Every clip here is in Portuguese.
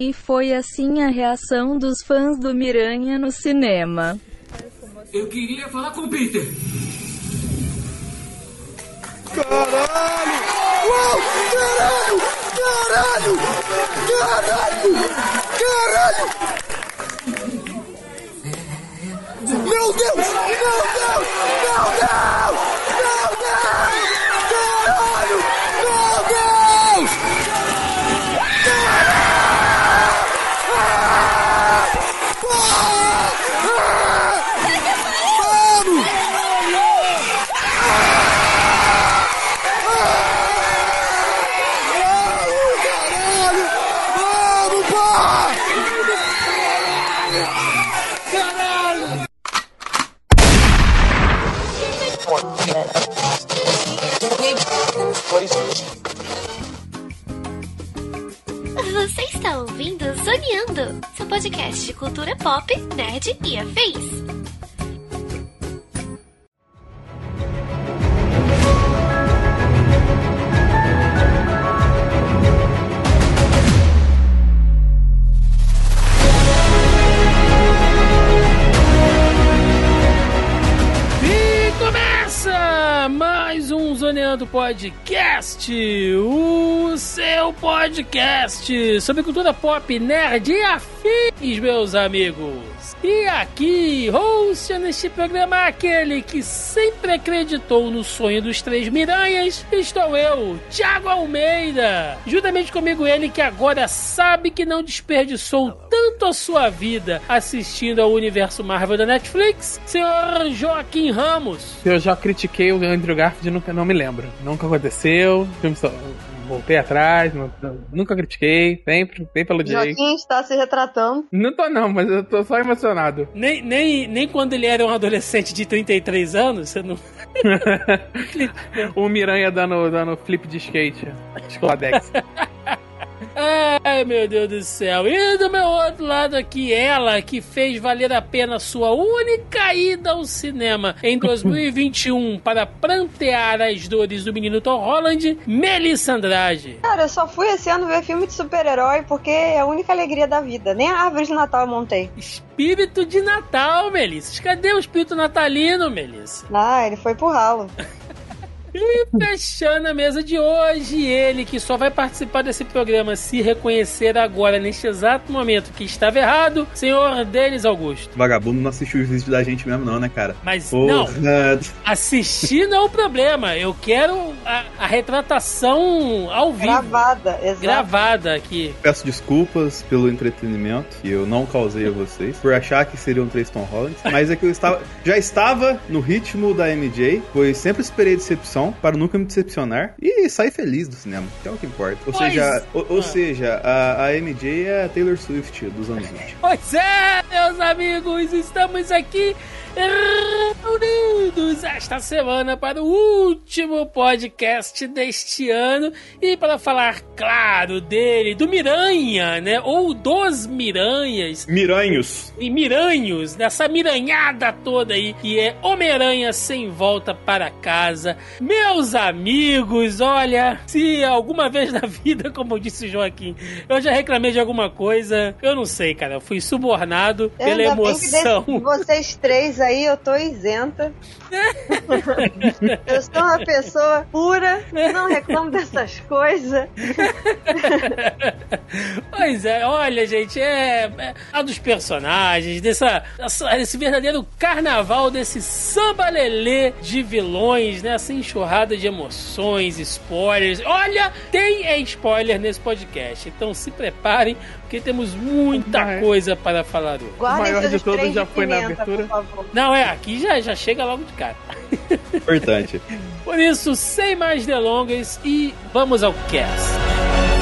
E foi assim a reação dos fãs do Miranha no cinema. Eu queria falar com o Peter. Caralho! Uau! Caralho! Caralho! Caralho! Caralho! Meu Deus! Meu Deus! Meu Deus! Podcast de cultura pop, nerd e afins. E começa mais um Zoneando Podcast, podcast sobre cultura pop, nerd e afins, meus amigos. E aqui, host neste programa, aquele que sempre acreditou no sonho dos três miranhas, estou eu, Thiago Almeida. Juntamente comigo ele que agora sabe que não desperdiçou tanto a sua vida assistindo ao universo Marvel da Netflix, senhor Joaquim Ramos. Eu já critiquei o Andrew Garfield, nunca não me lembro. Nunca aconteceu. filme só- Voltei atrás, não- nunca critiquei, sempre, sempre elogiei. Joaquim está se retratando. Não tô não, mas eu tô só emocionado. Nem, nem, nem quando ele era um adolescente de 33 anos, você não. o Miranha dando, dando flip de skate. Escoladex. Ai, meu Deus do céu. E do meu outro lado aqui, ela que fez valer a pena sua única ida ao cinema em 2021 para prantear as dores do menino Tom Holland, Melissa Andrade. Cara, eu só fui esse ano ver filme de super-herói porque é a única alegria da vida. Nem a árvore de Natal eu montei. Espírito de Natal, Melissa. Cadê o espírito natalino, Melissa? Ah, ele foi pro ralo. E fechando a mesa de hoje, ele que só vai participar desse programa se reconhecer agora, neste exato momento, que estava errado, senhor Denis Augusto. Vagabundo não assistiu os vídeos da gente mesmo, não, né, cara? Mas Porra. não, assistir não é o problema. Eu quero a, a retratação ao vivo. Gravada, exato. Gravada aqui. Peço desculpas pelo entretenimento que eu não causei a vocês, por achar que seriam três Tom Holland, mas é que eu estava, já estava no ritmo da MJ, pois sempre esperei decepção para nunca me decepcionar e sair feliz do cinema, que é o que importa. Ou Pois- seja, ou, ou Ah. seja a, a MJ é a Taylor Swift dos anos 20. Pois é, meus amigos, estamos aqui reunidos esta semana para o último podcast deste ano e para falar, claro, dele, do Miranha, né? Ou dos Miranhas, Miranhos! e Miranhos, dessa miranhada toda aí, que é Homem-Aranha sem volta para casa. Meus amigos, olha, se alguma vez na vida, como disse o Joaquim, eu já reclamei de alguma coisa, eu não sei, cara, eu fui subornado pela Ainda bem que emoção. vocês três aí, eu tô isenta. eu sou uma pessoa pura, não reclamo dessas coisas. Pois é, olha, gente, é, é a dos personagens, dessa, verdadeiro carnaval, desse samba lelê de vilões, né? Essa enxurrada de emoções, spoilers. Olha, tem é spoiler nesse podcast, então se preparem, porque temos muita coisa para falar hoje. Guardem maior seus de todos já de foi na pimenta, abertura. por favor. Não, é, aqui já, já chega logo de cara. Importante. Por isso, sem mais delongas, e vamos ao cast.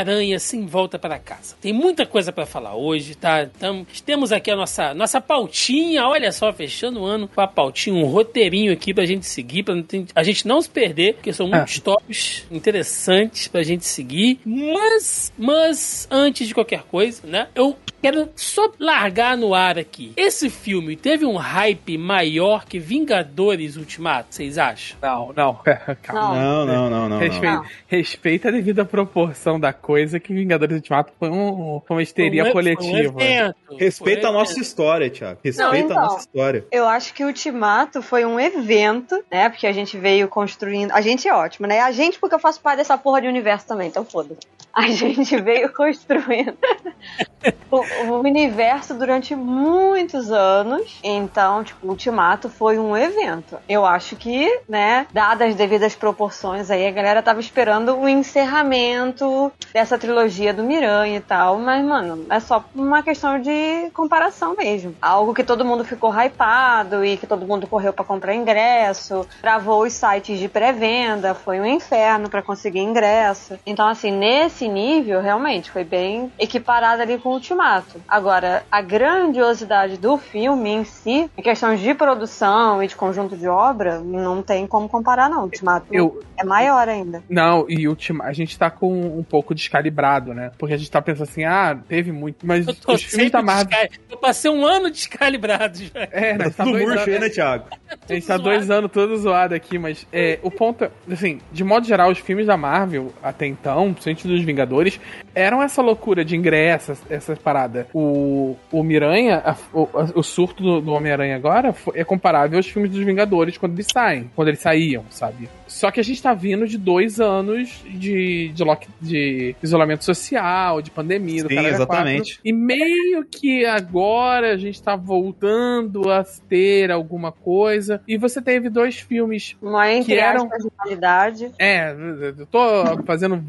Homem-Aranha sim volta para casa. Tem muita coisa para falar hoje, tá? Então, temos aqui a nossa, nossa pautinha, olha só, fechando o ano com a pautinha, um roteirinho aqui pra gente seguir, pra ter- a gente não se perder, porque são muitos tópicos interessantes pra gente seguir. Mas, mas, antes de qualquer coisa, né? Eu quero só largar no ar aqui. Esse filme teve um hype maior que Vingadores Ultimato, vocês acham? Não, não. Calma. Não, não, não, não. Respeita, não. respeita a devida proporção da coisa que Vingadores Ultimato foi, um, foi uma histeria Foi um- coletiva. foi um evento, Respeita foi a um nossa história, Thiago. Respeita Não, então. a nossa história. Eu acho que o Ultimato foi um evento, né? Porque a gente veio construindo. A gente é ótimo, né? A gente, porque eu faço parte dessa porra de universo também, então foda-se. A gente veio construindo o, o universo durante muitos anos. Então, tipo, o Ultimato foi um evento. Eu acho que, né, dadas as devidas proporções aí, a galera tava esperando o encerramento dessa trilogia do Miranha e tal. Mas, mano, é só uma questão de comparação mesmo. Algo que todo mundo ficou hypado e que todo mundo correu pra comprar ingresso, travou os sites de pré-venda, foi um inferno pra conseguir ingresso. Então, assim, nesse nível, realmente, foi bem equiparado ali com o Ultimato. Agora, a grandiosidade do filme em si, em questões de produção e de conjunto de obra, não tem como comparar, não. O Ultimato Eu- é maior ainda. Não, e ultima, a gente tá com um pouco descalibrado, né? Porque a gente tá pensando assim, ah, teve muito, mas Eu tô os filmes da Marvel. descal- Eu passei um ano descalibrado já. É, né? Tá Tudo dois murcho anos- aí, né, Thiago? A gente tá dois anos todo zoado aqui, mas é, o ponto é, assim, de modo geral, os filmes da Marvel, até então, principalmente dos Vingadores, eram essa loucura de ingresso, essa- essa parada. O, o Miranha, a- o, a- o surto do, do Homem-Aranha agora é comparável aos filmes dos Vingadores quando eles saem, quando eles saíam, sabe? Só que a gente tá vindo de dois anos de, de, lock, de isolamento social, de pandemia, do Sim, a exatamente. quatro. E meio que agora a gente tá voltando a ter alguma coisa. E você teve dois filmes. Uma entre Que eram- realidade. É, eu tô fazendo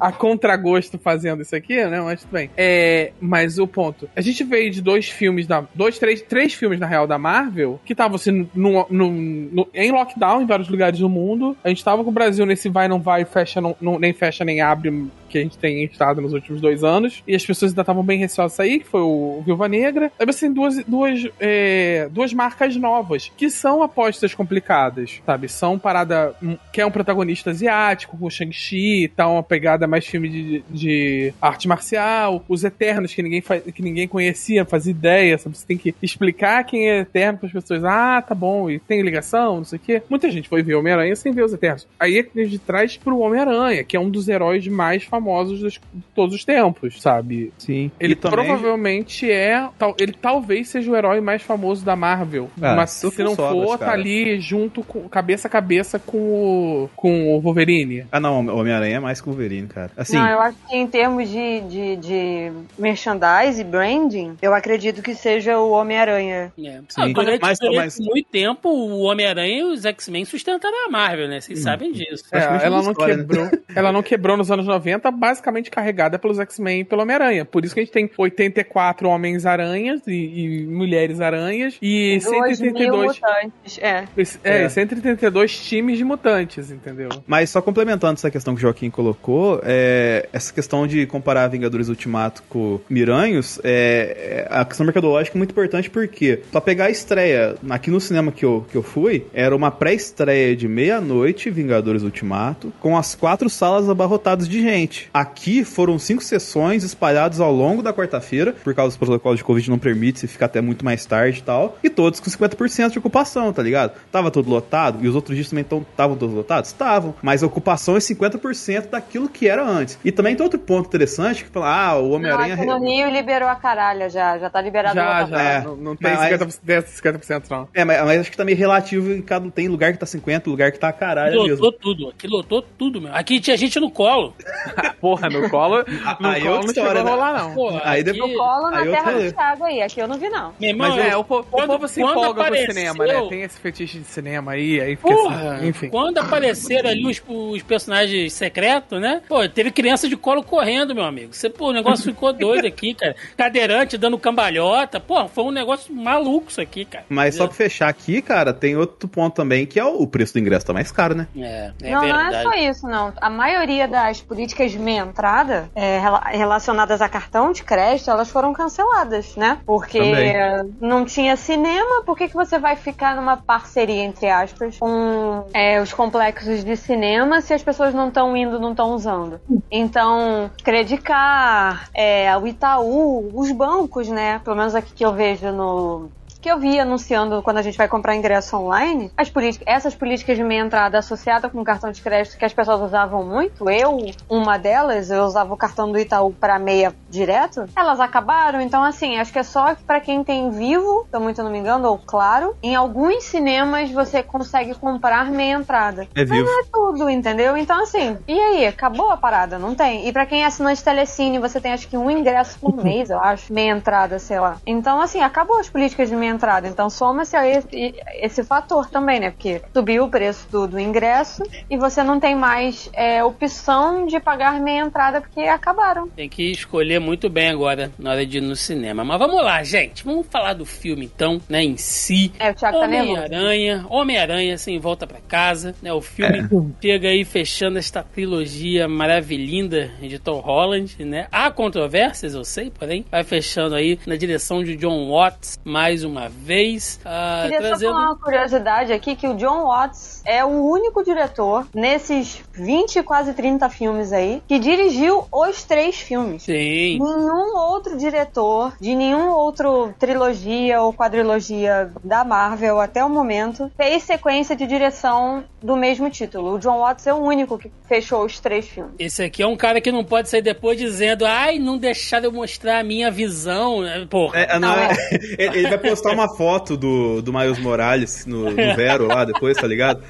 a contragosto fazendo isso aqui, né? Mas tudo bem. É, mas o ponto. A gente veio de dois filmes da. Dois, três, três filmes, na real, da Marvel, que estavam assim, no, no- no- em lockdown em vários lugares do mundo. A gente tava com o Brasil nesse vai, não vai, fecha, não, não- nem fecha, nem abre que a gente tem estado nos últimos dois anos. E as pessoas ainda estavam bem receosas aí, que foi o Viúva Negra. Você tem duas, duas, é, duas marcas novas, que são apostas complicadas, sabe? São parada. um- que é um protagonista asiático, com o Shang-Chi e tal, uma pegada mais filme de, de arte marcial. Os Eternos, que ninguém, fa- que ninguém conhecia, fazia ideia, sabe? Você tem que explicar quem é Eterno para as pessoas. Ah, tá bom, e tem ligação, não sei o quê. Muita gente foi ver Homem-Aranha sem ver os Eternos. Aí a gente traz pro Homem-Aranha, que é um dos heróis mais famosos dos- de todos os tempos, sabe? Sim. Ele também- provavelmente é. tal- ele talvez seja o herói mais famoso da Marvel. Ah, mas se se não for tá cara. ali junto com. cabeça a cabeça com o. com o Wolverine. Ah, não, o Homem-Aranha é mais que o Wolverine, cara. Assim, Não, eu acho que em termos de, de, de merchandise e branding, eu acredito que seja o Homem-Aranha. É. Sim. Ah, durante, Mas- durante mas- muito tempo, o Homem-Aranha e os X-Men sustentaram a Marvel, né? Vocês sabem disso. É, ela não história, né? quebrou. ela não quebrou nos anos 90, basicamente carregada pelos X-Men e pelo Homem-Aranha. Por isso que a gente tem 84 Homens-Aranhas e, e Mulheres-Aranhas e Dois mil 132. mutantes. É. É, É. 132 times de mutantes, entendeu? Mas só complementando essa questão que o Joaquim colocou, é, essa questão de comparar Vingadores Ultimato com Miranhos, é, é, a questão mercadológica é muito importante porque, pra pegar a estreia, aqui no cinema que eu, que eu fui, era uma pré-estreia de meia-noite, Vingadores Ultimato, com as quatro salas abarrotadas de gente. Aqui foram cinco sessões espalhadas ao longo da quarta-feira, por causa dos protocolos de Covid não permite se ficar até muito mais tarde e tal, e todos com 50% de ocupação, tá ligado? Tava todo lotado, e os outros dias também estavam todos lotados? Estavam, mas a ocupação é 50% daquilo que era antes. E também tem outro ponto interessante, que fala, ah, o Homem-Aranha... no Rio liberou a caralha já. Já tá liberado Já, a já. É. Não, não tem Mas- 50%, 50% não. É, mas, mas acho que tá meio relativo em cada... Tem lugar que tá 50, lugar que tá caralho Lotou mesmo. tudo, aqui lotou tudo, meu. Aqui tinha gente no colo. Porra, no colo, no Aí é colo não chegou a né? rolar, não. Porra, Aí aqui- depois- Colo na Aí eu terra do Thiago aí, aqui eu não vi não. Meu irmão, Mas é, o, po- o quando- povo se empolga com o apareceu- cinema, né? Tem esse fetiche de cinema aí, aí fica Porra, assim, enfim. quando apareceram ali os, os personagens secretos, né? Pô, teve criança de colo correndo, meu amigo. Você, pô, o negócio ficou doido aqui, cara. Cadeirante dando cambalhota. Pô, foi um negócio maluco isso aqui, cara. Mas só pra fechar aqui, cara, tem outro ponto também, que é o preço do ingresso tá mais caro, né? É, é não, não é verdade. só isso, não. A maioria das políticas meia entrada é, rela- relacionadas a cartão de crédito, elas foram canceladas, né? Porque Também. não tinha cinema, por que, que você vai ficar numa parceria, entre aspas, com é, os complexos de cinema se as pessoas não estão indo, não estão usando? Então, Credicar, é, o Itaú, os bancos, né? Pelo menos aqui que eu vejo no, que eu vi anunciando quando a gente vai comprar ingresso online, as políticas, essas políticas de meia entrada associada com cartão de crédito que as pessoas usavam muito, eu, uma delas, eu usava o cartão do Itaú para meia direto, elas acabaram, então assim, acho que é só para quem tem vivo, se eu muito não me engano, ou claro, em alguns cinemas você consegue comprar meia entrada. É vivo. Não é tudo, entendeu? Então assim, e aí, acabou a parada? Não tem. E para quem é assinante Telecine, você tem acho que um ingresso por mês, eu acho, meia entrada, sei lá. Então assim, acabou as políticas de meia entrada. Então soma-se a esse, esse fator também, né? Porque subiu o preço do, do ingresso e você não tem mais é, opção de pagar meia entrada porque acabaram. Tem que escolher muito bem agora na hora de ir no cinema. Mas vamos lá, gente. Vamos falar do filme então, né, em si. É, o Thiago tá. Homem-Aranha, Homem-Aranha sem volta pra casa, né? O filme chega aí fechando esta trilogia maravilhinda de Tom Holland, né? Há controvérsias, eu sei, porém, vai fechando aí na direção de John Watts mais uma vez, ah, Queria trazendo só falar uma curiosidade aqui que o John Watts é o único diretor nesses 20, quase 30 filmes aí que dirigiu os três filmes. Sim. Nenhum outro diretor de nenhum outro trilogia ou quadrilogia da Marvel até o momento fez sequência de direção do mesmo título. O John Watts é o único que fechou os três filmes. Esse aqui é um cara que não pode sair depois dizendo, ai, não deixaram eu mostrar a minha visão, né? Porra. É, não, Não, é- ele ele vai postar uma foto do, do Miles Morales no, no Vero lá depois, tá ligado?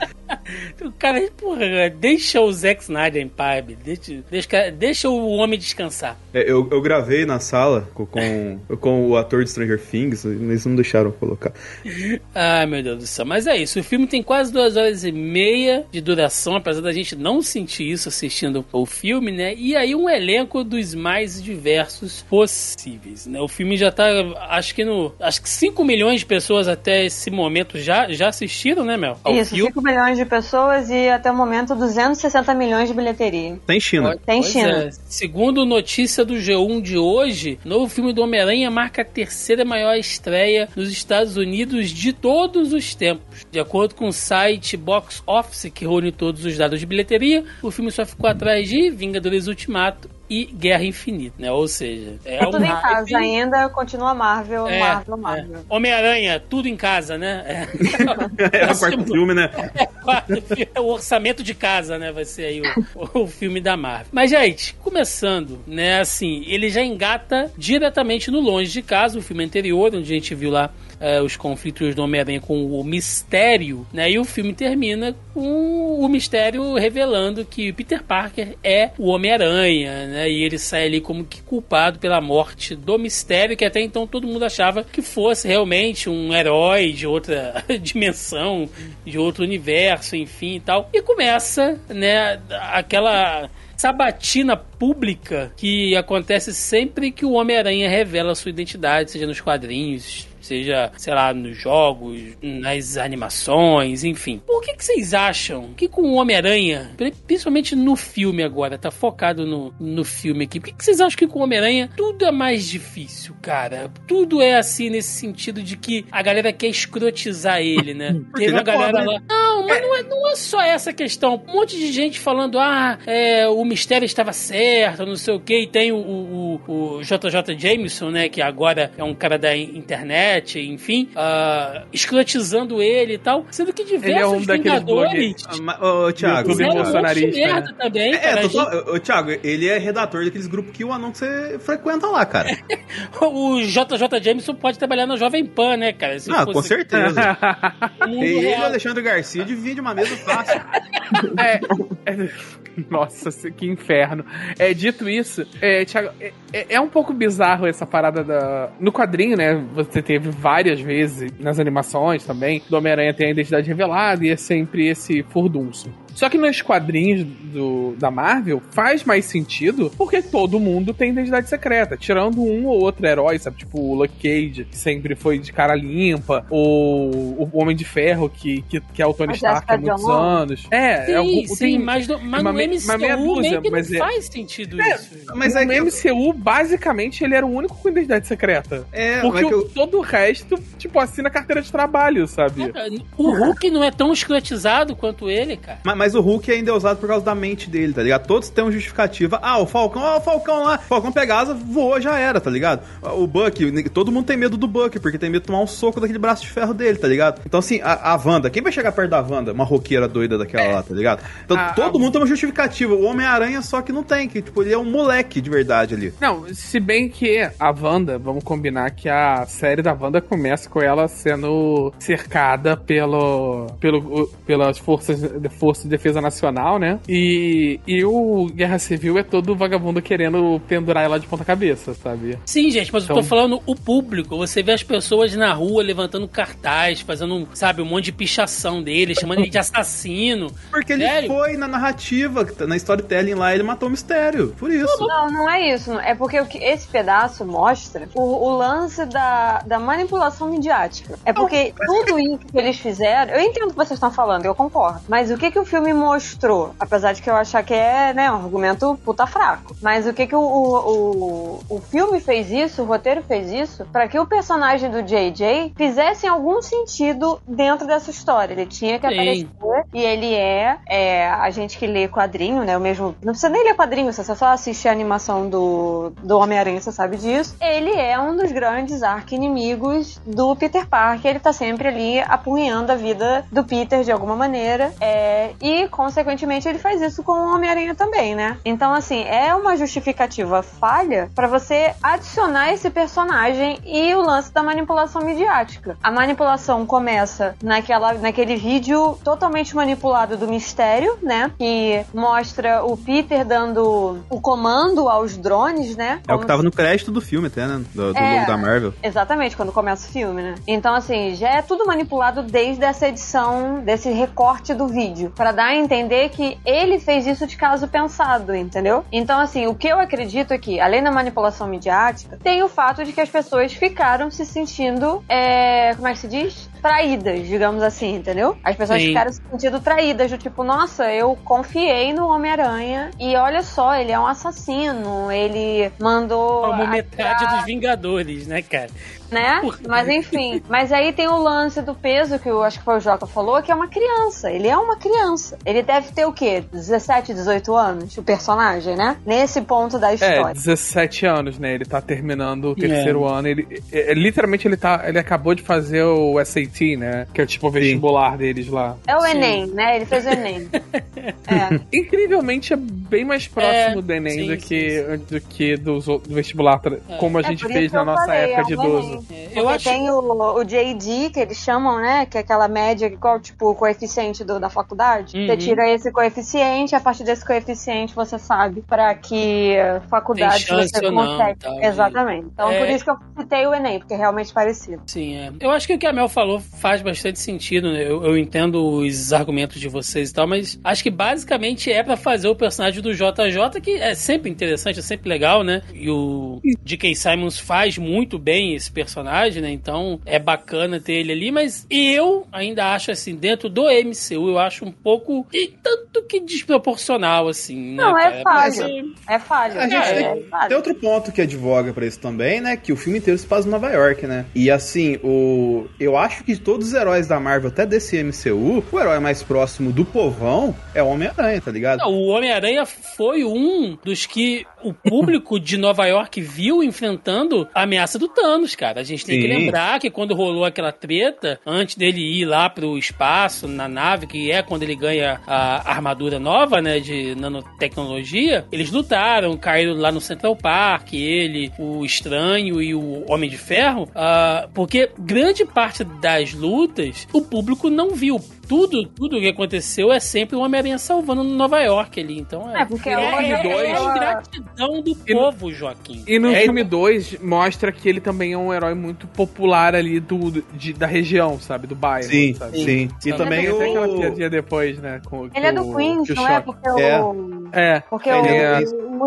O cara, porra, deixa o Zack Snyder em paz, deixa, deixa, deixa o homem descansar. É, eu, eu gravei na sala com, com, com o ator de Stranger Things, eles não deixaram colocar. Ai, meu Deus do céu. Mas é isso, o filme tem quase duas horas e meia de duração, apesar da gente não sentir isso assistindo o filme, né? E aí um elenco dos mais diversos possíveis, né? O filme já tá, acho que no... Acho que 5 milhões de pessoas até esse momento já, já assistiram, né, Mel? Ao Isso, filme. 5 milhões de pessoas e até o momento 260 milhões de bilheteria. Tem China. Tem Pois China. é. Segundo notícia do G1 de hoje, novo filme do Homem-Aranha marca a terceira maior estreia nos Estados Unidos de todos os tempos. De acordo com o site Box Office, que reúne todos os dados de bilheteria, o filme só ficou atrás de Vingadores Ultimato e Guerra Infinita, né? Ou seja, é Tá tudo um em casa ainda, continua Marvel, É, Marvel, é. Marvel. Homem-Aranha, tudo em casa, né? É. É o quarto filme, né? É, quarto é o orçamento de casa, né? Vai ser aí o, o filme da Marvel. Mas, gente, começando, né? Assim, ele já engata diretamente no Longe de Casa, o filme anterior, onde a gente viu lá eh, os conflitos do Homem-Aranha com o mistério, né? E o filme termina com o mistério revelando que Peter Parker é o Homem-Aranha, né? E ele sai ali como que culpado pela morte do mistério, que até então todo mundo achava que fosse realmente um herói de outra dimensão, de outro universo, enfim e tal. E começa, né, aquela sabatina pública que acontece sempre que o Homem-Aranha revela sua identidade, seja nos quadrinhos, seja, sei lá, nos jogos, nas animações, enfim. Por que, que vocês acham que com o Homem-Aranha, pri- principalmente no filme agora, tá focado no, no filme aqui, por que, que vocês acham que com o Homem-Aranha tudo é mais difícil, cara? Tudo é assim nesse sentido de que a galera quer escrotizar ele, né? Teve uma é galera foda, lá. Não, mas não é, não é só essa questão. Um monte de gente falando, ah, é, o mistério estava certo, não sei o que, e tem o, o, o- JJ Jameson, né, que agora é um cara da in- internet, enfim, ah, escrotizando ele e tal, sendo que diversos Ele é um Vingadores Ah, Ô, Thiago. YouTube um bolsonarista, merda né? também, É, cara. Ô, Thiago, ele é redator daqueles grupos que o anão que você frequenta lá, cara. o JJ Jameson pode trabalhar na Jovem Pan, né, cara? Se Ah, fosse com certeza. E ele e o. Alexandre Garcia dividem uma mesa fácil. É, é- nossa, que inferno. É, dito isso, é, Thiago, é, é- é um pouco bizarro essa parada da. No quadrinho, né? Você teve várias vezes, nas animações também, do Homem-Aranha tem a identidade revelada e é sempre esse furdunço. Só que nos quadrinhos do, da Marvel faz mais sentido porque todo mundo tem identidade secreta, tirando um ou outro herói, sabe? Tipo o Luke Cage, que sempre foi de cara limpa, ou o Homem de Ferro, que, que, que é o Tony Stark há muitos anos. É, Sim, é algum- sim, tem- mas, no, mas uma no MCU uma meia dúzia, meio que mas não é- faz sentido É, isso. Mas no é que- MCU, basicamente, ele era o único com identidade secreta. É, Porque o- eu- todo o resto, tipo, assina carteira de trabalho, sabe? Cara, O Hulk não é tão escrotizado quanto ele, cara. Mas, mas o Hulk ainda é usado por causa da mente dele, tá ligado? Todos têm uma justificativa. Ah, o Falcão, ah, o Falcão lá. O Falcão pega asa, voou, já era, tá ligado? O Buck, todo mundo tem medo do Buck, porque tem medo de tomar um soco daquele braço de ferro dele, tá ligado? Então, assim, a, a Wanda, quem vai chegar perto da Wanda? Uma roqueira doida daquela lá, tá ligado? Então, A- todo a- mundo tem uma justificativa. O Homem-Aranha só que não tem, que, tipo, ele é um moleque de verdade ali. Não, se bem que a Wanda, vamos combinar que a série da Wanda começa com ela sendo cercada pelo, pelo, pelas forças de, força de defesa nacional, né? E, e o Guerra Civil é todo vagabundo querendo pendurar ela de ponta cabeça, sabe? Sim, gente, mas eu Então- tô falando o público. Você vê as pessoas na rua levantando cartaz, fazendo, sabe, um monte de pichação dele, chamando ele de assassino. Porque ele Sério? foi na narrativa, na storytelling lá, ele matou o mistério. Por isso. Não, não é isso. É porque o que esse pedaço mostra o, o lance da, da manipulação midiática. É porque tudo isso que eles fizeram. Eu entendo o que vocês estão falando, eu concordo. Mas o que, que o filme mostrou? Apesar de que eu achar que é né, um argumento puta fraco. Mas o que, que o, o, o, o filme fez isso, o roteiro fez isso, pra que o personagem do JJ fizesse algum sentido dentro dessa história. Ele tinha que Sim. aparecer e ele é, é, a gente que lê quadrinho, né? O mesmo. Não precisa nem ler quadrinho, você só assistir a animação do, do Homem-Aranha, você sabe disso. Ele é um dos grandes arqui-inimigos do Peter Parker. Ele tá sempre ali apunhando a vida do Peter de alguma maneira. É, e, consequentemente, ele faz isso com o Homem-Aranha também, né? Então, assim, é uma justificativa falha pra você adicionar esse personagem e o lance da manipulação midiática. A manipulação começa naquela, naquele vídeo totalmente manipulado do mistério, né? Que mostra o Peter dando o comando aos drones, né? É o Como que tava no crédito do filme até, né? Do, do É. logo da Marvel. Exatamente, quando começa o filme, né? Então, assim, já é tudo manipulado desde essa edição, desse recorte do vídeo, Pra dar a entender que ele fez isso de caso pensado, entendeu? Então, assim, o que eu acredito é que, além da manipulação midiática, tem o fato de que as pessoas ficaram se sentindo, é, como é que se diz? Traídas, digamos assim, entendeu? As pessoas Sim. ficaram se sentindo traídas, do tipo, nossa, eu confiei no Homem-Aranha e olha só, ele é um assassino, ele mandou. Como metade atirar dos Vingadores, né, cara? né? Mas enfim. Mas aí tem o lance do peso que eu acho que foi o Jota falou, que é uma criança. Ele é uma criança. Ele deve ter o quê? 17, 18 anos? O personagem, né? Nesse ponto da É, história. 17 anos, né? Ele tá terminando o terceiro ano. Ele, é, é, literalmente, ele, tá, ele acabou de fazer o SAT, né? Que é tipo o vestibular deles lá. É, o Sim. Enem, né? Ele fez o Enem. é. Incrivelmente é bem mais próximo É, do Enem sim, do que, do, que dos outro- do vestibular, tra- como a É gente fez na que nossa falei, época é de idoso. É, Porque Eu acho. tem o, o JD, que eles chamam, né? Que é aquela média, qual tipo o coeficiente do- da faculdade. Uhum. Você tira esse coeficiente, a partir desse coeficiente você sabe pra que faculdade você ou não, consegue. tal, Exatamente. Então É. por isso que eu citei o Enem, porque é realmente parecido. Sim, é. Eu acho que o que a Mel falou faz bastante sentido, né? Eu, eu entendo os argumentos de vocês e tal, mas acho que basicamente é pra fazer o personagem do JJ, que é sempre interessante, é sempre legal, né? E o D.K. Simons faz muito bem esse personagem, né? Então é bacana ter ele ali, mas eu ainda acho assim, dentro do MCU, eu acho um pouco e tanto que desproporcional, assim, né? Não, é falho. É falho. A gente é, tem, é tem outro ponto que advoga pra isso também, né? Que o filme inteiro se passa em Nova York, né? E assim, o eu acho que de todos os heróis da Marvel, até desse MCU, o herói mais próximo do povão é o Homem-Aranha, tá ligado? Não, o Homem-Aranha foi um dos que o público de Nova York viu enfrentando a ameaça do Thanos, cara. A gente tem que Sim. lembrar que quando rolou aquela treta, antes dele ir lá pro espaço, na nave, que é quando ele ganha a armadura nova, né, de nanotecnologia, eles lutaram, caíram lá no Central Park, ele, o Estranho e o Homem de Ferro, ah, porque grande parte das lutas o público não viu. Tudo, tudo que aconteceu é sempre o Homem-Aranha salvando no Nova York ali. Então é. É, porque é, o é, Homem é ingratidão do E no- povo, Joaquim. E no É, filme 2 mostra que ele também é um herói muito popular ali do, de- da região, sabe? Do bairro. Sim, sabe? sim. E Sabe? também Tem até aquela o. piadinha depois, né? Com, Ele é do Queens, não é? Porque É. o. É, Porque Ele o, é-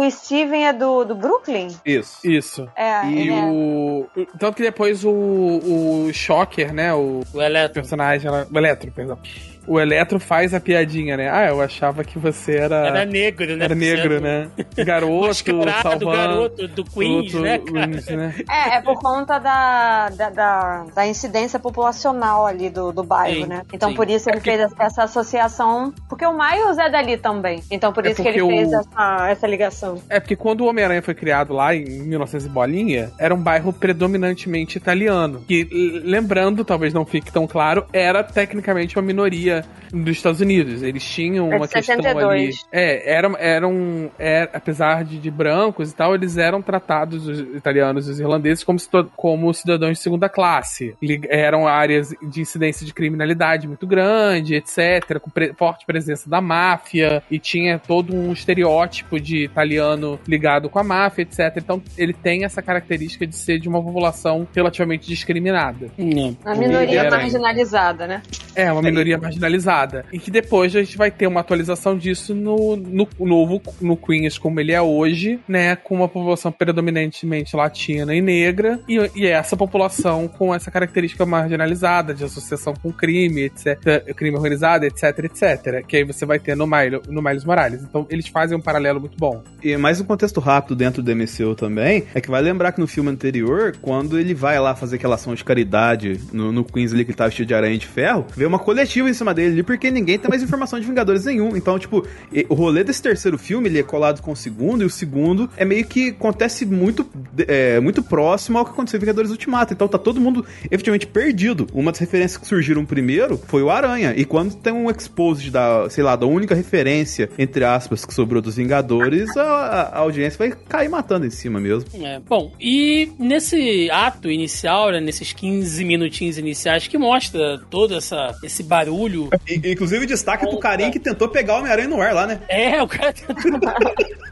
o Steven é do, do Brooklyn. Isso. isso. É, E é. o. Tanto que depois o, o Shocker, né? O O Eletro. personagem, o Eletro, perdão. O Eletro faz a piadinha, né? Ah, eu achava que você era. Era negro, né? era negro, né? Garoto, Mascarado, salvando. garoto do Queens, outro- né, cara? Queens, né? É, é por conta da, da, da, da incidência populacional ali do, do bairro, Sim, né? Então sim. por isso ele É fez essa associação. Porque o Miles é dali também. Então por É isso que ele fez o- essa, essa ligação. É porque quando o Homem-Aranha foi criado lá em 1900 e bolinha, era um bairro predominantemente italiano. Que, lembrando, talvez não fique tão claro, era tecnicamente uma minoria dos Estados Unidos. Eles tinham É uma questão 62. ali. É, eram, eram é, apesar de, de brancos e tal, eles eram tratados, os italianos e os irlandeses, como, como cidadãos de segunda classe. Eram áreas de incidência de criminalidade muito grande, etc., com pre- forte presença da máfia, e tinha todo um estereótipo de italiano ligado com a máfia, etc. Então, ele tem essa característica de ser de uma população relativamente discriminada. Hum. A minoria era- marginalizada, né? É, uma minoria marginalizada. E que depois a gente vai ter uma atualização disso no, no novo, no Queens como ele é hoje, né? Com uma população predominantemente latina e negra. E, e essa população com essa característica marginalizada de associação com crime, etc. Crime organizado, etc, etc. Que aí você vai ter no, Miles, no Miles Morales. Então eles fazem um paralelo muito bom. E mais um contexto rápido dentro do MCU também, é que vai lembrar que no filme anterior, quando ele vai lá fazer aquela ação de caridade no, no Queens ali que ele tava vestido de aranha de ferro, veio uma coletiva em cima dele ali, porque ninguém tem mais informação de Vingadores nenhum. Então, tipo, o rolê desse terceiro filme, ele é colado com o segundo, e o segundo é meio que acontece muito, é, muito próximo ao que aconteceu em Vingadores Ultimato. Então tá todo mundo efetivamente perdido. Uma das referências que surgiram primeiro foi o Aranha. E quando tem um exposed da, sei lá, da única referência, entre aspas, que sobrou dos Vingadores, a, a audiência vai cair matando em cima mesmo. É, bom, e nesse ato inicial, né, nesses 15 minutinhos iniciais que mostra todo essa, esse barulho. Inclusive, destaque pro carinha que tentou pegar o Homem-Aranha no ar lá, né? É, o cara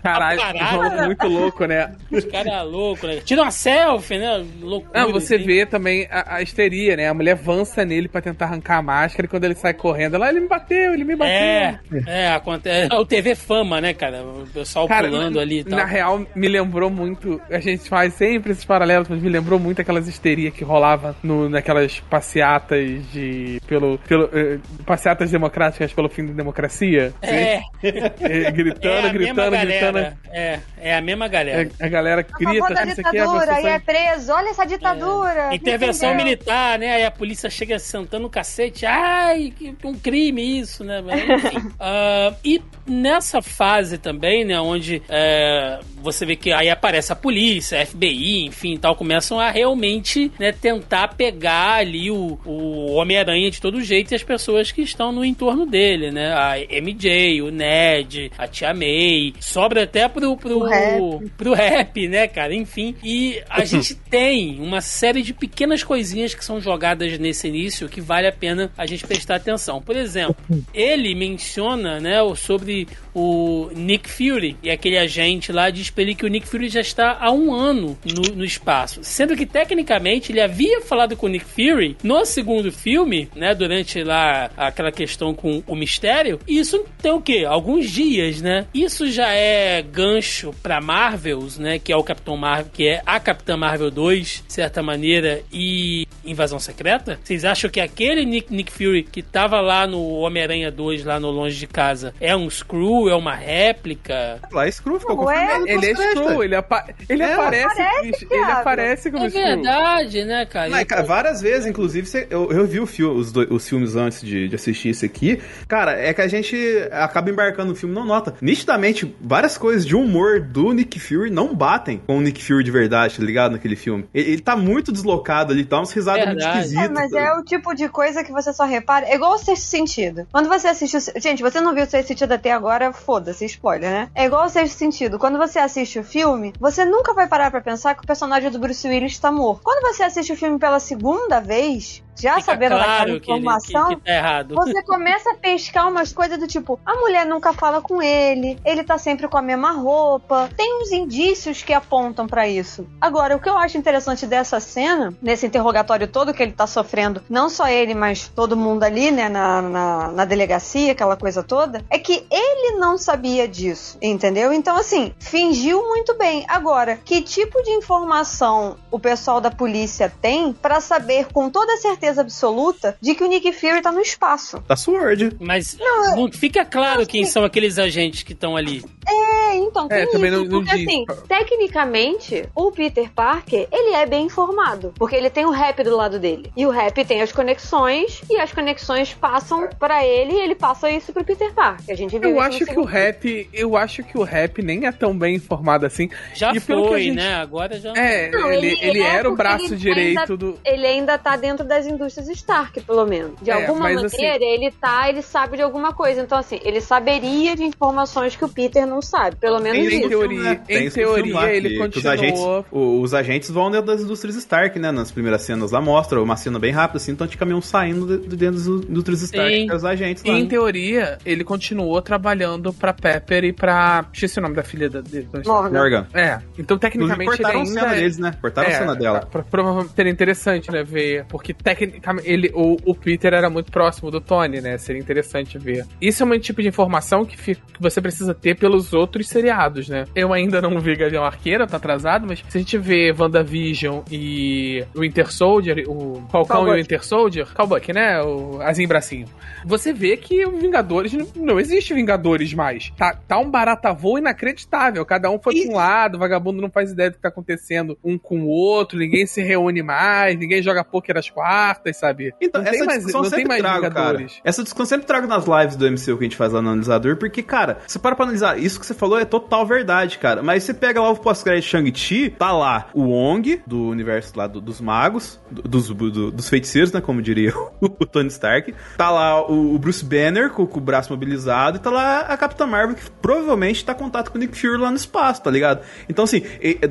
Caralho, Caralho. jogo muito louco, né? Os caras é louco, né? Tira uma selfie, né? Loucura. Não, você assim. vê também a, a histeria, né? A mulher avança nele pra tentar arrancar a máscara e quando ele sai correndo, ela, ele me bateu, ele me bateu. É, é, acontece. É o TV Fama, né, cara? O pessoal Cara, pulando na, ali e tal. na real, me lembrou muito. A gente faz sempre esses paralelos, mas me lembrou muito aquelas histerias que rolava no, naquelas passeatas de. pelo. pelo eh, passeatas democráticas pelo fim da democracia. É, Eh, gritando, é a mesma gritando, gritando. É, é a mesma galera. A, a galera A grita, favor da não sei o que, a e é preso. Olha essa ditadura. Intervenção entendeu? militar, né? Aí a polícia chega sentando o cacete. Ai, que um crime isso, né? Mas, enfim. Ah, e nessa fase também, né? Onde é, você vê que aí aparece a polícia, a FBI, enfim, tal, começam a realmente né, tentar pegar ali o, o Homem-Aranha de todo jeito e as pessoas que estão no entorno dele, né? A MJ, o Ned, a Tia May. Sobra até pro, pro, O rap. pro rap, né, cara? Enfim. E a gente tem uma série de pequenas coisinhas que são jogadas nesse início que vale a pena a gente prestar atenção. Por exemplo, ele menciona, né, o- sobre o Nick Fury e aquele agente lá diz pra ele que o Nick Fury já está há um ano no, no espaço. Sendo que, tecnicamente, ele havia falado com o Nick Fury no segundo filme, né, durante lá aquela questão com o mistério. E isso tem o quê? Alguns dias, né? Isso já é gancho pra Marvels, né, que é o Capitão Marvel, que é a Capitã Marvel 2, de certa maneira, e Invasão Secreta? Vocês acham que aquele Nick, Nick Fury que tava lá no Homem-Aranha 2, lá no Longe de Casa, é um screw, é uma réplica? Lá, Screw ficou confirmado. Ele ele é. Screw, ele, apa ele É, aparece, aparece, ele aparece como É Screw. verdade, né, cara? Mas, cara, várias vezes, inclusive, eu, eu vi o filme, os, dois- os filmes antes de, de assistir isso aqui. Cara, é que a gente acaba embarcando no filme e não nota. Nitidamente, várias coisas de humor do Nick Fury não batem com o Nick Fury de verdade, tá ligado? Naquele filme. Ele, ele tá muito deslocado ali, tá umas risadas muito Verdade. esquisitas. É, mas é o tipo de coisa que você só repara. É igual o sexto sentido. Quando você assiste. O... Gente, você não viu o sexto sentido até agora, foda-se, spoiler, né? É igual o sexto sentido. Quando você assiste o filme, você nunca vai parar pra pensar que o personagem do Bruce Willis tá morto. Quando você assiste o filme pela segunda vez, já Fica sabendo daquela claro que, ele, informação. que, que tá errado. Você começa a pescar umas coisas do tipo, a mulher nunca fala com ele, ele tá sempre com a mesma roupa. Tem uns indícios que apontam pra isso. Agora, o que eu acho interessante dessa cena, nesse interrogatório todo que ele tá sofrendo, não só ele, mas todo mundo ali, né, na, na, na delegacia, aquela coisa toda, é que ele não sabia disso, entendeu? Então, assim, fingiu muito bem. Agora, que tipo de informação o pessoal da polícia tem pra saber com toda certeza absoluta de que o Nick Fury tá no espaço? Tá Sword. Mas não fica claro quem são aqueles agentes que estão ali. É, então, tem É, também isso, não- não porque diz. assim, tecnicamente, o Peter Parker, ele é bem informado, porque ele tem o rap do lado dele. E o rap tem as conexões, e as conexões passam pra ele, e ele passa isso pro Peter Parker. A gente viu Eu acho que o rap, eu acho que o rap nem é tão bem informado assim. Já E que foi, gente- né? Agora já. É, Não, ele, ele ele é era o braço ele direito ainda- do. ele ainda tá dentro das indústrias Stark, pelo menos. De É, alguma mas maneira, assim- ele tá, ele sabe de alguma coisa. Então, assim, ele saberia de informações que o Peter não sabe. Pelo menos Em isso. teoria, né? Tem em teoria ele continuou. Os agentes, os agentes vão dentro das indústrias Stark, né? Nas primeiras cenas lá mostra uma cena bem rápida, assim, então de caminhão saindo de, de dentro das indústrias Stark, é os agentes lá. Em teoria, ele continuou trabalhando pra Pepper e pra. Esqueci o nome da filha da- dele. Morgan. Morgan. É, então tecnicamente ele cortaram a ainda. cena é- deles, né? Cortaram a cena dela. pra- Provavelmente seria interessante, né, ver. Porque tecnicamente ele, o, o Peter era muito próximo do Tony, né? Seria interessante ver. Isso é um tipo de informação que, fica- que você precisa ter pelos outros seriados, né? Eu ainda não vi Gavião Arqueira, tá atrasado, mas se a gente vê WandaVision e o Winter Soldier, o Falcão e o Winter Soldier, Cowbuck, né? O Azinho Bracinho. Você vê que o Vingadores não, não existe Vingadores mais. Tá, tá um barata voo inacreditável. Cada um foi pra um lado, o vagabundo não faz ideia do que tá acontecendo um com o outro, ninguém se reúne mais, ninguém joga poker às quartas, sabe? Então, não essa mais, discussão não tem sempre mais trago, cara. Essa discussão sempre trago nas lives do MCU que a gente faz lá no analisador, porque, cara, você para pra analisar, isso que você falou é total verdade, cara. Mas você pega lá o pós-crédito de Shang-Chi, tá lá o Wong, do universo lá do- dos magos, do- dos, do- dos feiticeiros, né, como diria o, Tony Stark. Tá lá o, o Bruce Banner com, com o braço mobilizado, e tá lá a Capitã Marvel, que provavelmente tá em contato com o Nick Fury lá no espaço, tá ligado? Então, assim,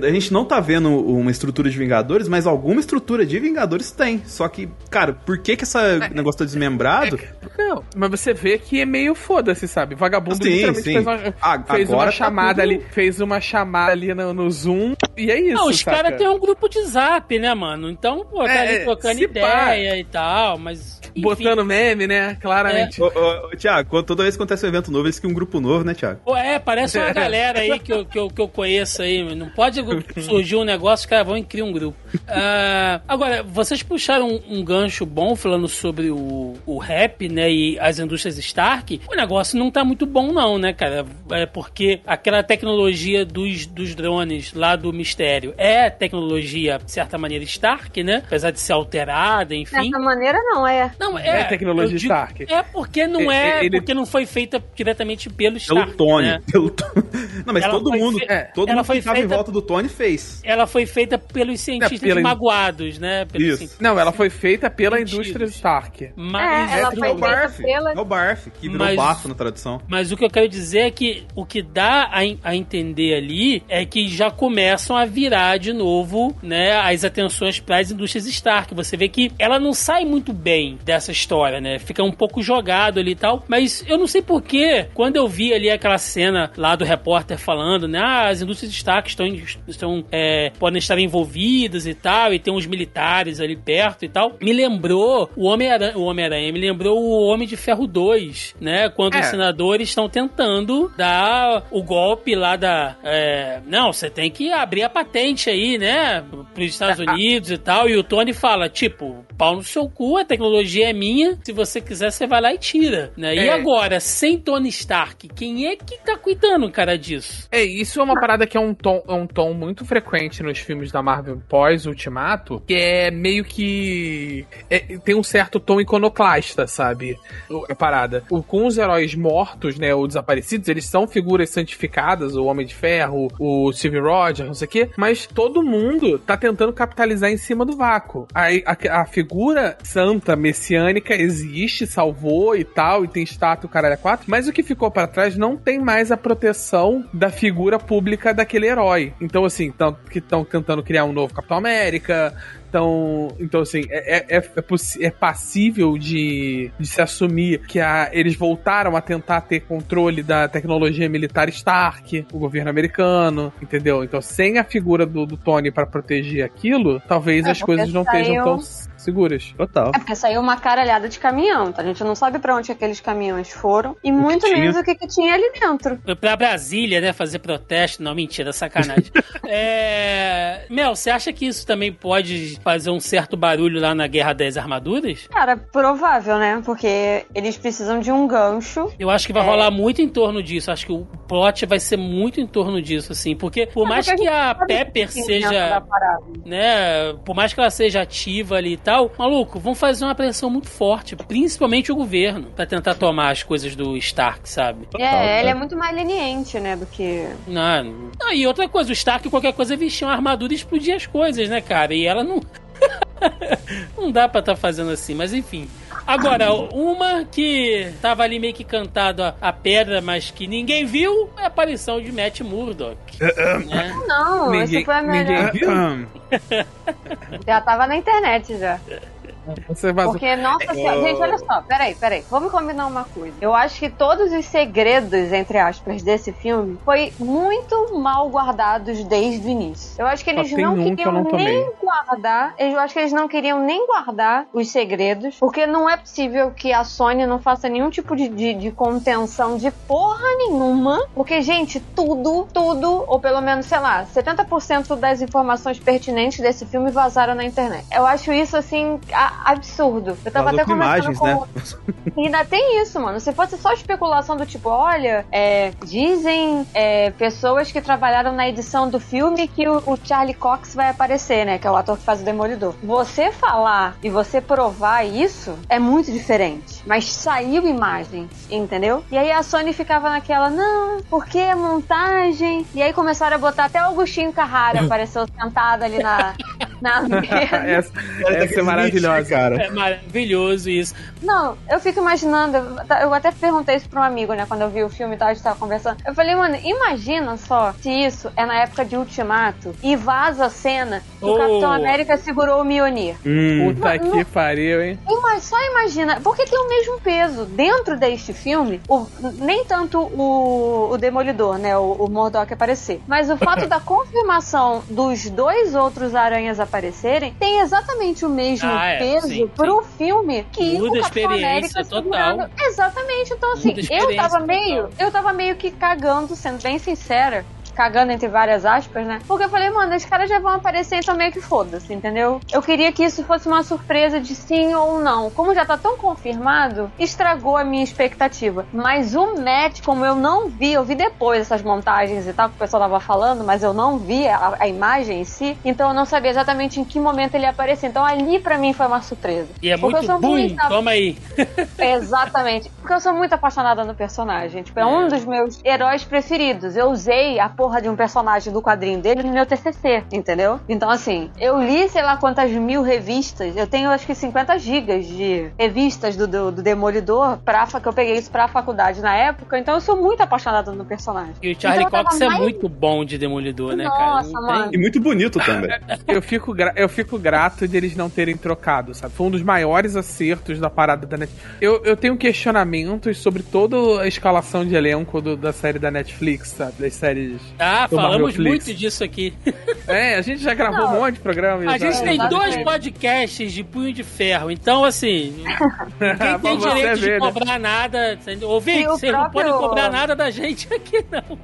a gente não tá vendo uma estrutura de Vingadores, mas alguma estrutura de Vingadores tem. Só que, cara, por que que esse negócio tá desmembrado? Não, mas você vê que é meio foda-se, sabe? Vagabundo Sim, literalmente sim. fez uma, A- fez uma tá chamada tudo- ali, fez uma chamada ali no, no Zoom e é isso. Não, os caras têm um grupo de zap, né, mano? Então, pô, tá É, ali é, trocando ideia e tal, mas. enfim. Botando meme, né? Claramente. Ô, ô, ô, Tiago, toda vez que acontece um evento novo, eles criam um grupo novo, né, Tiago? Pô, é, parece uma galera aí que eu, que eu, que eu conheço aí. Não pode surgir um negócio, os caras vão e criam um grupo. Ah, agora, vocês puxaram um, um gancho bom falando sobre o, o rap, né, e as indústrias Stark. O negócio não tá muito bom não, né, cara? É porque aquela tecnologia dos, dos drones lá do Mistério é tecnologia, de certa maneira, Stark, né? Apesar de ser alterada, enfim. Dessa maneira, não, é. Não, É é, tecnologia digo- Stark. É porque não É, é, ele- porque não foi feita diretamente pelo Pelo Stark, Tony. né? Pelo To- Não, mas Ela todo mundo, fe- é, todo ela mundo foi que tava em feita- volta do Tony fez. Ela foi feita pelos cientistas pela in- magoados, né? Pelos Isso. cientistas. Não, ela foi feita pela Sentidos. indústria Stark. Mas, É, ela É foi o feita Barf. pela- É o Barf, que virou Mas- bafo na tradução. mas o que eu quero dizer é que o que dá a, a entender ali é que já começam a virar de novo, né, as atenções para as indústrias Stark. Você vê que ela não sai muito bem dessa história, né? Fica um pouco jogado ali e tal. Mas eu não sei porquê, quando eu vi ali aquela cena lá do repórter falando, né, ah, as indústrias Stark estão, estão é, podem estar envolvidas e tal, e tem uns militares ali perto e tal, me lembrou o Homem-Aranha, o Homem-Aranha, me lembrou o Homem de Ferro 2, né? Quando É. os senadores estão tentando dar o golpe lá da. é, não, você tem que abrir a patente aí, né, pros Estados Unidos e tal. E o Tony fala, tipo, pau no seu cu, a tecnologia é minha, se você quiser, você vai lá e tira, né? E É. agora, sem Tony Stark, quem é que tá cuidando, cara, disso? É, isso é uma parada que é um tom, é um tom muito frequente nos filmes da Marvel pós-Ultimato, que é meio que. É, tem um certo tom iconoclasta, sabe? A parada. O- com os heróis mortos, né, ou desaparecidos, eles são figuras santificadas, o Homem de Ferro, o Steve Rogers, não sei o quê, mas todo mundo tá tentando capitalizar em cima do vácuo. Aí a, a figura santa, messiânica, existe, salvou e tal, e tem estátua, caralho, a quatro, mas o que ficou pra trás não tem mais a proteção da figura pública daquele herói. Então, assim, que estão tentando criar um novo Capitão América, então, então assim, é, é, é, é é passível de, de se assumir que a, eles voltaram a tentar ter controle da tecnologia militar Stark, o governo americano, entendeu? Então, sem a figura do, do Tony pra proteger aquilo, talvez É, as coisas não estejam tão seguras. Total. É porque saiu uma caralhada de caminhão, então a gente não sabe pra onde aqueles caminhões foram e muito tinha. menos o que, que tinha ali dentro. Foi pra Brasília, né, fazer protesto. Não, mentira, sacanagem. é... Mel, você acha que isso também pode fazer um certo barulho lá na Guerra das Armaduras? Cara, provável, né? Porque eles precisam de um gancho. Eu acho que vai É. rolar muito em torno disso. Acho que o plot vai ser muito em torno disso, assim. Porque por É, mais porque que a a Pepper seja, né, por mais que ela seja ativa ali e tal, maluco, vão fazer uma pressão muito forte, principalmente o governo, pra tentar tomar as coisas do Stark, sabe? É, ele é muito mais leniente, né, do que... Não, não, e outra coisa, o Stark, qualquer coisa, vestia uma armadura e explodia as coisas, né, cara? E ela não. não dá pra estar fazendo assim, mas enfim. Agora, uma que tava ali meio que cantado a, a pedra, mas que ninguém viu, é a aparição de Matt Murdock. né? Não, Ninguém- esse foi a melhor. ninguém- Ahem. Já tava na internet já. Você vazou. Porque, nossa senhora, gente, olha só, peraí, peraí, vamos combinar uma coisa. Eu acho que todos os segredos, entre aspas, desse filme foi muito mal guardados desde o início. Eu acho que eles não um que queriam eu não nem guardar, eu acho que eles não queriam nem guardar os segredos, porque não é possível que a Sony não faça nenhum tipo de, de, de contenção de porra nenhuma, porque, gente, tudo, tudo, ou pelo menos, sei lá, 70% das informações pertinentes desse filme vazaram na internet. Eu acho isso, assim, a- absurdo. Eu tava Vazou até conversando imagens, com... né? E ainda tem isso, mano. Se fosse só especulação do tipo, olha, é, dizem é, pessoas que trabalharam na edição do filme que o, o Charlie Cox vai aparecer, né? Que é o ator que faz o Demolidor. Você falar e você provar isso é muito diferente. Mas saiu imagem, entendeu? E aí a Sony ficava naquela, não, porque é montagem? E aí começaram a botar até o Agostinho Carrara apareceu sentado ali na, na mesa. essa essa é daquele maravilhosa. cara. É maravilhoso isso. Não, eu fico imaginando, eu- até perguntei isso pra um amigo, né, quando eu vi o filme e tal, a gente tava conversando. Eu falei, mano, imagina só se isso é na época de Ultimato e vaza a cena que o Oh. Capitão América segurou o Mjolnir. Hum, Puta que pariu, hein? Ima- só imagina, porque tem o mesmo peso. Dentro deste filme, o- nem tanto o, o Demolidor, né, o, o Murdock aparecer, mas o fato da confirmação dos dois outros aranhas aparecerem tem exatamente o mesmo Ah, é, peso sim, pro filme que Muda o Capitão América total. segurando. Exatamente, então assim, eu tava meio, total. eu tava meio que cagando, sendo bem sincera. Cagando entre várias aspas, né? Porque eu falei, mano, os caras já vão aparecer, então meio que foda-se, entendeu? Eu queria que isso fosse uma surpresa de sim ou não. Como já tá tão confirmado, estragou a minha expectativa. Mas o Matt, como eu não vi, eu vi depois essas montagens e tal, que o pessoal tava falando, mas eu não vi a, a imagem em si, então eu não sabia exatamente em que momento ele ia aparecer. Então ali pra mim foi uma surpresa. E é Porque eu muito sou boom, muito toma aí. Exatamente. Porque eu sou muito apaixonada no personagem. Tipo, é um dos meus heróis preferidos. Eu usei a porra de um personagem do quadrinho dele no meu TCC, entendeu? Então, assim, eu li sei lá quantas mil revistas. Eu tenho acho que 50 gigas de revistas do, do, do Demolidor, pra, que eu peguei isso pra faculdade na época. Então, eu sou muito apaixonada no personagem. E o Charlie Então, Cox é mais- muito bom de Demolidor, né, cara? Nossa, Não mano. E muito bonito também. Eu fico, gra- eu fico grato de eles não terem trocado, sabe? Foi um dos maiores acertos da parada da Netflix. Eu, eu tenho questionamento vazamentos sobre toda a escalação de elenco do- da série da Netflix, sabe? Das séries. Ah, do falamos muito disso aqui. É, a gente já gravou Não. um monte de programa. A gente tem Exatamente. dois podcasts de punho de ferro, então assim, ninguém tem direito de ver, né? cobrar nada. entendeu? Ouvinte, vocês não próprio- podem cobrar nada da gente aqui, não.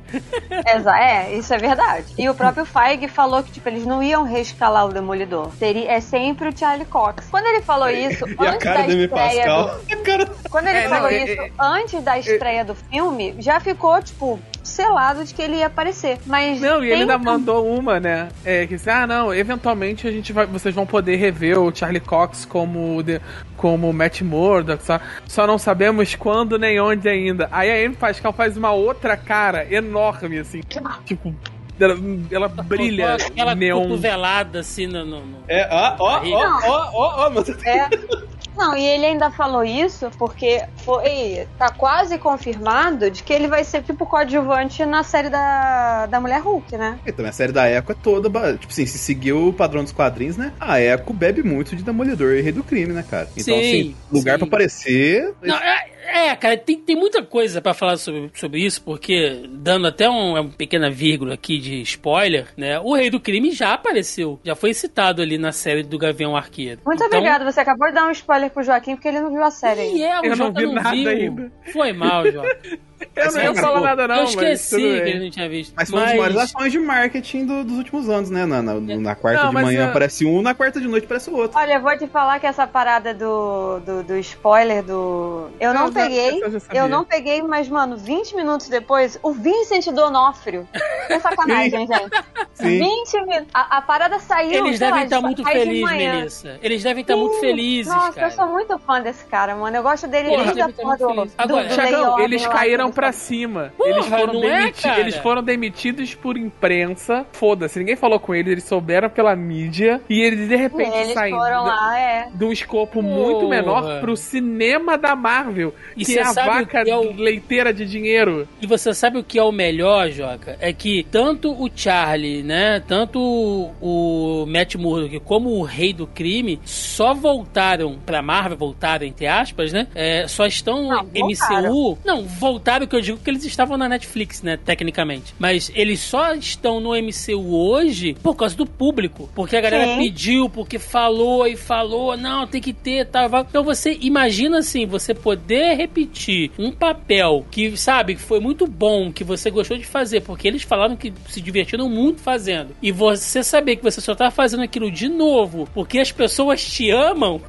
É, isso é verdade. E o próprio Feig falou que, tipo, eles não iam reescalar o Demolidor. Seria, é sempre o Charlie Cox. Quando ele falou isso, E a antes cara da estreia do... Quando ele É, falou não, é- isso, é- antes da estreia do filme, já ficou, tipo, selado de que ele ia aparecer. Mas Não, e ele ainda um- mandou uma, né? É, que assim, ah, não, eventualmente a gente vai, vocês vão poder rever o Charlie Cox como, o de, como Matt Murdock, só, só não sabemos quando nem onde ainda. Aí a Amy Pascal faz uma outra cara enorme, assim, tipo, ela, ela brilha Aquela neon. cotovelada assim no. no- no- É, ó, ó, ó, ó, ó, ó. É. Não, e ele ainda falou isso porque foi. Tá quase confirmado de que ele vai ser tipo coadjuvante na série da, da Mulher Hulk, né? E também a série da Echo é toda. Tipo assim, se seguir o padrão dos quadrinhos, né? A Echo bebe muito de Demolidor e Rei do Crime, né, cara? Então, Sim, assim, lugar sim. pra aparecer. Não, é, é, cara, tem, tem muita coisa pra falar sobre, sobre isso, porque, dando até um- uma pequena vírgula aqui de spoiler, né? O Rei do Crime já apareceu, já foi citado ali na série do Gavião Arqueiro. Muito Então, obrigado, você acabou de dar um spoiler pro Joaquim porque ele não viu a série E ainda. é, o Eu não vi não nada viu. ainda. Foi mal, Jota. Eu não ia Mas, falar nada, não, Eu mas esqueci que ele não tinha visto. Mas foi uma das maiores ações de marketing do- dos últimos anos, né? Na, na, na quarta Não, de mas manhã é- aparece um, na quarta de noite aparece o outro. Olha, eu vou te falar que essa parada do, do, do spoiler do. Eu não, Não, peguei. eu. Eu não peguei, mas, mano, 20 minutos depois, o Vincent Donofrio. É sacanagem, gente. Sim. 20 minutos. A, a parada saiu. Eles lá, devem estar de muito felizes. Melissa. Eles devem estar muito Sim. felizes, Nossa, cara. eu sou muito fã desse cara, mano. Eu gosto dele Porra, desde a porra muito do, do, Agora, do Lei eles caíram que pra cima. Porra, eles, foram é, demiti- cara? eles foram demitidos por imprensa. Foda-se, ninguém falou com eles, eles souberam pela mídia. E eles de repente Eles saem foram da- lá, é. de um escopo Porra. muito menor pro cinema da Marvel. E que é a vaca é o- leiteira de dinheiro. E você sabe o que é o melhor, Joca? É que tanto o Charlie, né? Tanto o Matt Murdock como o Rei do Crime só voltaram pra Marvel, voltaram entre aspas, né? É, só estão Não, MCU. voltaram. Não, voltaram que eu digo que eles estavam na Netflix, né? Tecnicamente. Mas eles só estão no MCU hoje por causa do público. Porque a galera Sim. pediu, porque falou e falou, não, tem que ter, tal. vai. Então você imagina assim, você poder repetir um papel que, sabe, que foi muito bom, que você gostou de fazer, porque eles falaram que se divertiram muito fazendo. E você saber que você só tá fazendo aquilo de novo, porque as pessoas te amam.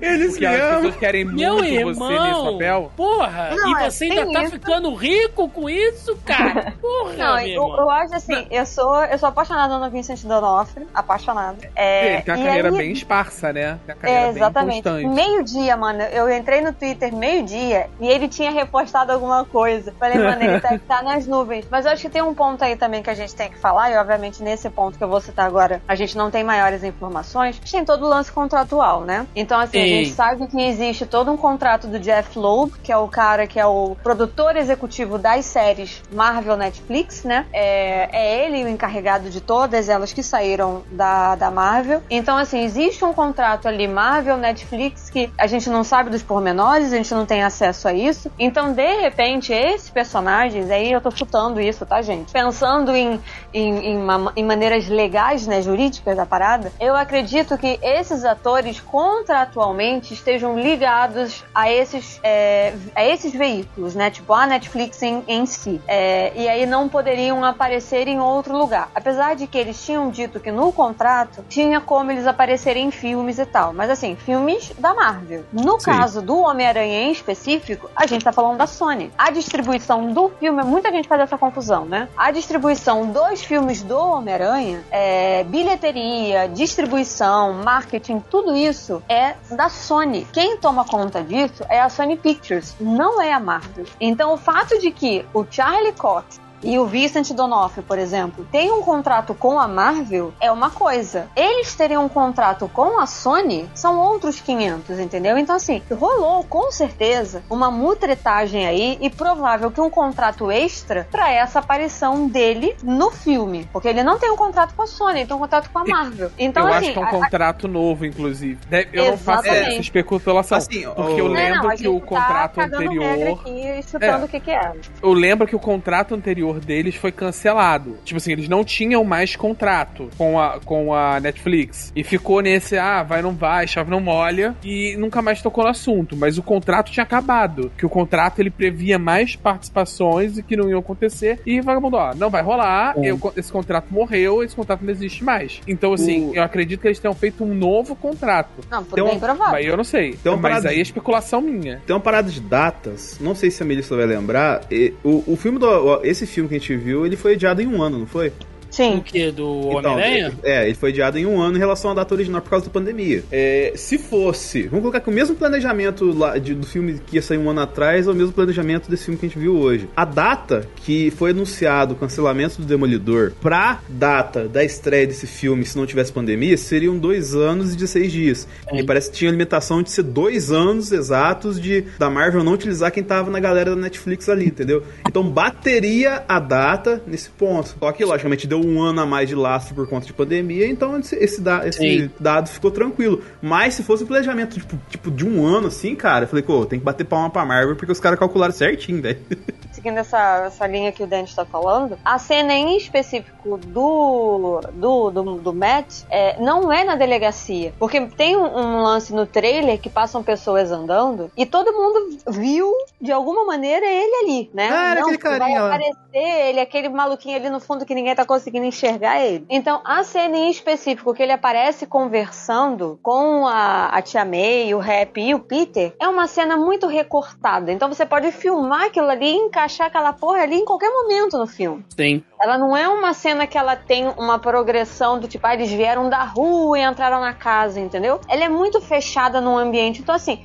Eles Porque me as amam. pessoas querem Meu muito você nesse irmão, papel. porra, Não, e é, você ainda tá isso. Ficando rico com isso, cara. Porra, Não, meu eu, irmão. eu acho assim, eu sou, eu sou apaixonada no Vincent Donofrio, apaixonada. É, Ele tem uma e carreira aí- bem esparsa, né? Tem carreira É, exatamente. Meio-dia, mano. Eu entrei no Twitter meio-dia e ele tinha repostado alguma coisa. Falei, mano, ele tá, tá nas nuvens. Mas eu acho que tem um ponto aí também que a gente tem que falar, e obviamente nesse ponto que eu vou citar agora, a gente não tem maiores informações. A gente tem todo o lance contratual, né? Então, assim, a Sim. gente sabe que existe todo um contrato do Jeff Loeb, que é o cara que é o produtor executivo das séries Marvel Netflix, né? É, é ele o encarregado de todas elas que saíram da, da Marvel. Então, assim, existe um contrato ali Marvel, Netflix, que a gente não sabe dos pormenores, a gente não tem acesso a isso. Então, de repente, esses personagens, aí eu tô chutando isso, tá, gente? Pensando em, em, em, em maneiras legais, né, jurídicas da parada, eu acredito que esses atores contratualmente estejam ligados a esses, é, a esses veículos, né? Tipo, a Netflix em, em si. É, e aí não poderiam aparecer em outro lugar. Apesar de que eles tinham dito que no contrato tinha como eles aparecerem em filmes e tal. Mas assim, filmes da Marvel. No Sim. caso do Homem-Aranha em específico, a gente tá falando da Sony. A distribuição do filme, muita gente faz essa confusão, né? A distribuição dos filmes do Homem-Aranha, é, bilheteria, distribuição, marketing, tudo isso é da Sony. Quem toma conta disso é a Sony Pictures, não é a Marvel. Então o fato de que o Charlie Cox e o Vincent D'Onofrio, por exemplo, tem um contrato com a Marvel, é uma coisa. Eles terem um contrato com a Sony são outros 500, entendeu? Então, assim, rolou com certeza uma mutretagem aí e provável que um contrato extra para essa aparição dele no filme. Porque ele não tem um contrato com a Sony, ele tem um contrato com a Marvel. Então, eu assim. acho que é um a- a- contrato novo, inclusive. Deve- eu não faço Exatamente. essa especulação. Assim, porque eu Não, lembro não, a que o tá contrato regra anterior. aqui É. o que, que é. Eu lembro que o contrato anterior deles foi cancelado. Tipo assim, eles não tinham mais contrato com a, com a Netflix. E ficou nesse, ah, vai, não vai, chave não molha. E nunca mais tocou no assunto. Mas o contrato tinha acabado. Que o contrato ele previa mais participações e que não iam acontecer. E vagabundo, ó, não vai rolar. eu- esse contrato morreu, esse contrato não existe mais. Então, assim, O- eu acredito que eles tenham feito um novo contrato. Não, por Tem bem provável. Mas eu não sei. Uma mas parada- aí é especulação minha. Tem uma parada de datas, não sei se a Melissa vai lembrar. e- O, o filme do. Esse filme que a gente viu, ele foi adiado em um ano, não foi? O Sim. que? Do Então, Homem-Aranha? É, ele foi adiado em um ano em relação à data original por causa da pandemia. É, se fosse, vamos colocar que o mesmo planejamento lá de- do filme que ia sair um ano atrás é o mesmo planejamento desse filme que a gente viu hoje. A data que foi anunciado o cancelamento do Demolidor pra data da estreia desse filme, se não tivesse pandemia, seriam dois anos e 16 dias. E parece que tinha limitação de ser dois anos exatos de da Marvel não utilizar quem tava na galera da Netflix ali, entendeu? Então bateria a data nesse ponto. Só que, logicamente, deu um ano a mais de lastro por conta de pandemia, então esse, esse, da- esse dado ficou tranquilo. Mas se fosse um planejamento, tipo, tipo, de um ano, assim, cara, eu falei, pô, tem que bater palma pra Marvel, porque os caras calcularam certinho, velho. Seguindo essa, essa linha que o Dante está falando, a cena em específico do do, do, do Matt é, não é na delegacia. Porque tem um, um lance no trailer que passam pessoas andando e todo mundo viu, de alguma maneira, ele ali, né? Ah, era não, aquele vai carinha lá. aparecer ele, aquele maluquinho ali no fundo que ninguém tá conseguindo enxergar ele. Então, a cena em específico que ele aparece conversando com a, a tia May, o Rap e o Peter, é uma cena muito recortada. Então você pode filmar aquilo ali e encaixar aquela porra ali em qualquer momento no filme. Sim. Ela não é uma cena que ela tem uma progressão do tipo, ah, eles vieram da rua e entraram na casa, entendeu? Ela é muito fechada num ambiente. Então, assim,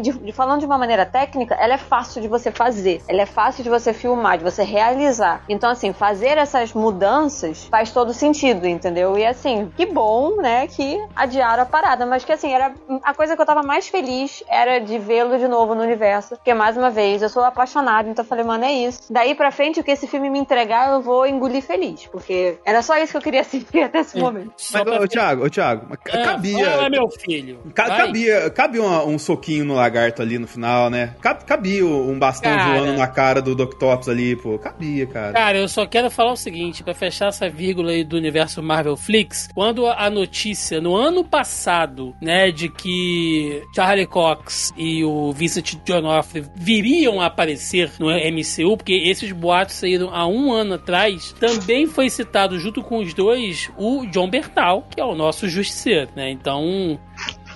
de- falando de uma maneira técnica, ela é fácil de você fazer. Ela é fácil de você filmar, de você realizar. Então, assim, fazer essas mudanças faz todo sentido, entendeu? E assim, que bom, né, que adiaram a parada. Mas que assim, era a coisa que eu tava mais feliz era de vê-lo de novo no universo. Porque, mais uma vez, eu sou apaixonada, então eu falei, mano, é isso. Daí pra frente, o que esse filme me entregar, eu vou feliz. Porque era só isso que eu queria sentir até esse momento. Mas, ô, Thiago, ô, Thiago, Ah, cabia. Fala, meu filho. Ca- Vai. cabia, cabia uma- um soquinho no lagarto ali no final, né? Cab- Cabia um bastão Cara. voando na cara do Doctops ali, pô. Cabia, cara. Cara, eu só quero falar o seguinte, pra fechar essa vírgula aí do universo Marvel Flix, quando a a notícia no ano passado, né, de que Charlie Cox e o Vincent D'Onofrio viriam a aparecer no MCU, porque esses boatos saíram há um ano atrás, também foi citado junto com os dois o John Bertal, que é o nosso justiceiro, né? Então,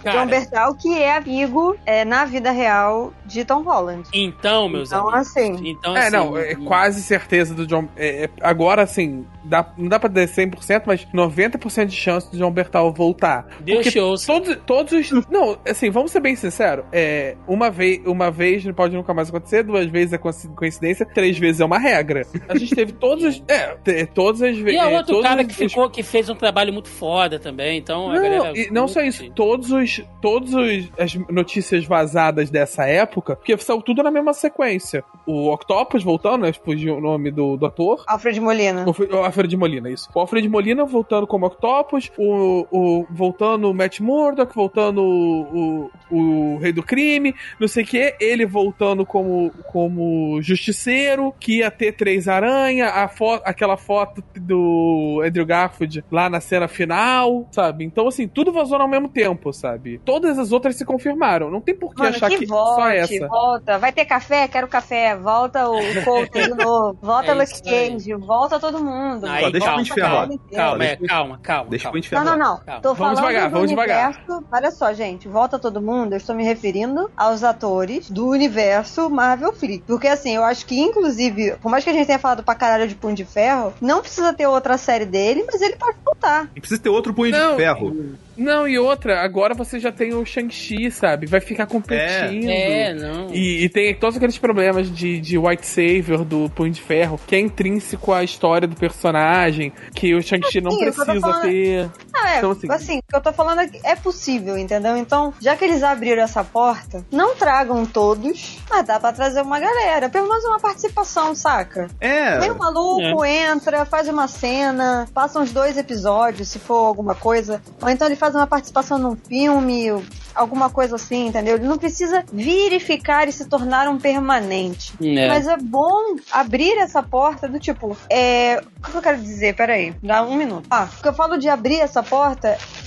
cara, John Bertal, que é amigo é, na vida real de Tom Holland. então, meus Então, amigos, assim. então, É, assim, não, é quase certeza do John. é, é, agora, assim, dá, não dá pra dizer 100%, mas 90% de chance do John Bertal voltar. Deus Porque te ouça. Todos, todos os. Não, assim, vamos ser bem sinceros. É, uma, vez, uma vez não pode nunca mais acontecer, duas vezes é coinci- coincidência, três vezes é uma regra. A gente teve todos os. É, todas as vezes. E é outro cara que os, ficou, que fez um trabalho muito foda também, então a Não, galera. e não só isso, todos os todos os, as notícias vazadas dessa época, porque saiu tudo na mesma sequência. O Octopus voltando, né, fugiu o nome do, do ator. Alfred Molina. O, o Alfred Molina, isso. O Alfred Molina voltando como Octopus, o, o voltando o Matt Murdock, voltando o, o, o Rei do Crime, não sei o que, ele voltando como, como Justiceiro, que ia ter três aranha, a fo aquela foto do Andrew Garfield lá na cena final, sabe? Então, assim, tudo vazou ao mesmo tempo, sabe? Todas as outras se confirmaram. Não tem por que Mano, achar que que volte, só essa. volta. Vai ter café? Quero café. Volta o Colt de novo. Volta É Luke isso aí. Cage. Volta todo mundo. Aí, Só deixa calma, o Punho de Ferro lá. calma, calma, é, Deixa- calma, calma. Deixa o. Punho de Não, Ferro não, não. Calma. Tô Vamos falando devagar, vamos devagar. universo. Olha só, gente. Volta todo mundo. Eu estou me referindo aos atores do universo Marvel Flix. Porque assim, eu acho que, inclusive, por mais que a gente tenha falado pra caralho de Punho de Ferro, não precisa ter outra série dele, mas ele pode voltar. E precisa ter outro punho Não. de ferro. Não, e outra, agora você já tem o Shang-Chi, sabe? Vai ficar competindo. É, não. E, e tem todos aqueles problemas de, de White Savior do Punho de Ferro, que é intrínseco à história do personagem, que o Shang-Chi não Sim, precisa falando- ter. É, Então, assim, assim- o que eu tô falando é que é possível, entendeu? Então, já que eles abriram essa porta, não tragam todos, mas dá pra trazer uma galera. Pelo menos uma participação, saca? É. Vem um maluco, entra, faz uma cena, passa uns dois episódios, se for alguma coisa. Ou então ele faz uma participação num filme, alguma coisa assim, entendeu? Ele não precisa vir e ficar e se tornar um permanente. É. Mas é bom abrir essa porta do tipo, é. O que eu quero dizer? Peraí, dá um minuto. Ah, o que eu falo de abrir essa porta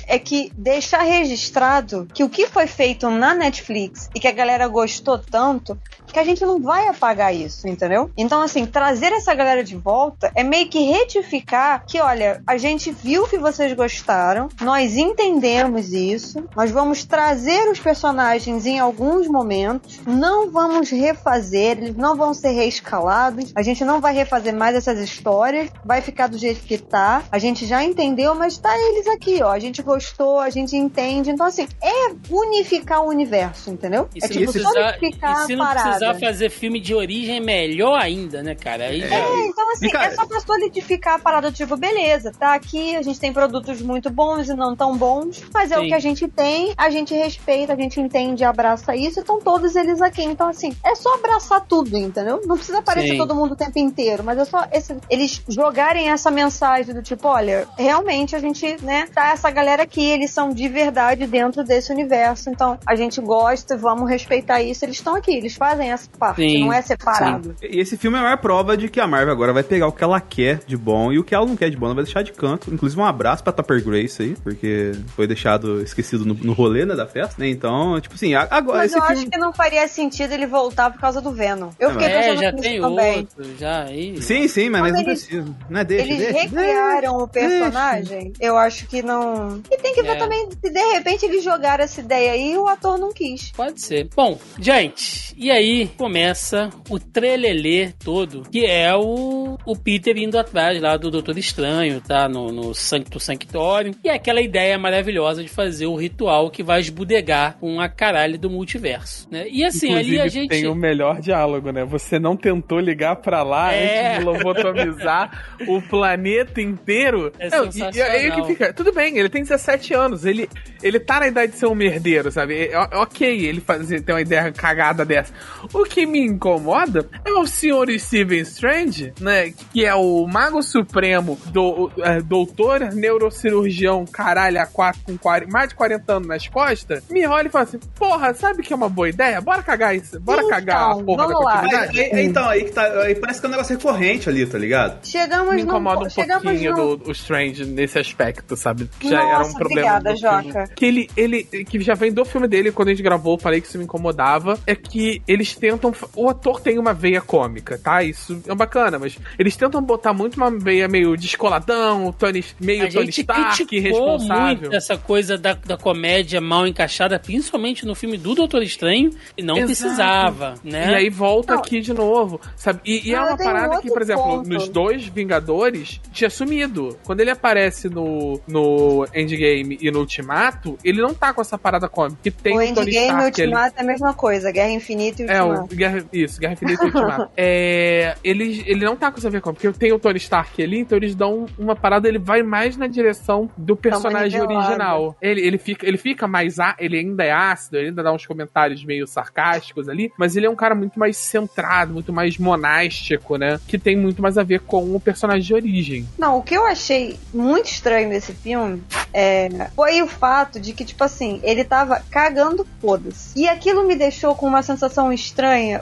é que deixar registrado que o que foi feito na Netflix e que a galera gostou tanto, que a gente não vai apagar isso, entendeu? Então, assim, trazer essa galera de volta é meio que retificar que, olha, a gente viu que vocês gostaram, nós entendemos isso, nós vamos trazer os personagens em alguns momentos, não vamos refazer, eles não vão ser reescalados, a gente não vai refazer mais essas histórias, vai ficar do jeito que tá, a gente já entendeu, mas tá eles aqui, ó, a gente gostou, a gente entende, então, assim, é unificar o universo, entendeu? É tipo, e se a parada. Precisar fazer filme de origem, é melhor ainda, né, cara? Aí já- É, então assim, cara- é só pra solidificar a parada, tipo, beleza, tá aqui, a gente tem produtos muito bons e não tão bons, mas é Sim. o que a gente tem, a gente respeita, a gente entende e abraça isso, estão todos eles aqui. Então, assim, é só abraçar tudo, entendeu? Não precisa aparecer Sim. todo mundo o tempo inteiro, mas é só esse- eles jogarem essa mensagem do tipo, olha, realmente a gente, né, tá essa galera aqui, eles são de verdade dentro desse universo, então a gente gosta, vamos respeitar isso, eles estão aqui, eles fazem essa parte, Sim. não é separado. E esse filme é a maior prova de que a Marvel agora vai pegar o que ela quer de bom e o que ela não quer de bom, ela vai deixar de canto. Inclusive, um abraço pra Topper Grace aí, porque foi deixado esquecido no, no rolê, né, da festa, né? Então, tipo assim, agora Mas esse eu filme. acho que não faria sentido ele voltar por causa do Venom. Eu fiquei É, pensando já tem também. outro, já aí. Sim, sim, mas, não eles- precisa. Não é deixa, Eles deixa. recriaram o personagem, eu acho que não. E tem que ver É. também se de repente eles jogaram essa ideia aí e o ator não quis. Pode ser. Bom, gente, e aí começa o trelelê todo, que é o, o Peter indo atrás lá do Doutor Estranho, tá? No, no Sancto Sanctorium. E é aquela ideia maravilhosa de fazer o ritual que vai esbudegar com a caralho do multiverso, né? E assim, Inclusive, ali a gente... tem o melhor diálogo, né? Você não tentou ligar pra lá É. antes de lobotomizar o planeta inteiro. É Não, e- e, que fica. Tudo bem, ele tem 17 anos. Ele, ele tá na idade de ser um merdeiro, sabe? É, é ok ele fazer, ter uma ideia cagada dessa. O que me incomoda é o senhor Steven Strange, né? Que é o mago supremo, do, é, doutor neurocirurgião, caralho, a quatro, com 40, mais de 40 anos nas costas. Me olha e fala assim: Porra, sabe que é uma boa ideia? Bora cagar isso. Bora Então, cagar a porra da continuidade. Aí- aí- então, aí que tá. Aí parece que é um negócio recorrente ali, tá ligado? Chegamos me incomoda no, um pouquinho no, do, o Strange nesse aspecto, sabe? Que já era um Nossa, problema. obrigada, do. Joca. Que ele, ele. Que já vem do filme dele, quando a gente gravou, eu falei que isso me incomodava. É que eles tentam. O ator tem uma veia cômica, tá? Isso é bacana, mas eles tentam botar muito uma veia meio descoladão, o Tony, meio A Tony gente Stark, responsável. muito essa coisa da, da comédia mal encaixada, principalmente no filme do Doutor Estranho, e não Exato. precisava, né? E aí volta Não. aqui de novo, sabe? E, e é uma tem um parada que, por exemplo, ponto. nos dois Vingadores, tinha sumido. Quando ele aparece no, no Endgame e no Ultimato, ele não tá com essa parada cômica. Que tem o o, Tony Endgame e o. Ultimato é a mesma coisa, Guerra Infinita e É, Ultimato. o Guerra, isso, Guerra Infinita e Ultimato. é, ele, ele não tá com essa a ver com, porque tem o Tony Stark ali, então eles dão uma parada, ele vai mais na direção do personagem original. Ele, ele, fica, ele fica mais. á- Ele ainda é ácido, ele ainda dá uns comentários meio sarcásticos ali, mas ele é um cara muito mais centrado, muito mais monástico, né? Que tem muito mais a ver com o personagem de origem. Não, o que eu achei muito estranho nesse filme é, foi o fato de que, tipo assim, ele tava cagando foda-se. E aquilo me deixou com uma sensação estranha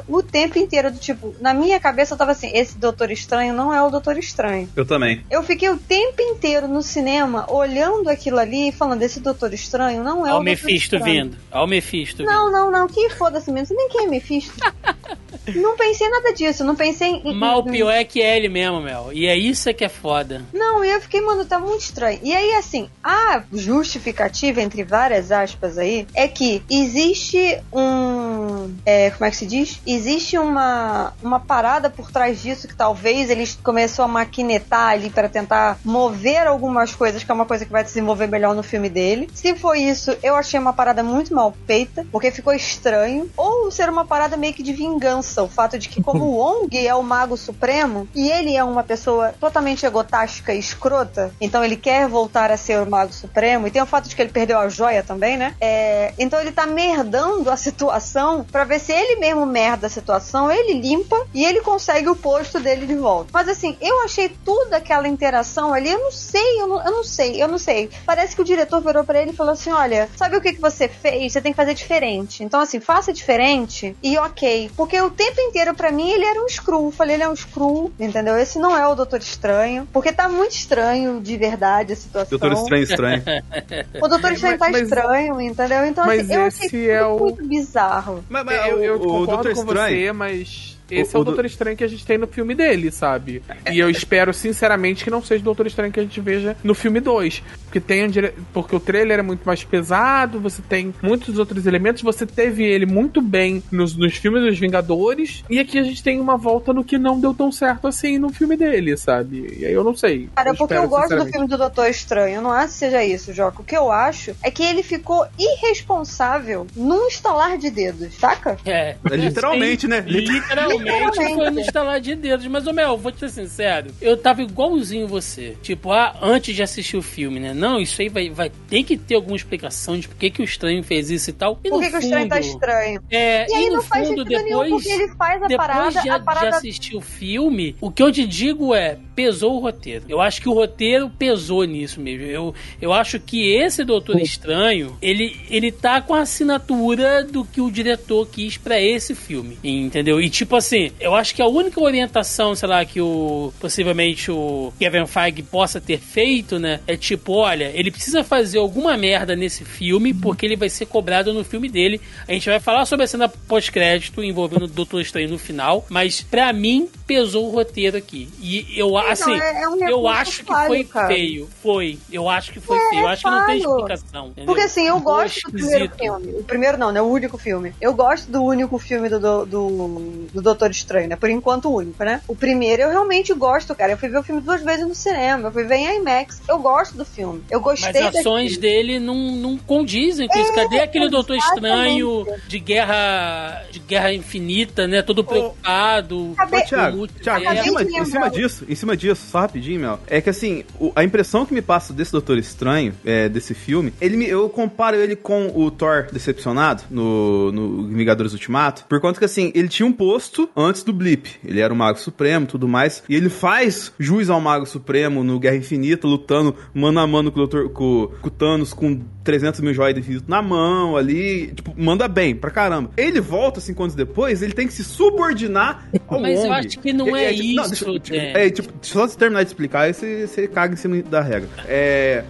o tempo inteiro, do tipo, na minha cabeça eu tava assim, esse Doutor Estranho não é o Doutor Estranho. Eu também. Eu fiquei o tempo inteiro no cinema olhando aquilo ali e falando, esse Doutor Estranho não é Olha o o Doutor Mephisto vindo. Olha o Mephisto vindo. Não, não, não, que foda-se mesmo, você nem quem é Mephisto. Não pensei nada disso, não pensei em. Mal pior é que é ele mesmo, Mel. E é isso que é foda. Não, e eu fiquei, mano, tá muito estranho. E aí, assim, a justificativa, entre várias aspas aí, é que existe um. É, como é que se diz? Existe uma, uma parada por trás disso que talvez eles começou a maquinetar ali para tentar mover algumas coisas, que é uma coisa que vai desenvolver melhor no filme dele. Se foi isso, eu achei uma parada muito mal feita, porque ficou estranho. Ou ser uma parada meio que de vingança. O fato de que, como o Wong é o Mago Supremo, e ele é uma pessoa totalmente egotástica e escrota, então ele quer voltar a ser o Mago Supremo, e tem o fato de que ele perdeu a joia também, né? É, então ele tá merdando a situação para ver se ele mesmo merda a situação, ele limpa e ele consegue o posto dele de volta. Mas assim, eu achei tudo aquela interação ali, eu não sei, eu não, eu não sei, eu não sei. Parece que o diretor virou para ele e falou assim: olha, sabe o que, que você fez? Você tem que fazer diferente. Então, assim, faça diferente e ok. Porque o tempo inteiro, para mim, ele era um screw. Eu falei, ele é um screw, entendeu? Esse não é o Doutor Estranho. Porque tá muito estranho de verdade a situação. Doutor Estranho Estranho. O Doutor Estranho tá Mas- estranho, entendeu? Então, mas assim, eu esse achei é tudo o- muito bizarro. Mas, mas eu, eu o concordo Doutor com você, mas esse O- é o o do- Doutor Estranho que a gente tem no filme dele, sabe? E eu espero, sinceramente, que não seja o Doutor Estranho que a gente veja no filme 2. Porque tem um dire... porque o trailer é muito mais pesado, você tem muitos outros elementos, você teve ele muito bem nos, nos filmes dos Vingadores, e aqui a gente tem uma volta no que não deu tão certo assim no filme dele, sabe? E aí eu não sei. Cara, porque espero, eu gosto do filme do Doutor Estranho. Eu não acho que seja isso, Joca. O que eu acho é que ele ficou irresponsável num estalar de dedos, saca? É. É literalmente, né? Literalmente, Literalmente. foi no estalar de dedos. Mas, ô Mel, vou te ser sincero, eu tava igualzinho você. Tipo, ah, antes de assistir o filme, né? Não, isso aí vai, vai tem que ter alguma explicação de por que, que o estranho fez isso e tal. E Por no que, que o estranho tá fundo, estranho? É, E aí e no não faz fundo, sentido nenhum, depois. porque ele faz a Depois parada, de, a de parada assistir o filme, o que eu te digo é, pesou o roteiro. Eu acho que o roteiro pesou nisso mesmo. Eu, eu acho que esse Doutor Estranho, ele, ele tá com a assinatura do que o diretor quis pra esse filme, entendeu? E tipo assim, eu acho que a única orientação, sei lá, que o possivelmente o Kevin Feige possa ter feito, né, é tipo, olha, ele precisa fazer alguma merda nesse filme porque ele vai ser cobrado no filme dele. A gente vai falar sobre a cena pós-crédito envolvendo o Doutor Estranho no final, mas pra mim pesou o roteiro aqui. E eu assim, é- é um eu acho que falho, foi cara. feio. Foi. Eu acho que foi É, feio. Eu acho que não tem explicação. entendeu? Porque assim, eu gosto do primeiro filme. O primeiro não, né? O único filme. Eu gosto do único filme do, do, do, do Doutor Estranho, né? Por enquanto, o único, né? O primeiro eu realmente gosto, cara. Eu fui ver o filme duas vezes no cinema. Eu fui ver em IMAX. Eu gosto do filme. Eu Mas gostei as ações dele não, não condizem com isso. Cadê aquele Doutor. Estranho de guerra de guerra infinita, né? Todo preocupado. Acabei- Ô, Thiago, Muito Thiago em, cima, em cima disso, em cima disso, só rapidinho, Mel, é que assim, o- a impressão que me passa desse Doutor Estranho, é, desse filme, ele me- eu comparo ele com o Thor decepcionado no, no Vingadores Ultimato, por conta que assim, ele tinha um posto antes do Blip, ele era o Mago Supremo e tudo mais, e ele faz jus ao Mago Supremo no Guerra Infinita, lutando mano a mano com o, Doutor, com, com o Thanos com 300 mil joias de infinito na mão ali, tipo, manda bem pra caramba. Ele volta cinco anos depois, ele tem que se subordinar ao Mas eu Wong. acho que não é tipo, isso, deixa- tipo, Dan. é, tipo, deixa eu só terminar de explicar, aí você, você caga em cima da regra. É,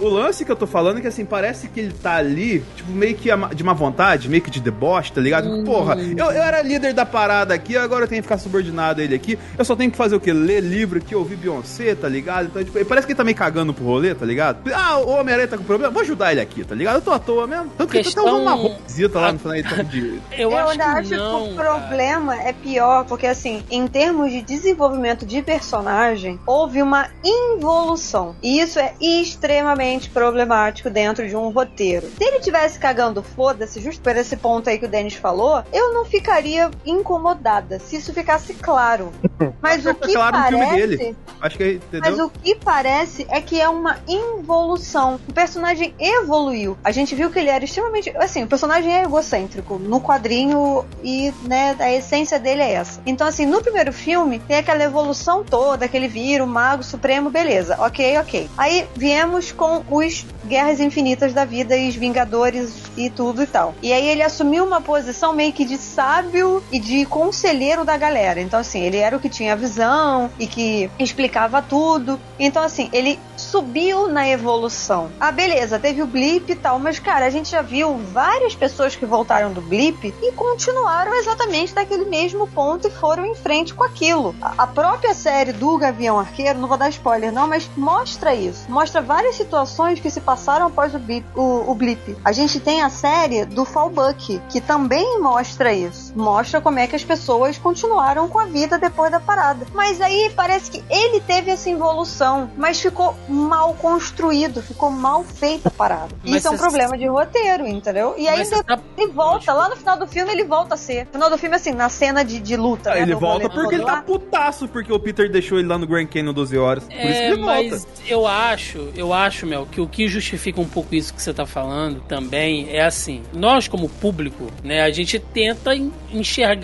o, o lance que eu tô falando é que, assim, parece que ele tá ali, tipo, meio que de má vontade, meio que de deboche, tá ligado? Hum. Porra, eu, eu era líder da parada aqui, agora eu tenho que ficar subordinado a ele aqui. Eu só tenho que fazer o quê? Ler livro aqui, ouvir Beyoncé, tá ligado? Então, tipo, parece que ele tá meio cagando pro rolê, tá ligado? Ah, o Homem-Aranha tá com problema? Vou ajudar ele aqui, tá ligado? Eu tô à toa mesmo. Tanto que ele tá Questão- usando uma roupezita lá no final de... Eu, Eu acho ainda que não. que o cara. problema é pior, porque assim, em termos de desenvolvimento de personagem, houve uma involução. E isso é extremamente problemático dentro de um roteiro. Se ele tivesse cagando foda-se, justo por esse ponto aí que o Denis falou, eu não ficaria incomodada se isso ficasse claro. Mas o que claro parece. dele. Acho que, entendeu? Mas o que parece é que é uma involução. O personagem evoluiu. A gente viu que ele era extremamente. Assim, o personagem é egocêntrico no quadrinho e, né, a essência dele é essa. Então, assim, no primeiro filme tem aquela evolução toda, aquele vira o Mago Supremo, beleza. Ok, ok. Aí viemos com os Guerras Infinitas da Vida e os Vingadores e tudo e tal. E aí ele assumiu uma posição meio que de sábio e de conselheiro da galera. Então, assim, ele era o que tinha visão e que explicava tudo. Então, assim, ele subiu na evolução. Ah, beleza, teve o blip e tal, mas, cara, a gente já viu várias pessoas que voltaram do blip e continuaram exatamente daquele mesmo ponto e foram em frente com aquilo. A própria série do Gavião Arqueiro, não vou dar spoiler não, mas mostra isso. Mostra várias situações que se passaram após o blip. O, o blip. A gente tem a série do Fallbuck, que também mostra isso. Mostra como é que as pessoas continuaram com a vida depois da parada. Mas aí parece que ele teve essa evolução, mas ficou mal construído, ficou mal feita a parada. Mas isso é um problema de roteiro, entendeu? E aí cê tá- ele volta, lá no final do filme ele volta a ser. No final do filme, assim, na cena de, de luta. né, ele volta rolê porque ele tá putaço, porque o Peter deixou ele lá no Grand Canyon 12 horas. Por isso que É, ele volta. mas eu acho, eu acho, Mel, que o que justifica um pouco isso que você tá falando também é assim, nós como público, né, a gente tenta en-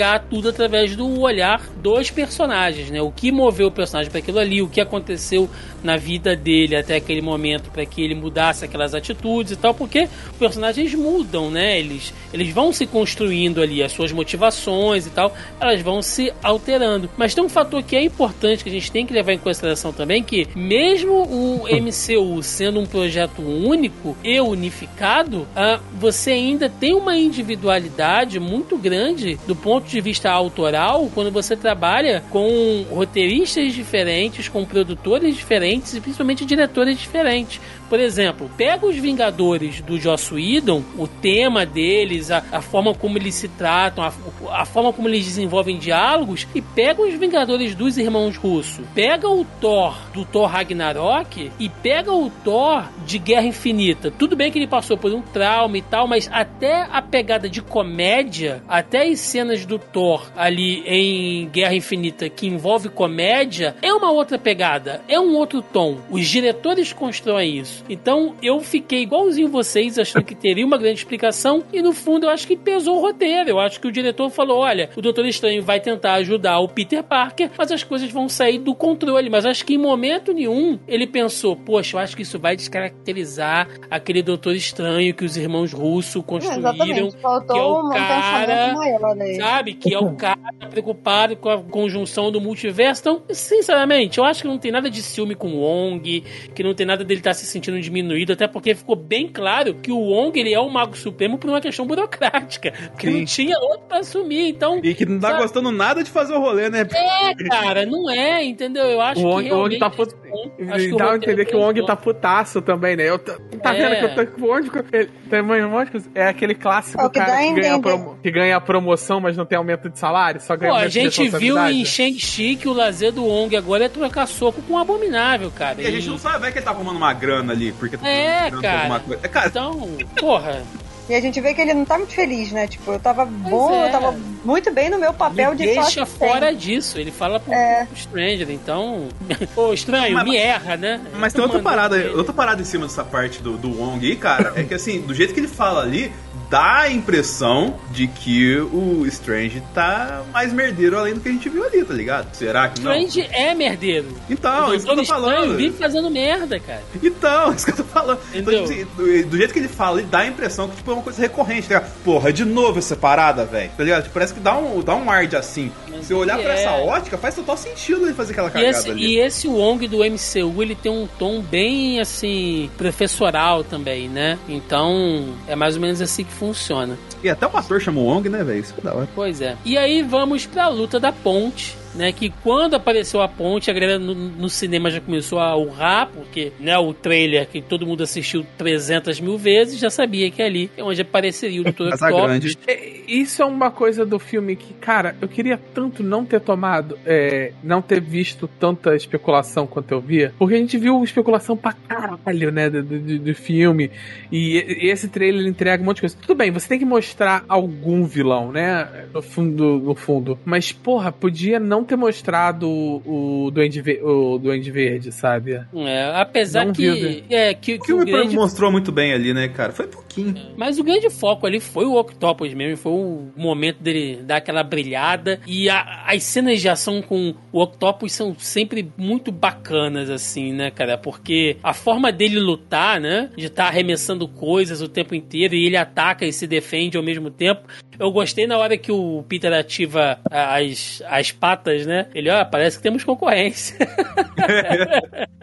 enxergar tudo através do olhar dos personagens, né? O que moveu o personagem para aquilo ali, o que aconteceu na vida dele até aquele momento para que ele mudasse aquelas atitudes e tal, porque personagens mudam, né? Eles, eles vão se construindo ali, as suas motivações e tal, elas vão se alterando. Mas tem um fator que é importante que a gente tem que levar em consideração também, que mesmo o MCU sendo um projeto único e unificado, ah, você ainda tem uma individualidade muito grande do ponto de vista autoral quando você trabalha com roteiristas diferentes, com produtores diferentes e principalmente diretores diferentes. Por exemplo, pega os Vingadores do Joss Whedon, o tema deles, a, a forma como eles se tratam, a, a forma como eles desenvolvem diálogos, e pega os Vingadores dos Irmãos Russo. Pega o Thor do Thor Ragnarok e pega o Thor de Guerra Infinita. Tudo bem que ele passou por um trauma e tal, mas até a pegada de comédia, até as cenas do Thor ali em Guerra Infinita que envolve comédia, é uma outra pegada, é um outro tom. Os diretores constroem isso. Então eu fiquei igualzinho vocês, achando que teria uma grande explicação, e no fundo eu acho que pesou o roteiro. Eu acho que o diretor falou: olha, o Doutor Estranho vai tentar ajudar o Peter Parker, mas as coisas vão sair do controle. Mas acho que em momento nenhum ele pensou: poxa, eu acho que isso vai descaracterizar aquele Doutor Estranho que os irmãos russos construíram. Exatamente, faltou que é o um cara, aí. Sabe? Que é o cara preocupado com a conjunção do multiverso. Então, sinceramente, eu acho que não tem nada de ciúme com o Wong, que não tem nada dele estar se sentindo diminuído, até porque ficou bem claro que o Wong ele é o Mago Supremo por uma questão burocrática. Porque Sim. não tinha outro pra assumir. Então. E que não tá sabe? gostando nada de fazer o rolê, né? É, cara, não é, entendeu? Eu acho O que. Wong, o Wong tá put... Acho que E o dá a entender que o Wong pesou. tá putaço também, né? Eu tá É. vendo que eu tô com o Wong. Ele, tem um monte de coisa. é aquele clássico É que cara que ganha, promo- que ganha a promoção, mas não tem aumento de salário, só ganha Pô, a gente viu em. Shang-Chi que o lazer do Wong agora é trocar soco com o Abominável, cara. E a gente não sabe, vai que ele tá arrumando uma grana ali, porque tá É, cara. alguma coisa. É, cara, Então, porra. E a gente vê que ele não tá muito feliz, né? Tipo, eu tava bom, é. eu tava muito bem no meu papel Me de deixa fora disso. Ele fala pro, É. pro Stranger, então. Ô, estranho, Mas- me erra, né? Mas tem outra parada, ele. outra parada em cima dessa parte do, do Wong aí, cara, é que assim, do jeito que ele fala ali, dá a impressão de que o Strange tá mais merdeiro além do que a gente viu ali, tá ligado? Será que não? Strange é merdeiro. Então, o isso que eu tô falando. vive fazendo merda, cara. Então, isso que eu tô falando. Então, tipo assim, do, do jeito que ele fala, ele dá a impressão que tipo, é uma coisa recorrente, tá ligado? Porra, de novo essa parada, velho. Tá ligado? Parece que dá um, dá um ar de assim. Mas Se eu olhar pra é. essa ótica, faz total sentido ele fazer aquela E cagada esse, ali. e esse Wong do MCU, ele tem um tom bem, assim, professoral também, né? Então, é mais ou menos assim que funciona. E até o ator chamou Wong, né, velho? Isso é da hora. Pois é. E aí vamos pra luta da ponte. Né, que quando apareceu a ponte, a galera no, no cinema já começou a urrar, porque né, o trailer que todo mundo assistiu 300 mil vezes já sabia que ali é onde apareceria o Dr. Octopus. É, Isso é uma coisa do filme que, cara, eu queria tanto não ter tomado, é, não ter visto tanta especulação quanto eu via, porque a gente viu especulação pra caralho, né, do, do, do filme, e, e esse trailer entrega um monte de coisa. Tudo bem, você tem que mostrar algum vilão, né, no fundo, no fundo, mas, porra, podia não ter mostrado o, o, Duende, Ve- o Duende Verde, sabe? É, apesar Não que, viu, né? é, que, O que o filme grande mostrou muito bem ali, né, cara? Foi pouquinho. Mas o grande foco ali foi o Octopus mesmo, foi o momento dele dar aquela brilhada. E a- as cenas de ação com o Octopus são sempre muito bacanas, assim, né, cara? Porque a forma dele lutar, né? De estar arremessando coisas o tempo inteiro e ele ataca e se defende ao mesmo tempo. Eu gostei na hora que o Peter ativa as, as patas, né? Ele, ó, parece que temos concorrência.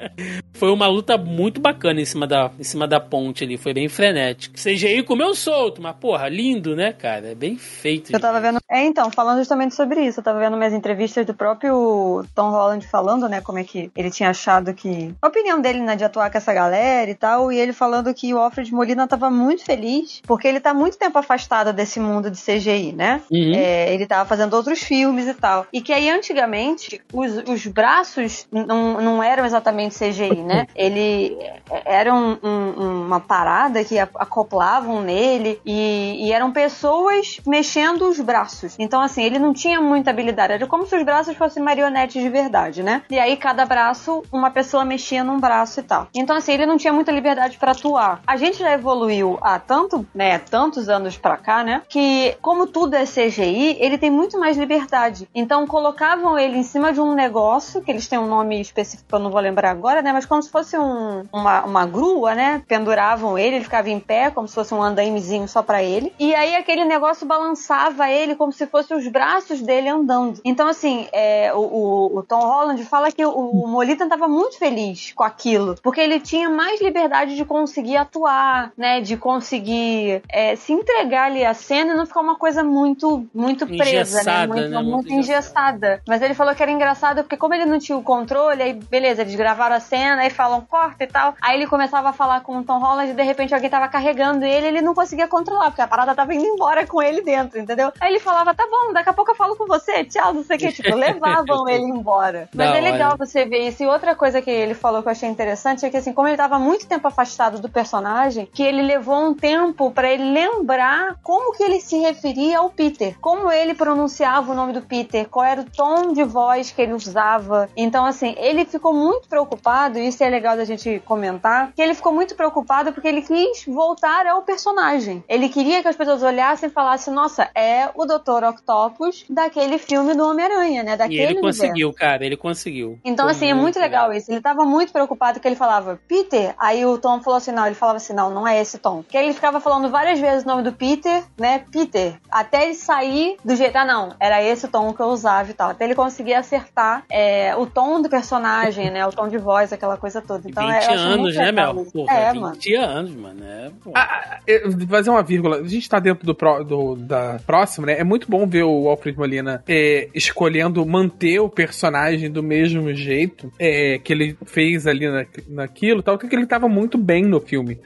Foi uma luta muito bacana em cima da, em cima da ponte ali, foi bem frenético. CGI comeu solto, mas porra, lindo, né, cara? É bem feito. Eu tava vendo. É, então, falando justamente sobre isso, eu tava vendo umas entrevistas do próprio Tom Holland falando, né, como é que ele tinha achado que. A opinião dele, né, de atuar com essa galera e tal, e ele falando que o Alfred Molina tava muito feliz, porque ele tá muito tempo afastado desse mundo de CGI, né? Uhum. É, ele tava fazendo outros filmes e tal. E que aí, antigamente, os, os braços não, não eram exatamente CGI, né? Ele era um- um- uma parada que acoplavam nele e, e eram pessoas mexendo os braços. Então, assim, ele não tinha muita habilidade. Era como se os braços fossem marionetes de verdade, né? E aí, cada braço, uma pessoa mexia num braço e tal. Então, assim, ele não tinha muita liberdade pra atuar. A gente já evoluiu há tanto, né, tantos anos pra cá, né? Que, como tudo é CGI, ele tem muito mais liberdade. Então, colocavam ele em cima de um negócio, que eles têm um nome específico que eu não vou lembrar agora, né? Mas como se fosse um- uma, uma grua, né? Penduravam ele, ele ficava em pé, como se fosse um andaimezinho só pra ele. E aí aquele negócio balançava ele como se fossem os braços dele andando. Então, assim, é, o, o- Tom Holland fala que o, o Molita tava muito feliz com aquilo, porque ele tinha mais liberdade de conseguir atuar, né? De conseguir é, se entregar ali à cena e não ficar uma coisa muito, muito presa, Engessada, né? Muito, né? muito Muito engessada. Mas ele falou que era engraçado porque, como ele não tinha o controle, aí beleza, eles gravaram a cena, aí falam corta e tal. Aí ele começava a falar com o Tom Holland e de repente alguém tava carregando ele ele não conseguia controlar, porque a parada tava indo embora com ele dentro, entendeu? Aí ele falava, tá bom, daqui a pouco eu falo com você, tchau, não sei o que. Tipo, levavam ele embora. Mas Da é legal hora. você ver isso. E outra coisa que ele falou que eu achei interessante é que, assim, como ele tava muito tempo afastado do personagem, que ele levou um tempo pra ele lembrar como que ele se referia ao Peter, como ele pronunciava o nome do Peter, qual era o tom de voz que ele usava. Então, assim, ele ficou muito preocupado, e isso é legal da gente comentar, que ele ficou muito preocupado porque ele quis voltar ao personagem. Ele queria que as pessoas olhassem e falassem, nossa, é o Dr. Octopus daquele filme do Homem-Aranha, né? E Daquele ele universo. conseguiu, cara, ele conseguiu. Então, Foi assim, é muito legal isso. Ele tava muito preocupado que ele falava, Peter. Aí o Tom falou assim: não, ele falava assim: não, não é esse Tom. Que ele ficava falando várias vezes o nome do Peter, né? Peter. Até ele sair do jeito, ah, não, era esse tom que eu usava e tal. Até ele conseguir acertar é, o tom do personagem, né? O tom de voz, aquela coisa toda. Então, 20 é, eu acho anos, muito né, legal Mel? Porra, é, 20 mano. anos, mano. É. Ah, eu vou fazer uma vírgula. A gente tá dentro do, do- da próxima, né? É muito bom ver o Alfred Molina é, escolhendo manter o personagem do mesmo jeito é, que ele fez ali na, naquilo, tal, porque ele tava muito bem no filme.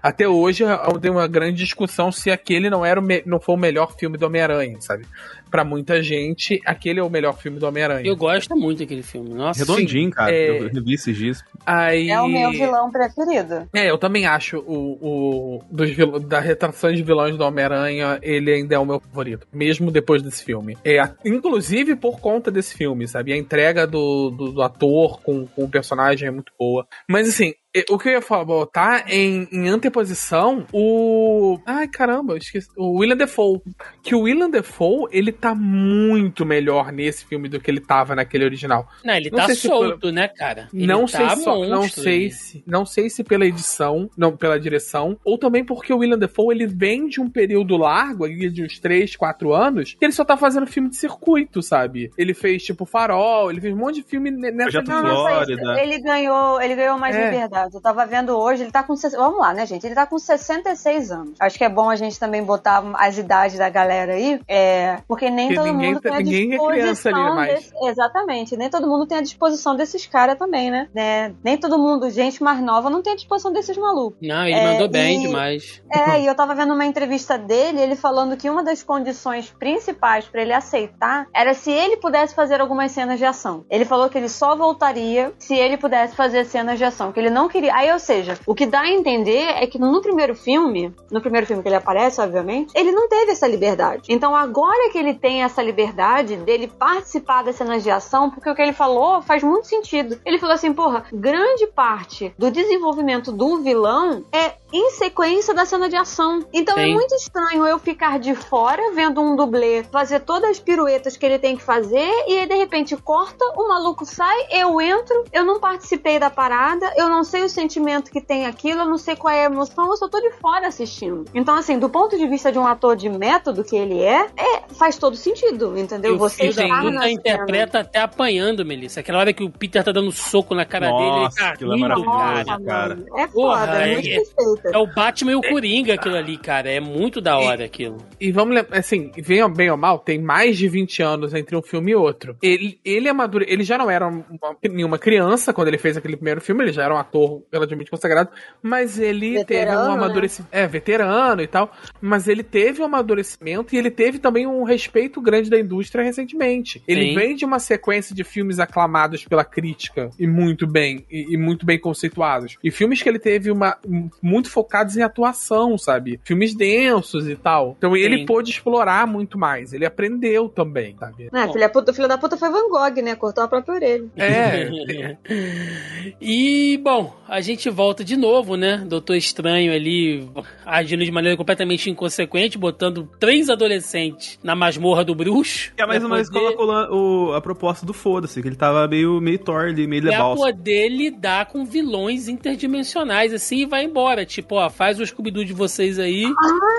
Até hoje tem uma grande discussão se aquele não era não foi o melhor filme do Homem-Aranha, sabe? Pra muita gente, aquele é o melhor filme do Homem-Aranha. Eu gosto muito daquele filme. Nossa, Redondinho, cara. é- Eu revi esses dias. Aí... É o meu vilão preferido. É, eu também acho o, o dos vil- da retração de vilões do Homem-Aranha, ele ainda é o meu favorito, mesmo depois desse filme. É, inclusive por conta desse filme, sabe? A entrega do, do, do ator com, com o personagem é muito boa. Mas assim, o que eu ia falar, botar em, em anteposição o. Ai, caramba, eu esqueci. O William Defoe. Que o William Defoe, ele tá muito melhor nesse filme do que ele tava naquele original. Não, ele Não tá solto, né, cara? Ele não tá sei só, não sei ele. se, não sei se pela edição, não pela direção, ou também porque o William Defoe ele vem de um período largo, ali de uns 3, 4 anos, que ele só tá fazendo filme de circuito, sabe? Ele fez tipo Farol, ele fez um monte de filme ne- nessa Projeto. Flórida. Ele ganhou, ele ganhou mais É. liberdade. Eu tava vendo hoje, ele tá com. Vamos lá, né, gente? Ele tá com 66 anos. Acho que é bom a gente também botar as idades da galera aí, é, porque nem Porque todo ninguém mundo tá- tem a ninguém é disposição. criança ali mais. desse- Exatamente. Nem todo mundo tem a disposição desses caras também, né? né? Nem todo mundo, gente mais nova, não tem a disposição desses malucos. Não, ele É, mandou bem e- demais. É, e eu tava vendo uma entrevista dele, ele falando que uma das condições principais pra ele aceitar era se ele pudesse fazer algumas cenas de ação. Ele falou que ele só voltaria se ele pudesse fazer cenas de ação, que ele não queria. Aí, ou seja, o que dá a entender é que no primeiro filme, no primeiro filme que ele aparece, obviamente, ele não teve essa liberdade. Então agora que ele tem essa liberdade dele participar das cenas de ação, porque o que ele falou faz muito sentido. Ele falou assim, porra, grande parte do desenvolvimento do vilão é em sequência da cena de ação. Então é Sim. muito estranho eu ficar de fora vendo um dublê fazer todas as piruetas que ele tem que fazer e aí de repente corta, o maluco sai, eu entro, eu não participei da parada, eu não sei o sentimento que tem aquilo, eu não sei qual é a emoção, eu só tô de fora assistindo. Então assim, do ponto de vista de um ator de método que ele é, é faz todo sentido, entendeu? E o Você na puta cena. interpreta até apanhando, Melissa. Aquela hora que o Peter tá dando soco na cara dele, ele Nossa, tá aquilo é rindo, maravilhoso. cara. cara. É Porra, foda, é, é- muito é- perfeito. É o Batman e o Coringa aquilo ali, cara. É muito da hora aquilo. E vamos lembrar, assim, venha bem ou mal, tem mais de 20 anos entre um filme e outro. Ele, ele amadure... ele já não era uma, nenhuma criança quando ele fez aquele primeiro filme, ele já era um ator relativamente consagrado, mas ele teve Veterano, um né? amadurecimento. É, veterano e tal. Mas ele teve um amadurecimento e ele teve também um respeito grande da indústria recentemente. Ele Sim. vem de uma sequência de filmes aclamados pela crítica e muito bem, e, e muito bem conceituados. E filmes que ele teve uma um- muito focados em atuação, sabe? Filmes densos e tal. Então ele Sim. pôde explorar muito mais. Ele aprendeu também, sabe? É, filha, puta, filho da puta foi Van Gogh, né? Cortou a própria orelha. É, e, bom, a gente volta de novo, né? Doutor Estranho ali agindo de maneira completamente inconsequente, botando três adolescentes na masmorra do bruxo. É mais pra ou menos o, a proposta do foda-se, que ele tava meio, meio Thor ali, meio Pra lebalso. poder lidar com vilões interdimensionais, assim, e vai embora. Tipo, ó, faz o Scooby-Doo de vocês aí,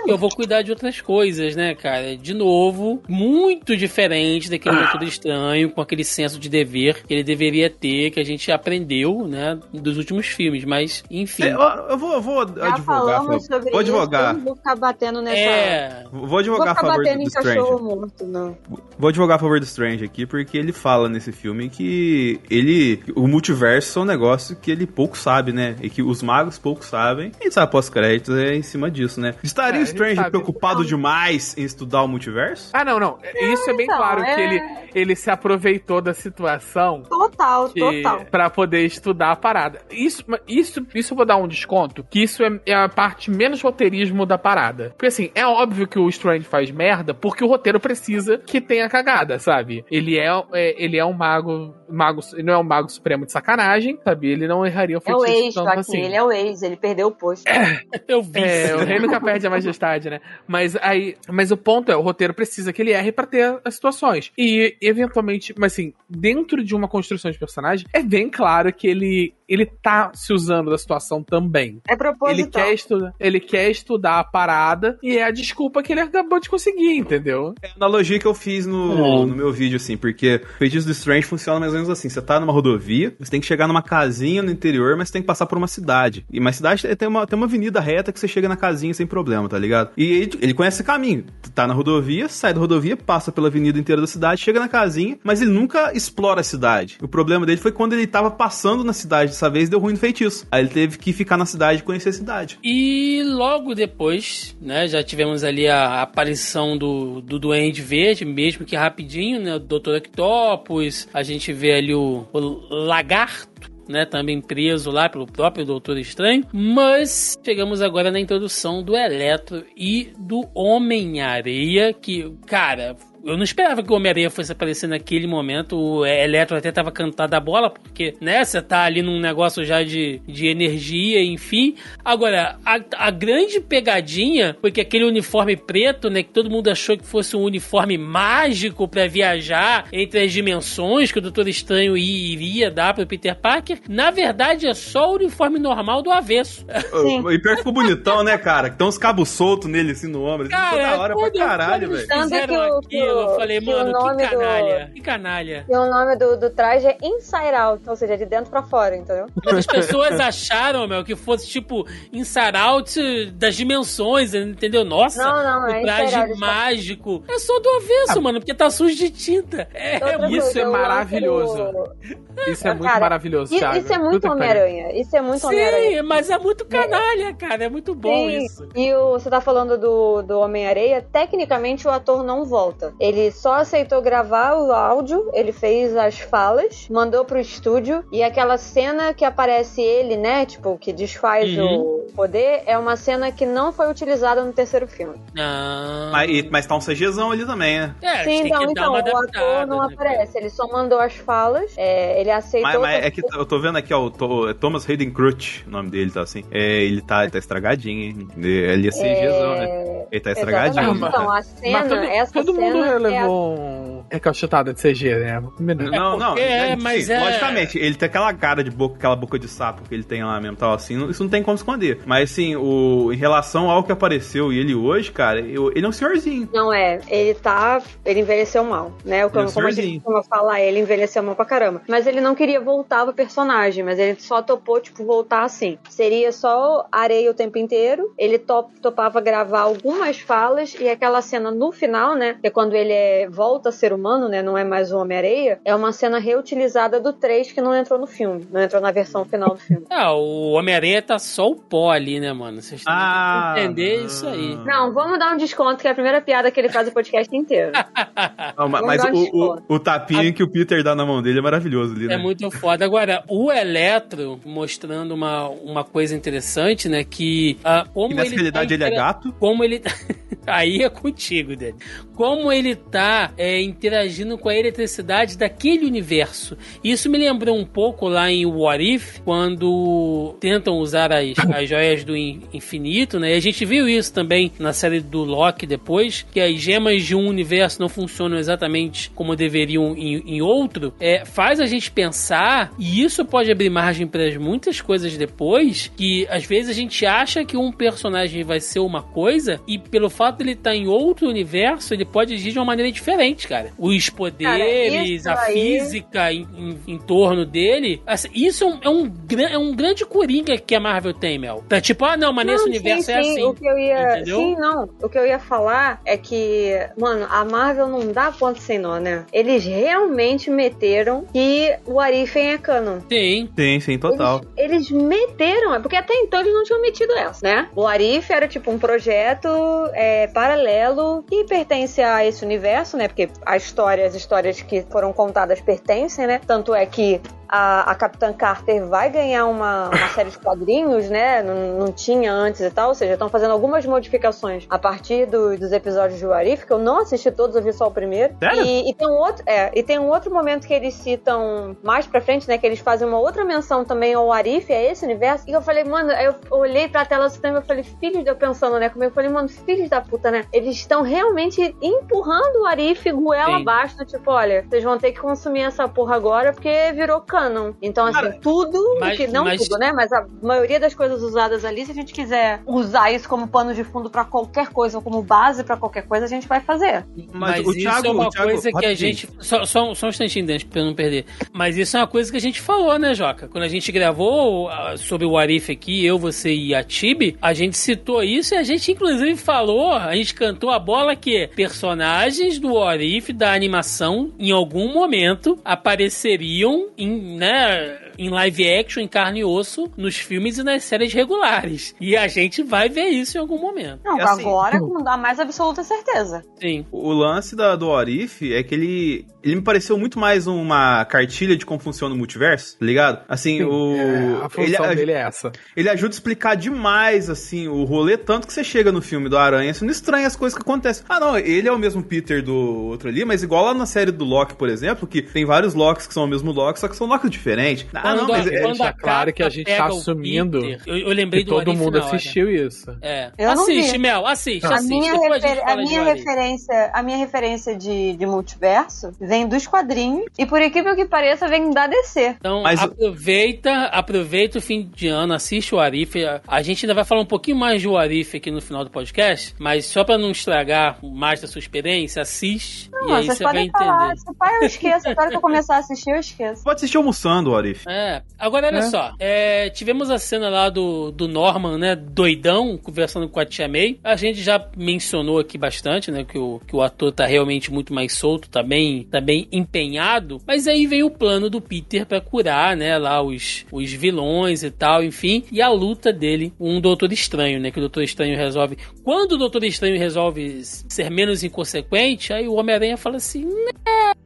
que eu vou cuidar de outras coisas, né, cara? De novo, muito diferente daquele Doutor Estranho, com aquele senso de dever que ele deveria ter, que a gente aprendeu, né, dos últimos filmes. Mas, enfim. É, eu, eu vou, eu vou Já advogar. falamos sobre Vou advogar. isso, não vou ficar batendo nessa... É. Vou Vou advogar a ficar favor do, batendo do em cachorro Strange. morto, não. Vou advogar a favor do Strange aqui, porque ele fala nesse filme que ele. O multiverso é um negócio que ele pouco sabe, né? E que os magos pouco sabem. E sabe pós-créditos é em cima disso, né? Estaria É, o Strange preocupado demais em estudar o multiverso? Ah, não, não. Isso é bem então, claro é- que ele, ele se aproveitou da situação Total, que- total. pra poder estudar a parada. Isso, isso, isso eu vou dar um desconto, que isso é, é a parte menos roteirismo da parada. Porque assim, é óbvio que o Strange faz merda, porque o roteiro precisa que tenha cagada, sabe? Ele é, é- ele é um mago, mago, ele não é um mago supremo de sacanagem, sabe? Ele não erraria o É o feitiço ex, tanto Joaquim, assim. ele é o ex, ele perdeu o posto. Eu vi. É, o rei nunca perde a majestade, né? Mas aí, mas o ponto é, o roteiro precisa que ele erre pra ter as situações. E eventualmente, mas assim, dentro de uma construção de personagem, é bem claro que ele ele tá se usando da situação também. É Ele proposital. quer, estudar, ele quer estudar a parada e é a desculpa que ele acabou de conseguir, entendeu? É a analogia que eu fiz no, Hum. no meu vídeo, assim, porque o feitiço do Strange funciona mais ou menos assim. Você tá numa rodovia, você tem que chegar numa casinha no interior, mas você tem que passar por uma cidade. E uma cidade tem uma, tem uma avenida reta que você chega na casinha sem problema, tá ligado? E ele, ele conhece esse caminho. Tá na rodovia, sai da rodovia, passa pela avenida inteira da cidade, chega na casinha, mas ele nunca explora a cidade. O problema dele foi quando ele tava passando na cidade dessa vez, deu ruim no feitiço. Aí ele teve que ficar na cidade e conhecer a cidade. E logo depois, né, já tivemos ali a aparição do, do Duende Verde, mesmo que rapidinho, né, o Dr. Octopus, a gente vê ali o, o Lagarto, né, também preso lá pelo próprio Doutor Estranho, mas chegamos agora na introdução do Eletro e do Homem-Areia, que, cara... Eu não esperava que o Homem-Areia fosse aparecer naquele momento. O Eletro até tava cantando a bola, porque, né, você tá ali num negócio já de, de energia, enfim. Agora, a, a grande pegadinha foi que aquele uniforme preto, né, que todo mundo achou que fosse um uniforme mágico pra viajar entre as dimensões que o Doutor Estranho iria dar pro Peter Parker, na verdade é só o uniforme normal do avesso. Sim. E pior que ficou bonitão, né, cara? Que tem uns cabos soltos nele assim no ombro. Assim, ficou da hora pra caralho, velho. Fizeram que o- aquilo, eu falei, mano, o nome que do- canalha, que canalha. E o nome do, do traje é Inside Out, ou seja, de dentro pra fora, entendeu? Muitas pessoas acharam, meu, que fosse tipo Inside Out das dimensões, entendeu? Nossa, Não, não, o é traje Out, mágico. É só do avesso, mano, porque tá sujo de tinta. É, Outra isso é maravilhoso. do- Isso é muito Cara, maravilhoso, Isso, Thiago. isso é muito. Homem-Aranha. Isso é muito Homem-Aranha. Sim, mas é muito canalha, cara. É muito bom Sim, isso. E o, você tá falando do, do Homem-Areia, tecnicamente o ator não volta. Ele só aceitou gravar o áudio, ele fez as falas, mandou pro estúdio e aquela cena que aparece ele, né, tipo, que desfaz Uhum. o poder, é uma cena que não foi utilizada no terceiro filme. Ah. Mas, e- mas tá um CGzão ali também, né? É, Sim, então, então o ator não né, aparece, ele só mandou as falas, é, ele aceitou. Mas, mas é que eu tô vendo aqui, ó, o é Thomas Hayden Crutch, o nome dele tá assim. É, ele tá, ele tá estragadinho, hein? Ele é CGzão, né? Ele tá estragadinho. Exatamente. Então, a Mas cena, todo, essa todo cena mundo é a- um recalchutada de CG, né? Combinar. Não, não, porque é, sim, mas é- Logicamente, ele tem aquela cara de boca, aquela boca de sapo que ele tem lá mesmo, tal assim, isso não tem como esconder. Mas assim, o, em relação ao que apareceu e ele hoje, cara, eu- ele é um senhorzinho. Não é, ele tá. Ele envelheceu mal, né? O- Ele é um Como, como a gente costuma falar, ele envelheceu mal pra caramba. Mas ele não queria voltar pro personagem, mas ele só topou, tipo, voltar assim. Seria só areia o tempo inteiro. Ele top, topava gravar algumas falas e aquela cena no final, né? Que é quando ele é- volta a ser humano, né? Não é mais o Homem-Areia. É uma cena reutilizada do 3 que não entrou no filme. Não entrou na versão final do filme. Ah, o Homem-Aranha tá só o pó ali, né, mano? Vocês têm Ah, que entender não. isso aí. Não, vamos dar um desconto, que é a primeira piada que ele faz o podcast inteiro. Não, mas um o, o, o tapinha que o Peter dá na mão dele é maravilhoso ali, né? É muito foda. Agora, o Eletro mostrando uma, uma coisa interessante, né? Que ah, como E nessa ele realidade tá ele é gato. Como ele. Aí é contigo, dele. Como ele tá é, interagindo com a eletricidade daquele universo. Isso me lembrou um pouco lá em What If, quando tentam usar as, as joias do in- infinito, né? E a gente viu isso também na série do Loki depois, que as gemas de um universo não funcionam exatamente como deveriam em, em outro. É, faz a gente pensar, e isso pode abrir margem para muitas coisas depois, que às vezes a gente acha que um personagem vai ser uma coisa, e pelo fato de ele estar em outro universo, ele pode agir de uma maneira diferente, cara. Os poderes, isso a aí- física em, em- em torno dele, assim, isso é um, é, um, é um grande coringa que a Marvel tem, Mel. Tá tipo, ah, não, mas nesse Não, universo sim, é sim, assim. O que eu ia, entendeu? sim, não. O que eu ia falar é que, mano, a Marvel não dá ponto sem nó, né? Eles realmente meteram que o Arifen é canon. Sim. Sim, sim, total. Eles, eles meteram, é porque até então eles não tinham metido essa, né? O Arif era tipo um projeto é, paralelo que pertence a esse universo, né? Porque a história, as histórias que foram contadas pertencem, né? Tanto é que a, a Capitã Carter vai ganhar uma, uma série de quadrinhos, né? Não, não tinha antes e tal, ou seja, estão fazendo algumas modificações a partir do- dos episódios de Warif, que eu não assisti todos, eu vi só o primeiro. Sério? E, e tem um outro, é, e tem um outro momento que eles citam mais pra frente, né? Que eles fazem uma outra menção também ao Arif, a esse universo. E eu falei, mano, eu olhei pra tela do cinema e falei, filhos, eu pensando, né? Comigo, eu falei, mano, filhos da puta, né? Eles estão realmente empurrando o Arif goela Sim. abaixo, do tipo, olha, vocês vão ter que consumir essa porra agora porque virou canon. Então, assim, Cara, tudo, mas- que, não mas- tudo, né? Mas a maioria das coisas usadas ali, se a gente quiser usar isso como pano de fundo pra qualquer coisa ou como base pra qualquer coisa, a gente vai fazer. Mas, o isso Thiago- é uma Thiago- coisa que a gente. Só, só, só um instantinho, Dante, pra eu não perder. Mas isso é uma coisa que a gente falou, né, Joca? Quando a gente gravou ah, sobre o Arif aqui, eu, você e a Tibi, a gente citou isso e a gente, inclusive, falou, a gente cantou a bola que personagens do Arif da animação, em algum momento, apareceriam em, né, em live action, em carne e osso, nos filmes e nas séries regulares. E a gente vai ver isso em algum momento. Não, É assim, agora com a mais absoluta certeza. Sim. O lance da, do Orif é que ele. Ele me pareceu muito mais uma cartilha de como funciona o multiverso, tá ligado? Assim, o. É, a função ele, dele é essa. ele ajuda a explicar demais, assim, o rolê, tanto que você chega no filme do Aranha, você não estranha as coisas que acontecem. Ah, não, ele é o mesmo Peter do outro ali, mas igual lá na série do Loki, por exemplo, que tem vários Locks que são o mesmo Loki, só que são Locks diferentes. Ah, não, Quando a- mas é, deixa a claro que a gente tá assumindo eu, eu lembrei que do todo mundo hora. assistiu isso. É. Eu não assiste. Mel, assiste, A assiste. minha, Depois refer- gente a fala de minha referência, a minha referência de, de multiverso vem dos quadrinhos e por incrível que pareça vem da DC. Então Mas aproveita, aproveita o fim de ano, assiste o Arif. A- A gente ainda vai falar um pouquinho mais do Arif aqui no final do podcast, mas só pra não estragar mais da sua experiência, assiste Não, e aí vocês você vai podem entender. falar. Se pai eu esqueço, agora que eu começar a assistir, eu esqueço. Pode assistir o almoçando, Arif. É. Agora, olha É. só. é, tivemos a cena lá do, do Norman, né? Doidão, conversando com a Tia May. A gente já mencionou aqui bastante, né? Que o, que o ator tá realmente muito mais solto, tá bem, tá bem empenhado. Mas aí veio o plano do Peter pra curar, né? Lá os, os vilões e tal, enfim. E a luta dele com um Doutor Estranho, né? Que o Doutor Estranho resolve. Quando o Doutor Estranho resolve ser menos inconsequente, aí o Homem-Aranha fala assim: "Né,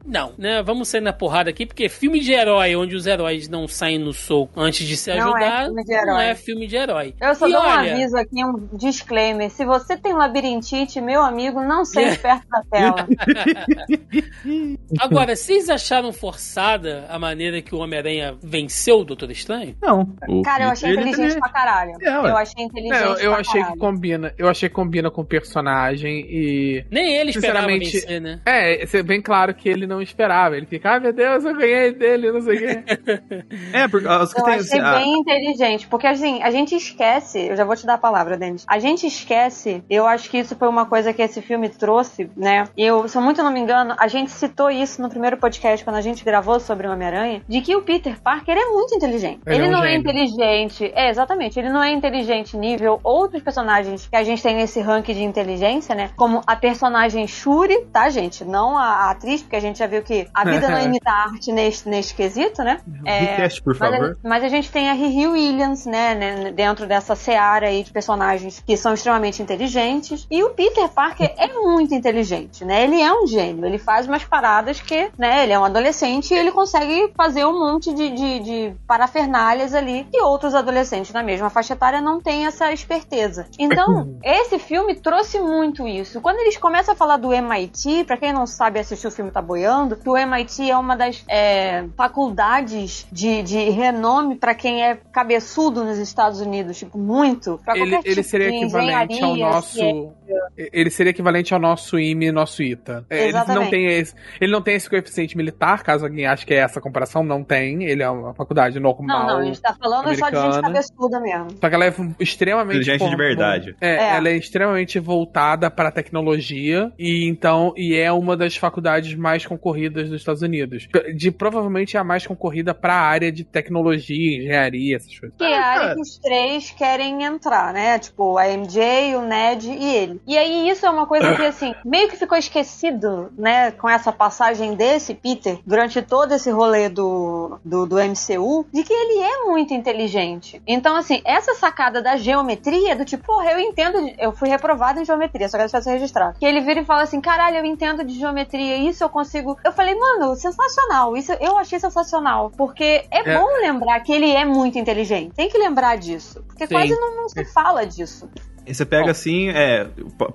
não, né? Vamos sair na porrada aqui, porque filme de herói, onde os heróis não saem no soco antes de se Não é ajudar, filme de não herói. é filme de herói. Eu só E dou um olha, aviso aqui, um disclaimer. Se você tem labirintite, meu amigo, não sente perto da tela. Agora, vocês acharam forçada a maneira que o Homem-Aranha venceu o Doutor Estranho? Não. Cara, eu achei ele inteligente tem- pra caralho. É, eu achei inteligente É, eu, eu pra achei caralho. que combina. Eu achei que combina com o personagem e. Nem ele esperava Sinceramente, vencer, né? É, é bem claro que ele não esperava. Ele fica, ai meu Deus, eu ganhei dele, não sei o quê. É, porque as que Eu tem achei assim, a- bem inteligente, porque assim, a gente esquece, eu já vou te dar a palavra, Denis. A gente esquece, eu acho que isso foi uma coisa que esse filme trouxe, né? E eu, se eu muito não me engano, a gente citou isso no primeiro podcast, quando a gente gravou sobre Homem-Aranha, de que o Peter Parker é muito inteligente. Ele Ele, é um não é gênio. inteligente, é, exatamente, ele não é inteligente nível outros personagens que a gente tem nesse ranking de inteligência, né? Como a personagem Shuri, tá, gente? Não a, a atriz, porque a gente já viu que a vida não imita a arte nesse, nesse quesito, né? Request, por Mas favor. a, mas a gente tem a Riri Williams, né, né, dentro dessa seara aí de personagens que são extremamente inteligentes. E o Peter Parker é muito inteligente, né? Ele é um gênio. Ele faz umas paradas que, né, ele é um adolescente e ele consegue fazer um monte de, de, de parafernálias ali que outros adolescentes na mesma faixa etária não têm essa esperteza. Então, esse filme trouxe muito isso. Quando eles começam a falar do MIT, pra quem não sabe assistir o filme Tá Boiando, que o MIT é uma das é, faculdades de, de renome pra quem é cabeçudo nos Estados Unidos, tipo, muito. Pra Ele, qualquer ele tipo seria de equivalente ao nosso. Ele seria equivalente ao nosso IME nosso ITA. É, Ele não, tem esse, ele não tem esse coeficiente militar, caso alguém ache que é essa a comparação, não tem. Ele é uma faculdade Não, normal. não, a gente tá falando só de gente americana. cabeçuda mesmo. Só que ela é extremamente. Inteligente de verdade. É, É. ela é extremamente voltada para tecnologia e então e é uma das faculdades mais concorridas dos Estados Unidos. De provavelmente é a mais concorrida para a área de tecnologia, engenharia, essas coisas. Que é a área que os três querem entrar, né? Tipo, a MJ, o Ned e ele. E aí isso é uma coisa que, assim, meio que ficou esquecido, né? Com essa passagem desse Peter, durante todo esse rolê do, do, do MCU, de que ele é muito inteligente. Então, assim, essa sacada da geometria, do tipo, porra, eu entendo, eu fui reprovado em geometria, só quero deixar isso registrado. Que ele vira e fala assim, caralho, eu entendo de geometria, isso eu consigo. Eu falei, mano, sensacional, isso eu achei sensacional, porque é, É. bom lembrar que ele é muito inteligente. Tem que lembrar disso, porque Sim. quase não, não se fala disso. Você pega Bom. assim, é.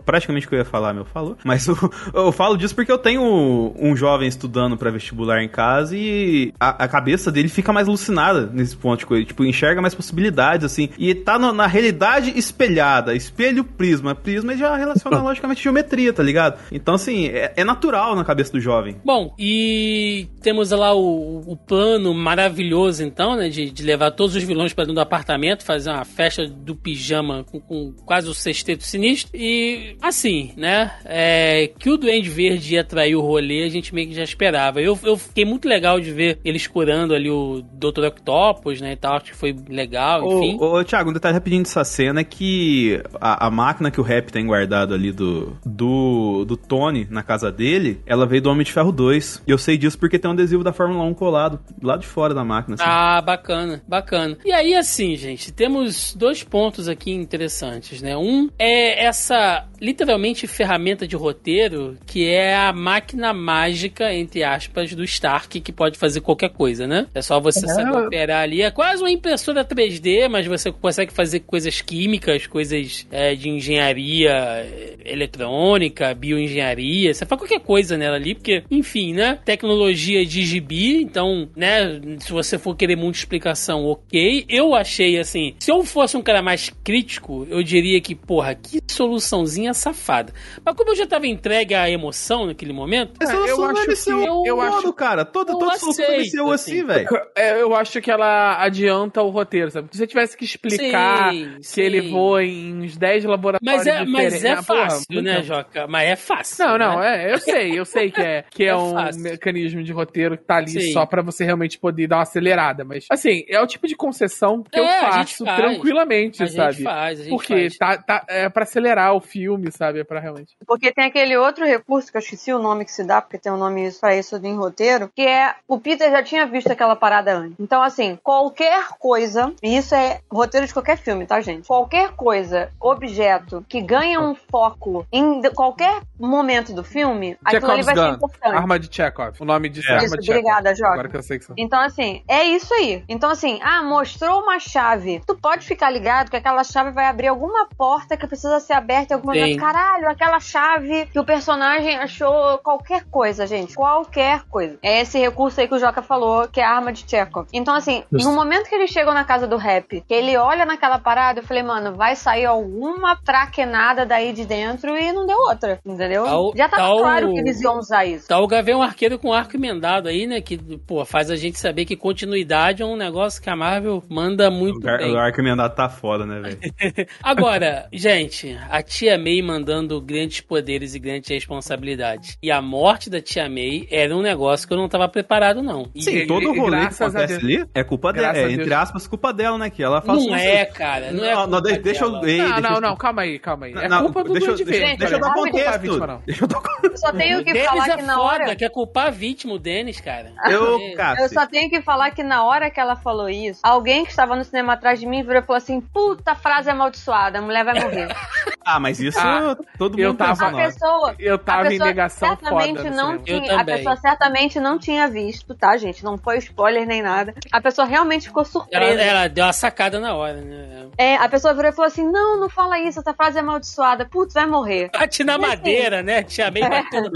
Praticamente o que eu ia falar, meu falou. Mas eu, eu falo disso porque eu tenho um jovem estudando pra vestibular em casa e a, a cabeça dele fica mais alucinada nesse ponto de coisa. Tipo, enxerga mais possibilidades, assim. E tá no- na realidade espelhada. Espelho prisma. Prisma já relaciona logicamente geometria, tá ligado? Então, assim, é, é natural na cabeça do jovem. Bom, e temos lá o, o plano maravilhoso, então, né? De, de levar todos os vilões para dentro do apartamento, fazer uma festa do pijama com, com quase o sexteto sinistro. E, assim, né? É, que o Duende Verde ia trair o rolê, a gente meio que já esperava. Eu, eu fiquei muito legal de ver eles curando ali o Dr. Octopus, né? E tal, acho que foi legal, enfim. Ô, ô, Thiago, um detalhe rapidinho dessa cena é que a, a máquina que o Rap tem guardado ali do, do, do Tony na casa dele, ela veio do Homem de Ferro 2. E eu sei disso porque tem um adesivo da Fórmula 1 colado lá de fora da máquina. assim. Ah, bacana, bacana. E aí, assim, gente, temos dois pontos aqui interessantes, né? Um é essa, literalmente, ferramenta de roteiro, que é a máquina mágica, entre aspas, do Stark, que pode fazer qualquer coisa, né? É só você saber operar ali. É quase uma impressora 3D, mas você consegue fazer coisas químicas, coisas é, de engenharia é, eletrônica, bioengenharia. Você faz qualquer coisa nela ali, porque, enfim, né? Tecnologia de gibi, então, né? Se você for querer muita explicação, ok. Eu achei assim, se eu fosse um cara mais crítico, eu diria dizer que, porra, que soluçãozinha safada. Mas como eu já tava entregue à emoção naquele momento, Essa eu acho que- eu todo, acho- cara. Toda, eu solução assim, assim. velho. É, eu acho que ela adianta o roteiro, sabe? Se você tivesse que explicar Sim, que sim. ele voa em uns 10 laboratórios Mas é, mas é Ah, porra, fácil, muito né. Joca? Mas é fácil. Não, não, né? é, eu sei, eu sei que é, que é, É um fácil. mecanismo de roteiro que tá ali Sim. só pra você realmente poder dar uma acelerada, mas assim, é o tipo de concessão que É, eu a gente faço faz. tranquilamente, A gente sabe? faz, a gente Porque faz. tá, tá, é pra acelerar o filme, sabe? É pra realmente. Porque tem aquele outro recurso, que eu esqueci o nome que se dá, porque tem um nome isso- pra isso em roteiro, que é o Peter já tinha visto aquela parada antes. Então, assim, qualquer coisa, e isso é roteiro de qualquer filme, tá, gente? Qualquer coisa, objeto, que ganha um foco em qualquer momento do filme, aquilo ali vai ser importante. Arma de Chekhov. O nome disso é, É. Arma Isso, de Chekhov. obrigada, Joca. Agora que eu sei que são. Então, assim, é isso aí. Então, assim, ah, mostrou uma chave. Tu pode ficar ligado que aquela chave vai abrir alguma porta que precisa ser aberta em algum Sim. momento. Caralho, aquela chave que o personagem achou qualquer coisa, gente. Qualquer coisa. É esse recurso aí que o Joca falou, que é a arma de Chekhov. Então, assim, no momento que eles chegam na casa do rap, que ele olha naquela parada, eu falei, mano, vai sair alguma traquenada daí de dentro e não deu outra, entendeu? Tal- Já tava tal- claro que eles iam usar isso. Tá o Gavião Arqueiro com arco emendado aí, né? Que, pô, faz a gente saber que continuidade é um negócio que a Marvel manda muito O, gar, bem. o arco emendado tá foda, né, velho? Agora, gente, a Tia May mandando grandes poderes e grandes responsabilidades. E a morte da Tia May era um negócio que eu não tava preparado, não. E Sim, todo o rolê que acontece ali é culpa dela. É, entre aspas, culpa dela, né? Que ela faz não é, cara. Não, é Não, não, culpa deixa, deixa eu. ei, Não, deixa não, eu- não, calma aí, calma aí. É Não, culpa do deixa, eu- Duende deixa, Verde. deixa eu dar Não é contexto. vítima, não. Deixa eu só tenho que falar é que na hora. quer culpar a vítima, o Denis, cara. Eu, É. cara. Eu só tenho que falar que na hora que ela falou isso, alguém que estava no cinema atrás de mim virou e falou assim: puta frase amaldiçoada, mulher vai morrer. Ah, mas isso Ah, todo mundo eu tava- A na hora. pessoa. Eu a tava em pessoa negação certamente foda não tinha, A pessoa certamente não tinha visto, tá, gente? Não foi spoiler nem nada. A pessoa realmente ficou Ela, surpresa. ela deu uma sacada na hora, né? É, a pessoa virou e falou assim: não, não fala isso, essa frase é amaldiçoada. Putz, vai morrer. Bate na madeira, né? Tia May batendo.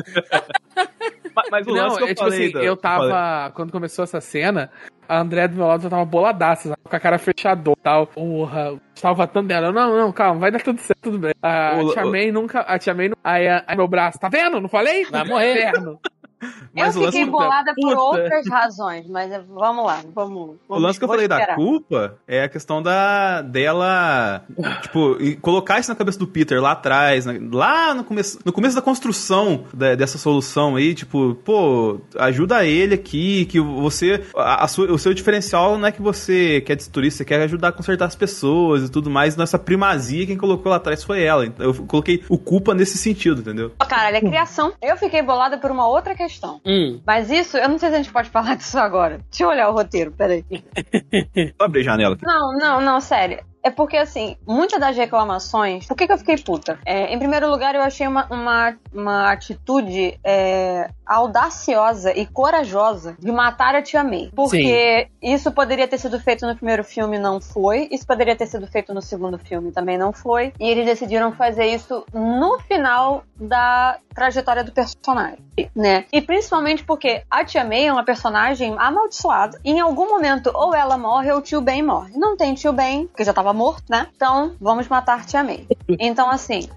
Mas, mas o Não, lance que eu é tipo falei. assim, da- eu falei- tava. Quando começou essa cena, a André do meu lado já tava boladaça, sabe? com a cara fechador e tal. Porra, tava tanto dela. Não, não, calma, vai dar tudo certo, tudo bem. A O- Tia o- May nunca. A Tia May. Aí, aí meu braço, tá vendo? Não falei? Vai morrer. Mas eu o lance- fiquei bolada por outras razões, mas é, vamos lá, vamos. O lance que eu falei da esperar. culpa é a questão da dela, tipo, colocar isso na cabeça do Peter lá atrás, né, lá no começo, no começo da construção da- dessa solução aí, tipo, pô, ajuda ele aqui, que você, a, a sua- o seu diferencial não é que você quer destruir, você quer ajudar a consertar as pessoas e tudo mais, nessa primazia quem colocou lá atrás foi ela. Então, eu coloquei o culpa nesse sentido, entendeu? Caralho, é criação. Eu fiquei bolada por uma outra questão. Hum. Mas isso, eu não sei se a gente pode falar disso agora. Deixa eu olhar o roteiro, peraí. Vou abrir a janela. Não, não, não, sério. É porque, assim, muitas das reclamações. Por que, que eu fiquei puta? É, em primeiro lugar, eu achei uma, uma, uma atitude é, audaciosa e corajosa de matar a Tia May. Porque isso poderia ter sido feito no primeiro filme, não foi. Isso poderia ter sido feito no segundo filme, também não foi. E eles decidiram fazer isso no final da trajetória do personagem, né? E principalmente porque a Tia May é uma personagem amaldiçoada. Em algum momento, ou ela morre ou o tio Ben morre. Não tem tio Ben, porque já tava morto, né? Então, vamos matar Tia May. Então, assim,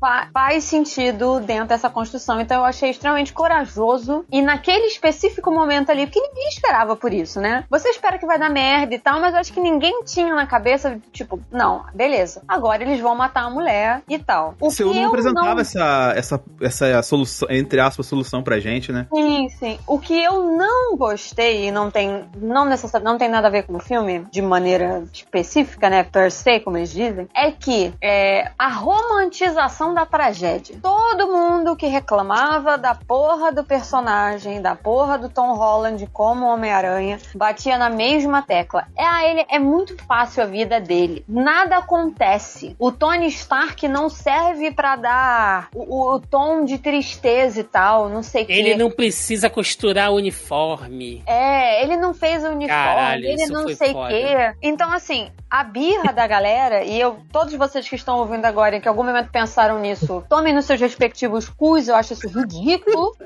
fa- faz sentido dentro dessa construção. Então, eu achei extremamente corajoso. E naquele específico momento ali, porque ninguém esperava por isso, né? Você espera que vai dar merda e tal, mas eu acho que ninguém tinha na cabeça, tipo, não, beleza. Agora eles vão matar a mulher e tal. O seu não apresentava não essa, essa, essa solução, entre aspas, solução pra gente, né? Sim, sim. O que eu não gostei e não tem, não necessari- não tem nada a ver com o filme, de maneira específica, né, per se, como eles dizem, é que é, a romantização da tragédia. Todo mundo que reclamava da porra do personagem, da porra do Tom Holland como Homem-Aranha, batia na mesma tecla. É a ele é muito fácil a vida dele. Nada acontece. O Tony Stark não serve pra dar o, o tom de tristeza e tal, não sei o Ele quê. não precisa costurar uniforme. É, ele não fez o uniforme, Caralho, ele não sei o quê. Então, assim, a birra da galera, e eu, todos vocês que estão ouvindo agora e que em algum momento pensaram nisso, tomem nos seus respectivos cus, eu acho isso ridículo.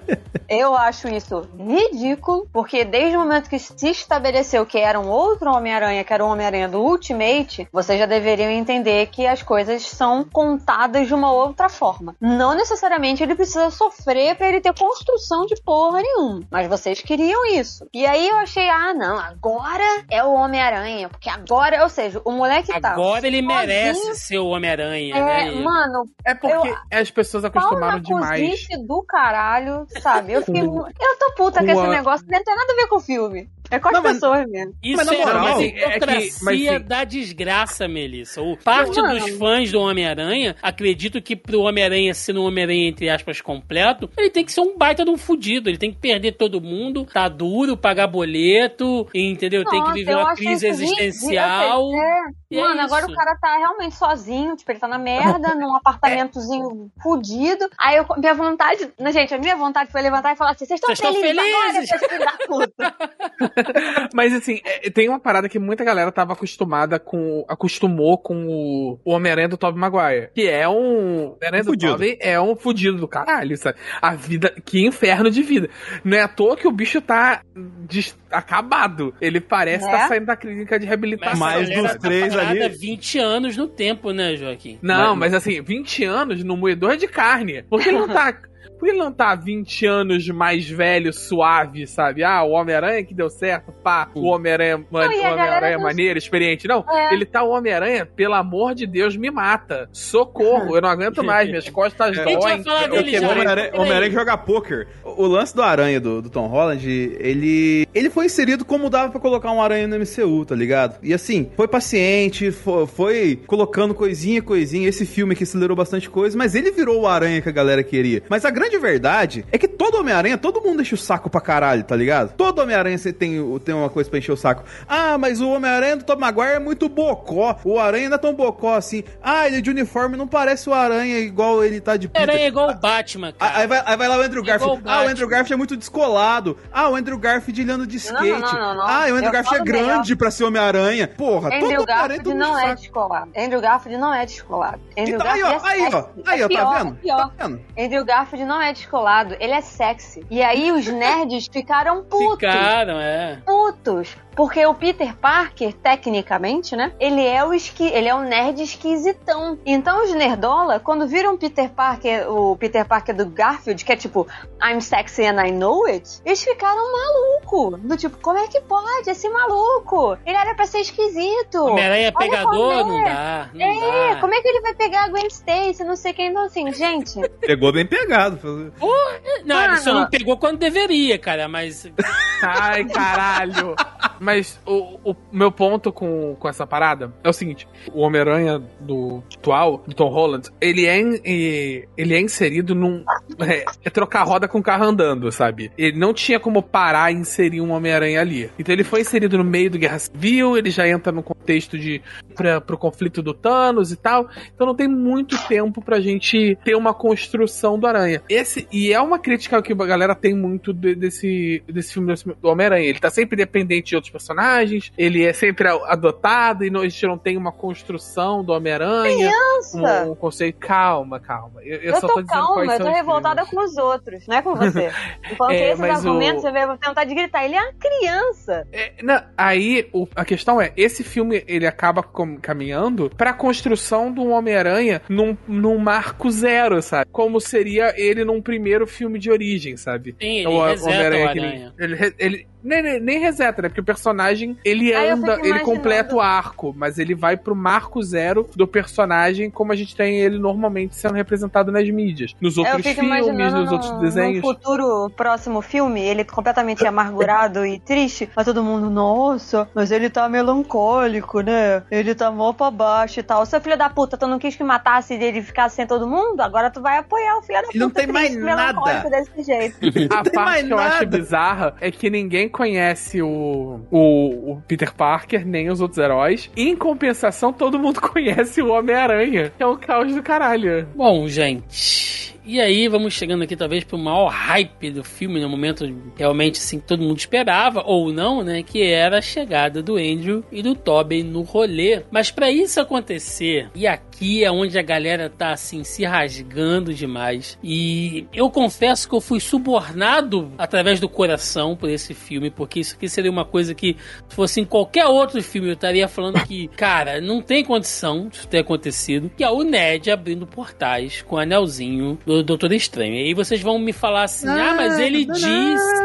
eu acho isso ridículo, porque desde o momento que se estabeleceu que era um outro Homem-Aranha, que era o Homem-Aranha do Ultimate, vocês já deveriam entender que as coisas são contadas de uma outra forma. Não necessariamente ele precisa sofrer pra ele ter construção de porra nenhuma, mas vocês queriam isso. E aí eu achei, ah, não, agora é o Homem-Aranha, porque agora, ou seja, o moleque tá. Agora ele sozinho. merece ser o Homem-Aranha, É, né? mano, É porque Eu- as pessoas acostumaram demais. do caralho, sabe? Eu fiquei. Eu tô puta com Com esse a- negócio, não tem nada a ver com o filme. É com as Não, mas- pessoas mesmo. Isso Mas na é moral, uma é que- burocracia mas sim. da desgraça, Melissa. O parte Mano. dos fãs do Homem-Aranha acredito que pro Homem-Aranha ser um Homem-Aranha, entre aspas, completo, ele tem que ser um baita de um fudido. Ele tem que perder todo mundo, tá duro, pagar boleto, entendeu? tem que Nossa, viver uma crise existencial. É. E é Mano, agora o cara tá realmente sozinho, tipo, ele tá na merda, num apartamentozinho fudido. Aí eu, minha vontade, gente, a minha vontade foi levantar e falar assim: vocês estão Vocês estão felizes, agora, felizes?" seus filhos da puta. Mas assim, é, tem uma parada que muita galera tava acostumada com. acostumou com o, o Homem-Aranha do Tobey Maguire. Que é um. O Homem-Aranha do Fudido. Tobey é um fudido do caralho, sabe? A vida. Que inferno de vida. Não é à toa que o bicho tá des- acabado. Ele parece Né? estar saindo da clínica de reabilitação. Mas essa mulher dos tá três parada ali- 20 anos no tempo, né, Joaquim? Não, mas assim, 20 anos no moedor de carne. Por que ele não tá. Por que ele não tá 20 anos mais velho, suave, sabe? Ah, o Homem-Aranha que deu certo, pá, o Homem-Aranha man- o galera dos- maneiro, experiente. Não, É. ele tá o Homem-Aranha, pelo amor de Deus, me mata. Socorro, eu não aguento mais, minhas costas É. Doem. quebrei- Homem-Aranha que joga poker. O o lance do Aranha do, do Tom Holland, ele ele foi inserido como dava pra colocar um aranha no MCU, tá ligado? E assim, foi paciente, foi, foi colocando coisinha, coisinha. Esse filme que acelerou bastante coisa, mas ele virou o aranha que a galera queria. Mas a grande verdade é que todo Homem-Aranha, todo mundo enche o saco pra caralho, tá ligado? Todo Homem-Aranha você tem, tem uma coisa pra encher o saco. Ah, mas o Homem-Aranha do Tom Maguire é muito bocó. O aranha não é tão bocó assim. Ah, ele é de uniforme não parece o aranha igual ele tá de Peter. Aranha é igual o Batman, cara. Aí vai, aí vai lá o Andrew Igual Garfield. Ah, o. Andrew Garfield é muito descolado. Ah, o Andrew Garfield ele anda de Não, skate. não, não, não. Ah, o Andrew Eu Garfield é grande pra ser Homem-Aranha. Porra, Andrew todo Garfield todo não é descolado. Andrew Garfield não é descolado. Andrew Então, aí, ó, Garfield aí, é ó, aí, é ó, pior, tá vendo? é pior. Tá vendo? Andrew Garfield não é descolado, ele é sexy. E aí os nerds ficaram putos. Ficaram, é. Putos. Porque o Peter Parker, tecnicamente, né? Ele é o esqui... ele é um nerd esquisitão. Então os nerdola, quando viram Peter Parker, o Peter Parker do Garfield, que é tipo I'm sexy and I know it, eles ficaram maluco. Do tipo, como é que pode esse maluco? Ele era pra ser esquisito. Homem-Aranha é pegador? como Não é. dá. Não É, dá. como é que ele vai pegar a Gwen Stacy, não sei quem, então assim, gente, Pegou bem pegado. Não, Mano. ele só não pegou quando deveria, cara, mas. Ai, caralho. Mas o, o meu ponto com, com essa parada é o seguinte: o Homem-Aranha do atual, do Tom Holland, ele é, ele é inserido num. É, é trocar roda com o carro andando, sabe? Ele não tinha como parar e inserir um Homem-Aranha ali. Então ele foi inserido no meio do Guerra Civil, ele já entra no contexto de. Pra, pro conflito do Thanos e tal. Então não tem muito tempo pra gente ter uma construção do Aranha. Esse, e é uma crítica que a galera tem muito de- desse, desse filme do Homem-Aranha. Ele tá sempre dependente de outros personagens, ele é sempre adotado e não, a gente não tem uma construção do Homem-Aranha. Nossa, Um, um conceito. Calma, calma. Eu, eu eu, só tô tô dizendo calma, quais eu tô revoltada filmes. com os outros, não é com você. Enquanto É, esses mas o- argumentos, você vai ter vontade de gritar, ele é uma criança. É, não, aí o- a questão é, esse filme ele acaba com- caminhando pra construção do Homem-Aranha num, num marco zero, sabe? Como seria ele num primeiro filme de origem, sabe? Sim, ele O reseta o Homem-Aranha ele, ele, ele- nem, nem- nem reseta, né? Porque o personagem ele Aí eu anda, ele completa o arco, mas ele vai pro marco zero do personagem, como a gente tem ele normalmente sendo representado nas mídias, nos outros filmes, nos outros num- desenhos. num futuro próximo filme, ele completamente amargurado e triste, mas todo mundo, nossa, mas ele tá melancólico, né? Ele tá mó pra baixo e tal. Seu filho da puta, tu não quis que matasse e ele ficasse sem todo mundo? Agora tu vai apoiar o filho da puta. Ele não tem mais triste, nada. melancólico desse jeito. A parte mais que eu acho nada. bizarra é que ninguém conhece o, o, o Peter Parker, nem os outros heróis. Em compensação, todo mundo conhece o Homem-Aranha. É um caos do caralho. Bom, gente. E aí vamos chegando aqui talvez pro maior hype do filme, no momento realmente assim que todo mundo esperava, ou não, né? Que era a chegada do Andrew e do Tobey no rolê. Mas para isso acontecer, e aqui é onde a galera tá assim se rasgando demais. E eu confesso que eu fui subornado através do coração por esse filme, porque isso aqui seria uma coisa que, se fosse em qualquer outro filme, eu estaria falando que, cara, não tem condição disso ter acontecido. Que é o Ned abrindo portais com o anelzinho do Doutor Estranho. E aí vocês vão me falar assim: ah, mas ele disse.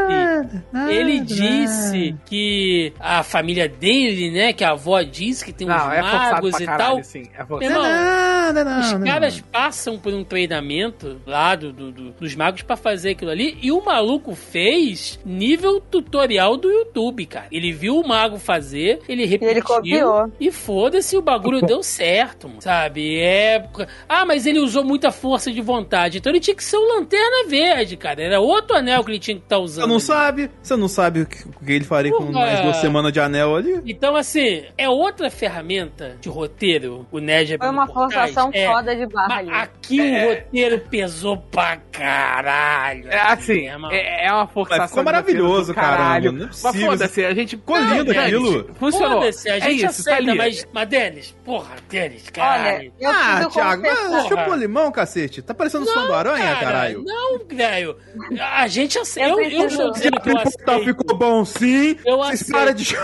Ele disse que a família dele, né? Que a avó disse que tem uns Não, é magos pra e caralho, tal. sim. É forçado. irmão, Não, não, os não, caras não. passam por um treinamento lá do, do- do- dos magos pra fazer aquilo ali e o maluco fez nível tutorial do YouTube, cara. Ele viu o mago fazer, ele repetiu ele copiou. e foda-se, o bagulho deu certo, mano. sabe? É. Ah, mas ele usou muita força de vontade, então ele tinha que ser o Lanterna Verde, cara. Era outro anel que ele tinha que estar usando. Você não sabe? Você não sabe o que, o que ele faria com mais duas semanas de anel ali? Então, assim, é outra ferramenta de roteiro, o Ned Foi abrindo uma forçação É, foda de barra ali. aqui o roteiro pesou pra caralho. É assim, é, é uma forçação. Mas ficou maravilhoso, do caralho. caramba, não é Mas foda-se, a gente. Ficou lindo aquilo. Funcionou. Foda-se, a é gente isso, tá aceita, ali. mas, mas Denis, porra, Denis, Olha, caralho. eu ah, Thiago, chupou limão, cacete. Tá parecendo o som do aranha, cara, caralho. Não, velho. A gente aceita. Eu Eu, eu, eu O portal aceito. ficou bom sim. Eu aceito. param de...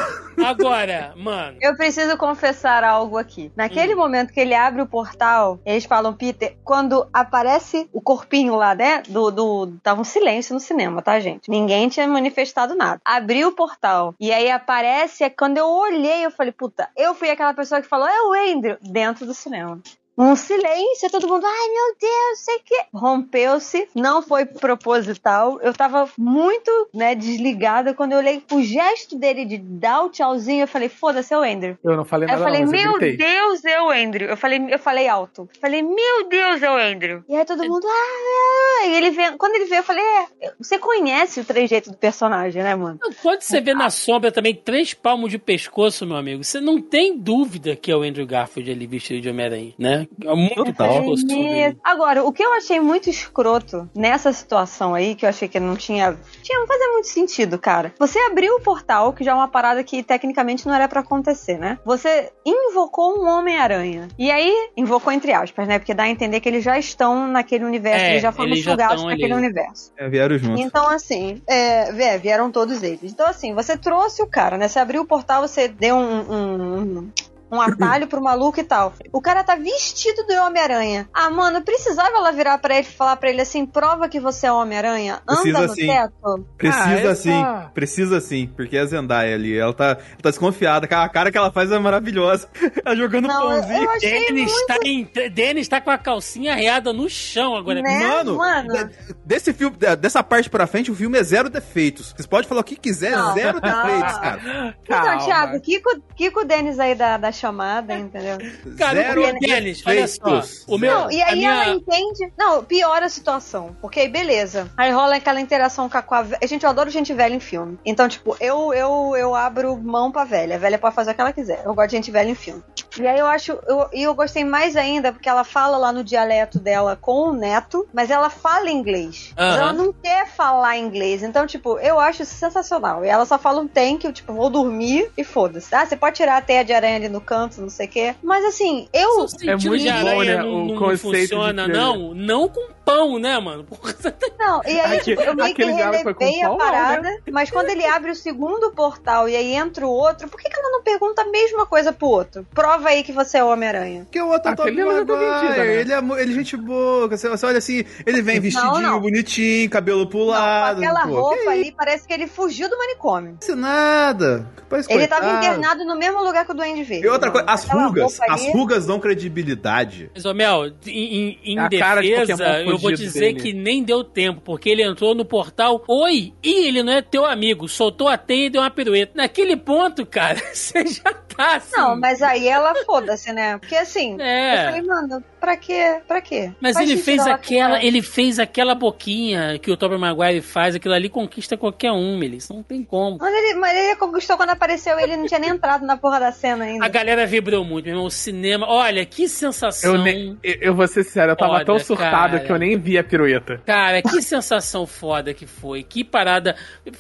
Agora, mano. Eu preciso confessar algo aqui. Hum. Naquele momento que ele abre o portal, eles falam, Peter, quando aparece o corpinho lá, né? Do, do. Tava um silêncio no cinema, tá, gente? Ninguém tinha manifestado nada. Abriu o portal. E aí aparece, é quando eu olhei, eu falei, puta, eu fui aquela pessoa que falou, é o Andrew, dentro do cinema. Um silêncio, todo mundo, ai meu Deus, sei que. Rompeu-se, não foi proposital. Eu tava muito, né, desligada. Quando eu olhei o gesto dele de dar o tchauzinho, eu falei, foda-se, é o Andrew. Eu não falei nada, eu falei, não, mas eu meu gritei. Deus, é o Andrew. Eu falei, eu falei alto. Falei, meu Deus, é o Andrew. E aí todo mundo, ah, e ele vem. Quando ele veio, eu falei, é, você conhece o trejeito do personagem, né, mano? Quando você vê na sombra também três palmos de pescoço, meu amigo, você não tem dúvida que é o Andrew Garfield ali vestido de Homem-Aranha, né? É muito Total. Agora, o que eu achei muito escroto nessa situação aí, que eu achei que não tinha. Tinha, não fazia muito sentido, cara. Você abriu o portal, que já é uma parada que tecnicamente não era pra acontecer, né? Você invocou um Homem-Aranha. E aí, invocou entre aspas, né? Porque dá a entender que eles já estão naquele universo, É, eles já foram eles sugados naquele universo. É, vieram juntos. Então, assim, é, vé, vieram todos eles. Então, assim, você trouxe o cara, né? Você abriu o portal, você deu um. um, um- um atalho pro maluco e tal. O cara tá vestido do Homem-Aranha. Ah, mano, precisava ela virar pra ele e falar pra ele assim: prova que você é Homem-Aranha? Anda Precisa no sim. teto. Precisa Ah, essa- sim, precisa sim, porque a Zendaya ali, ela tá, tá desconfiada, a cara que ela faz é maravilhosa. Ela jogando Não, eu, pãozinho. Denis muito. tá, em, Denis tá com a calcinha arreada no chão agora. Né? Mano, mano. de- desse filme, de- dessa parte pra frente, o filme é zero defeitos. Vocês podem falar o que quiser, Não. zero defeitos, cara. Então, Calma. Thiago, Kiko, Kiko Denis aí da, da chamada, entendeu? Cara, zero o Denis, olha só. O meu, Não, e aí minha- ela entende. Não, piora a situação. Porque aí, beleza. Aí rola aquela interação com a, com a Gente, eu adoro gente velha em filme. Então, tipo, eu, eu, eu abro mão pra velha. A velha pode fazer o que ela quiser. Eu gosto de gente velha em filme. E aí eu acho. eu- E eu, gostei mais ainda porque ela fala lá no dialeto dela com o neto, mas ela fala inglês. Mas Aham. ela não quer falar inglês. Então, tipo, eu acho sensacional. E ela só fala um thank you, tipo, vou dormir e foda-se. Ah, você pode tirar a teia de aranha ali no canto, não sei o quê. Mas assim, eu. É muito de bom, né, não, o não conceito de funciona, que- não. Não com pão, né, mano? Tá- Não, e aí tipo, eu meio que relevei a não, parada, mas quando ele abre o segundo portal e aí entra o outro, por que, que ela não pergunta a mesma coisa pro outro? Prova aí que você é o Homem-Aranha. Porque o outro é Aquele tá Maguire, vendida, né? ele é ele é gente boa, você, você olha assim, ele vem vestidinho, não. bonitinho, cabelo pro Não, aquela pô, roupa que ali, parece que ele fugiu do manicômio. isso nada. Parece Ele tava coitado. internado no mesmo lugar que o Duende Verde. E outra coisa, as rugas, as rugas dão credibilidade. Mas, ô, Mel, em, em- em de defesa, Pokémon eu vou dizer dele. que nem deu tempo, porque ele entrou no portal, oi, e ele não é teu amigo, soltou a teia e deu uma pirueta. Naquele ponto, cara, você já tá assim. Não, mas aí ela foda-se, né? Porque assim, É. eu falei, mano, pra quê? Pra quê? Mas Faz ele fez ela aquela, ele fez aquela boquinha que o Tobey Maguire faz, aquilo ali conquista qualquer um, Melis. Não tem como. Mas ele, mas ele conquistou quando apareceu, ele não tinha nem entrado na porra da cena ainda. A galera vibrou muito, meu irmão. O cinema. Olha, que sensação. Eu, nem, eu, eu vou ser sincero, eu tava Foda, tão surtado cara. que eu nem vi a pirueta. Cara, que sensação foda que foi. Que parada.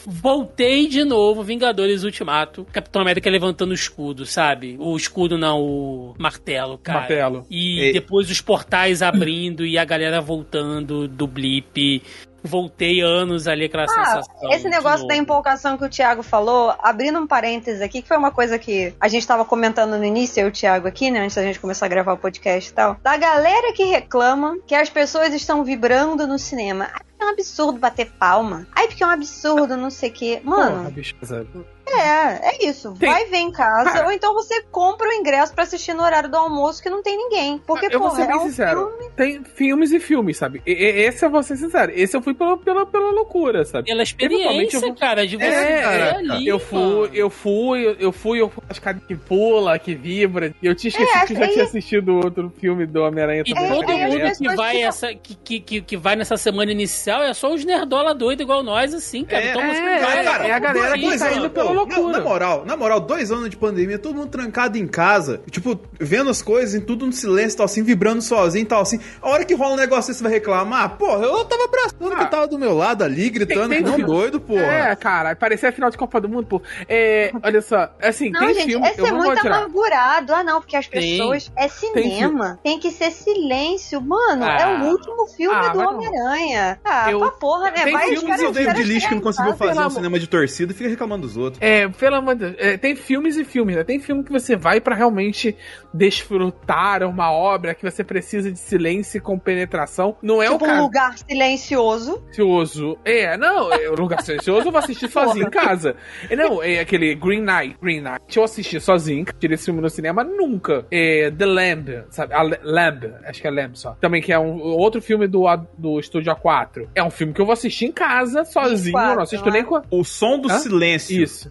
Voltei de novo, Vingadores Ultimato. Capitão América levantando o escudo, sabe? O escudo não, o martelo, cara. Martelo. E E- depois os portais abrindo e a galera voltando do blip. Voltei anos ali, aquela Ah, sensação. esse negócio da empolgação que o Thiago falou, abrindo um parênteses aqui, que foi uma coisa que a gente tava comentando no início, eu e o Thiago aqui, né, antes da gente começar a gravar o podcast e tal, da galera que reclama que as pessoas estão vibrando no cinema. Ai, porque é um absurdo bater palma. Ai, porque é um absurdo, não sei o quê. Mano, Porra, bicho, sabe? É, é isso. Tem- Vai ver em casa, Cara. ou então você compra o ingresso pra assistir no horário do almoço que não tem ninguém. Porque, eu vou pô, ser é bem um sincero. filme... Tem filmes e filmes, sabe? E- e- esse eu vou ser sincero. Esse eu fui pela, pela, pela loucura, sabe? Pela experiência, eu vou- cara, de você É, cara, ali. eu fui, eu fui, eu- eu fui, eu fui as caras que pula, que vibra. E eu tinha esquecido É, que já aí- tinha assistido outro filme do Homem-Aranha E também. É, todo mundo que vai, ficam- essa, que, que, que, que vai nessa semana inicial é só os nerdola doido igual nós, assim, cara. É, então você é, vai, cara, é a galera que tá indo anos, pô, loucura. Na, na moral, na moral, dois anos de pandemia, todo mundo trancado em casa, tipo, vendo as coisas em tudo no silêncio, tal assim, vibrando sozinho, tal assim. A hora que rola um negócio você vai reclamar, porra, eu tava abraçando que tava do meu lado ali, gritando, Tem- que tem não doido, porra. É, cara, parecia a final de Copa do Mundo, pô. É, olha só, assim, Não, tem gente, filme, esse eu é muito tirar. amargurado. Ah, não, porque as Tem. pessoas. É cinema. Tem, que ser silêncio. Mano, é Ah. o último filme Ah, do. Homem-Aranha. Ah, Eu- pra porra, né? Tem Vai filmes o David Lynch que não conseguiu fazer um cinema de torcida e fica reclamando dos outros. É, pelo amor de Deus, é, tem filmes e filmes, né? Tem filme que você vai pra realmente desfrutar uma obra que você precisa de silêncio e compenetração. Não é Tipo o um caso lugar silencioso. silencioso. É, não, é, o lugar silencioso eu vou assistir sozinho em casa. É, não, é aquele Green Knight. Green Knight eu assisti sozinho, tirei esse filme no cinema nunca. É The Lamb, sabe? A Lamb, acho que é Lamb só. Também que é um outro filme do, do Estúdio A4. É um filme que eu vou assistir em casa, sozinho, eu não assisto não é? nem com a... O som do Hã? silêncio. Isso.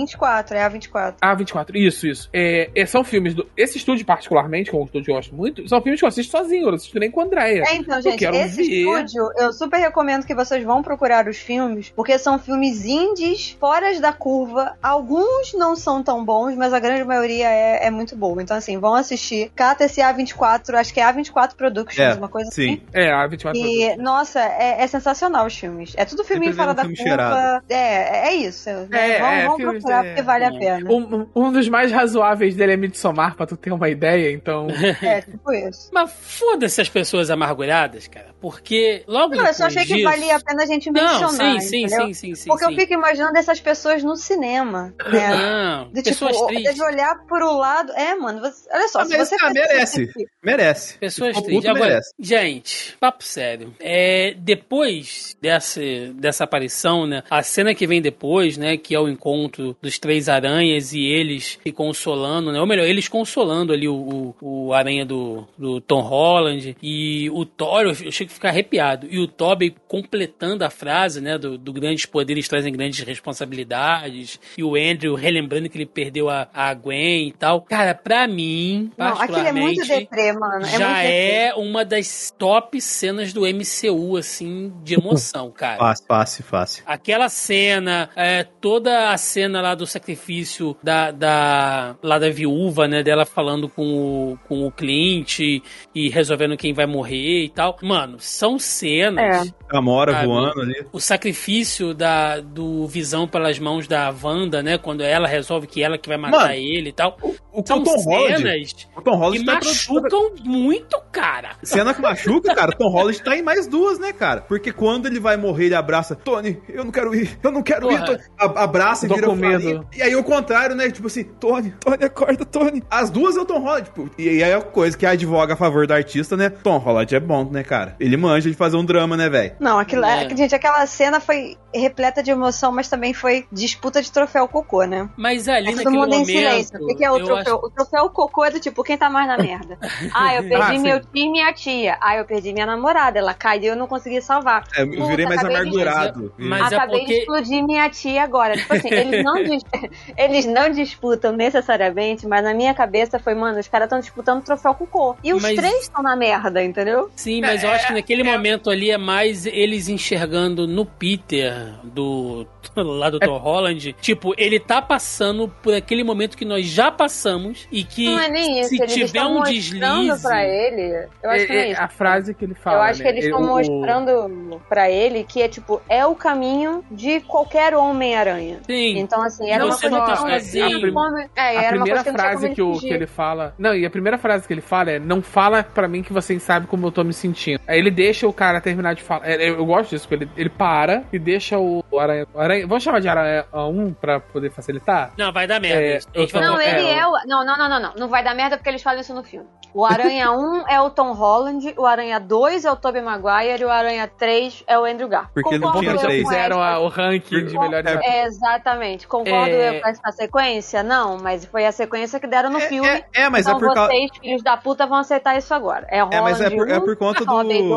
24, é a 24. A24, isso, isso. É, é, são filmes do. Esse estúdio, particularmente, que é um estúdio que eu gosto muito, são filmes que eu assisto sozinho, eu não assisto nem com a Andréia. É, então, Eu gente, quero esse ver. estúdio, eu super recomendo que vocês vão procurar os filmes, porque são filmes indies, fora da curva. Alguns não são tão bons, mas a grande maioria é, é muito boa. Então, assim, vão assistir. Cata esse A24, acho que é A24 Productions, É, uma coisa sim. assim. É, A24. E, nossa, é, é sensacional os filmes. É tudo filminho Sempre fora da filme curva. cheirado. É, é isso. né? É, vão é, vão filmes, procurar é. porque vale a pena. Um, um dos mais razoáveis dele é Midsommar, pra tu ter uma ideia, então. É, tipo isso. Mas foda-se as pessoas amarguradas, cara. Porque logo Não, eu só achei que disso- valia a pena a gente mencionar. Não, sim, sim, entendeu? sim, sim, sim. Porque sim. eu fico imaginando essas pessoas no cinema. Né? Não, De, pessoas tipo, tristes. deve olhar por o lado. É, mano, você- olha só, Ah, se você ah, merece. Merece. Pessoas tristes. Agora, merece. gente, papo sério. É, depois dessa, dessa aparição, né? A cena que vem depois, né? Que é o encontro dos três aranhas e eles se consolando, né? Ou melhor, eles consolando ali o, o, o aranha do, do Tom Holland e o Thor, eu achei que ficar arrepiado. E o Tobey completando a frase, né? Do, do grandes poderes trazem grandes responsabilidades. E o Andrew relembrando que ele perdeu a, a Gwen e tal. Cara, pra mim, Não, aquilo é muito particularmente, deprê, mano. É já muito deprê. é uma das top cenas do MCU, assim, de emoção, cara. Fácil, fácil, fácil. Aquela cena, é, toda a cena lá do sacrifício da, da, lá da viúva, né, dela falando com o, com o Clint e, e resolvendo quem vai morrer e tal. Mano, são cenas. É. A Mora Sabe? voando ali. O sacrifício da, do Visão pelas mãos da Wanda, né? Quando ela resolve que ela que vai matar Mano, ele e tal. O, o São Tom Holland. cenas O Tom Holland que tá machucam muito, cara. Cena que machuca, cara. Tom Holland tá em mais duas, né, cara? Porque quando ele vai morrer, ele abraça. Tony, eu não quero ir, eu não quero Porra. ir. A- abraça e vira com medo. E aí o contrário, né? Tipo assim, Tony, Tony, acorda, Tony. As duas é o Tom Holland. Tipo, e aí é a coisa que advoga a favor do artista, né? Tom Holland é bom, né, cara? Ele manja de fazer um drama, né, velho? Não, aquilo, É. é. gente, aquela cena foi repleta de emoção, mas também foi disputa de troféu cocô, né? Mas ali É todo naquele mundo em momento, silêncio. O que que é o troféu troféu. O troféu cocô é do tipo, quem tá mais na merda? Ah, eu perdi Ah, meu sim. time e a tia. Ah, eu perdi minha namorada. Ela caiu e eu não consegui salvar. É, eu Puta, virei mais acabei de- amargurado. Mas é Acabei porque- de explodir minha tia agora. Tipo assim, eles não, dis- eles não disputam necessariamente, mas na minha cabeça foi, mano, os caras estão disputando o troféu cocô. E os Mas- três estão na merda, entendeu? Sim, mas eu acho que naquele momento ali é mais eles enxergando no Peter do lá do Tom Holland, tipo, ele tá passando por aquele momento que nós já passamos e que não é nem isso. se eles tiver estão um deslize, pra ele. Eu acho que não é É, é isso. a frase que ele fala. Eu acho que né? eles Ele- estão o- mostrando pra ele que é tipo, é o caminho de qualquer Homem-Aranha. sim, Então, assim, era Não uma coisa que é, não é, tinha a prim- como- É, A era uma primeira que frase como que, o, que ele fala. Não, e a primeira frase que ele fala é: Não fala pra mim que você sabe como eu tô me sentindo. Aí ele deixa o cara terminar de falar. É, Eu gosto disso, porque ele, ele para e deixa o Aranha. o Aranha vamos chamar de Aranha 1 pra poder facilitar? não, vai dar merda. É, eu- Não, ele é, é o. Não, não, não, não, não. Não vai dar merda porque eles falam isso no filme. O Aranha 1 é o Tom Holland, o Aranha 2 é o Tobey Maguire e o Aranha 3 é o Andrew Garfield. Porque ele não Concordo tinha eu três. fizeram a- o ranking de melhores. É, exatamente. Concordo É. eu com essa sequência? Não, mas foi a sequência que deram no filme. É, é, mas então é por causa. vocês, filhos da puta, vão aceitar isso agora. É Holland É, mas é por, é 1, por conta do.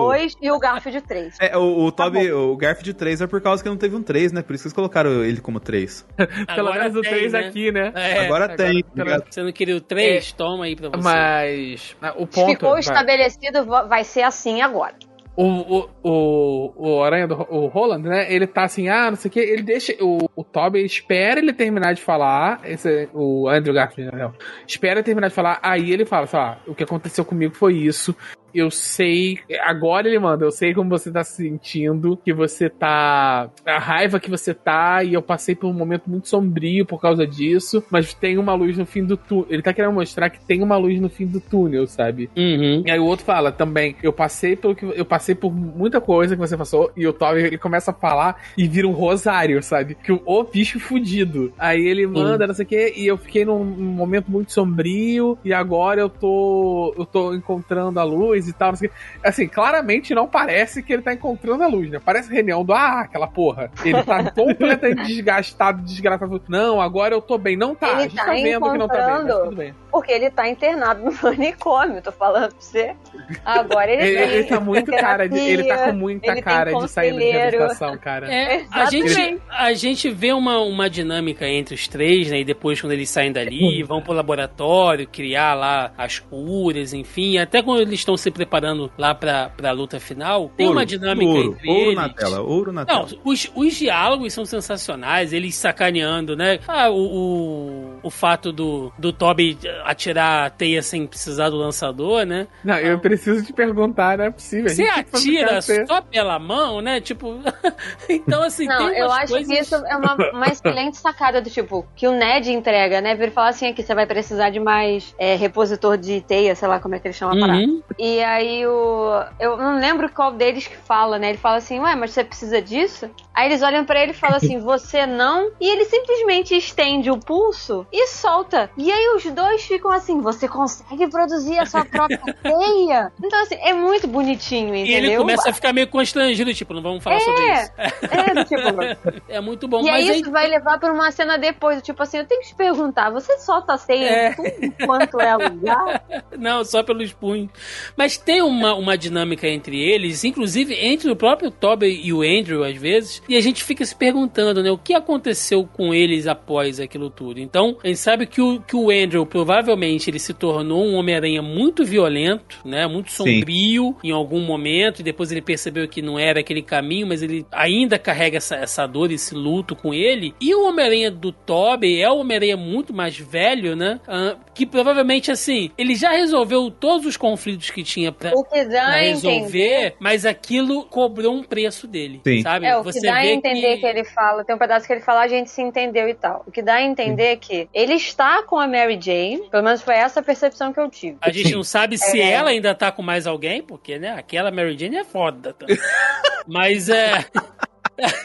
2 e o Garfield 3. É, o, o Tá Toby, o Garfield 3 é por causa que não teve um 3, né? Por isso que eles colocaram ele como 3. Pelo Agora menos o tem, 3 né? aqui, né? É, Agora tem. pelo- ligado? Você não queria o 3? Toma aí pra você. Mas ah, o ponto. Ficou vai- estabelecido, va- vai ser assim agora. O, o, o, o Aranha do o Roland, né? Ele tá assim, ah, não sei o que. Ele deixa. O, o Toby espera ele terminar de falar. Esse, é o Andrew Garfield, não. Espera ele terminar de falar. Aí ele fala, sei lá, o que aconteceu comigo foi isso. Eu sei. Agora ele manda, eu sei como você tá se sentindo, que você tá. A raiva que você tá, e eu passei por um momento muito sombrio por causa disso, mas tem uma luz no fim do túnel. Ele tá querendo mostrar que tem uma luz no fim do túnel, sabe? Uhum. E aí o outro fala também, eu passei pelo que eu passei por muita coisa que você passou e o Toby ele começa a falar e vira um rosário, sabe? Que o, bicho fudido. Aí ele manda, não sei o quê, e eu fiquei num, num momento muito sombrio e agora eu tô eu tô encontrando a luz e tal, não sei o quê. Assim, claramente não parece que ele tá encontrando a luz, né? Parece reunião do ah, aquela porra. Ele tá completamente desgastado, desgraçado. Não, agora eu tô bem. Não tá, Ele a gente tá, tá vendo que não tá bem, mas tudo bem. Porque ele tá internado no manicômio, tô falando pra você. Agora ele, Ele, ele tá muito cara de. Ele tá com muita cara de sair de conselheiro. reabilitação, cara. É, a gente, a gente vê uma, uma dinâmica entre os três, né? E depois, quando eles saem dali, vão pro laboratório, criar lá as curas, enfim. Até quando eles estão se preparando lá pra, pra luta final, tem Ouro, uma dinâmica ouro, entre ouro eles. na tela, ouro na Não, tela. os, os diálogos são sensacionais, eles sacaneando, né? Ah, o, o, o fato do, do Toby atirar a teia sem precisar do lançador, né? Não, eu preciso te perguntar, não é possível. Você atira só pela mão, né? Tipo. então, assim, Não, tem eu acho coisas... que isso é uma, uma excelente sacada do tipo, que o Ned entrega, né? Ele fala assim, aqui, você vai precisar de mais é, repositor de teia, sei lá como é que ele chama a parada. Uhum. E aí o. Eu não lembro qual deles que fala, né? Ele fala assim, ué, mas você precisa disso? Aí eles olham pra ele e falam assim, você não? E ele simplesmente estende o pulso e solta. E aí os dois ficam assim, você consegue produzir a sua própria teia? Então, assim, é muito bonitinho, E entendeu? ele começa a ficar meio constrangido, tipo, não vamos falar É, sobre isso. É, tipo. É muito bom, E aí aí, isso vai levar pra uma cena depois, tipo assim, eu tenho que te perguntar, você solta a teia É. tudo quanto é lugar? Não, só pelos punhos. Mas tem uma, uma dinâmica entre eles, inclusive entre o próprio Toby e o Andrew, às vezes, e a gente fica se perguntando, né, o que aconteceu com eles após aquilo tudo. Então, a gente sabe que o, que o Andrew, provavelmente, ele se tornou um Homem-Aranha muito violento, né, muito Sim. sombrio em algum momento, e depois ele percebeu que não era aquele caminho, mas ele ainda carrega essa, essa dor, esse luto com ele. E o Homem-Aranha do Tobey é o Homem-Aranha muito mais velho, né, ah, que provavelmente, assim, ele já resolveu todos os conflitos que tinha pra, O que dá pra resolver, entender. mas aquilo cobrou um preço dele, Sim. sabe? É, o que dá a entender que... ele fala, tem um pedaço que ele fala, a gente se entendeu e tal. O que dá a entender que ele está com a Mary Jane, pelo menos foi essa a percepção que eu tive. A gente não sabe se É. ela ainda tá com mais alguém, porque, né, aquela Mary Jane é foda. Tá? Mas é.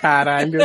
Caralho.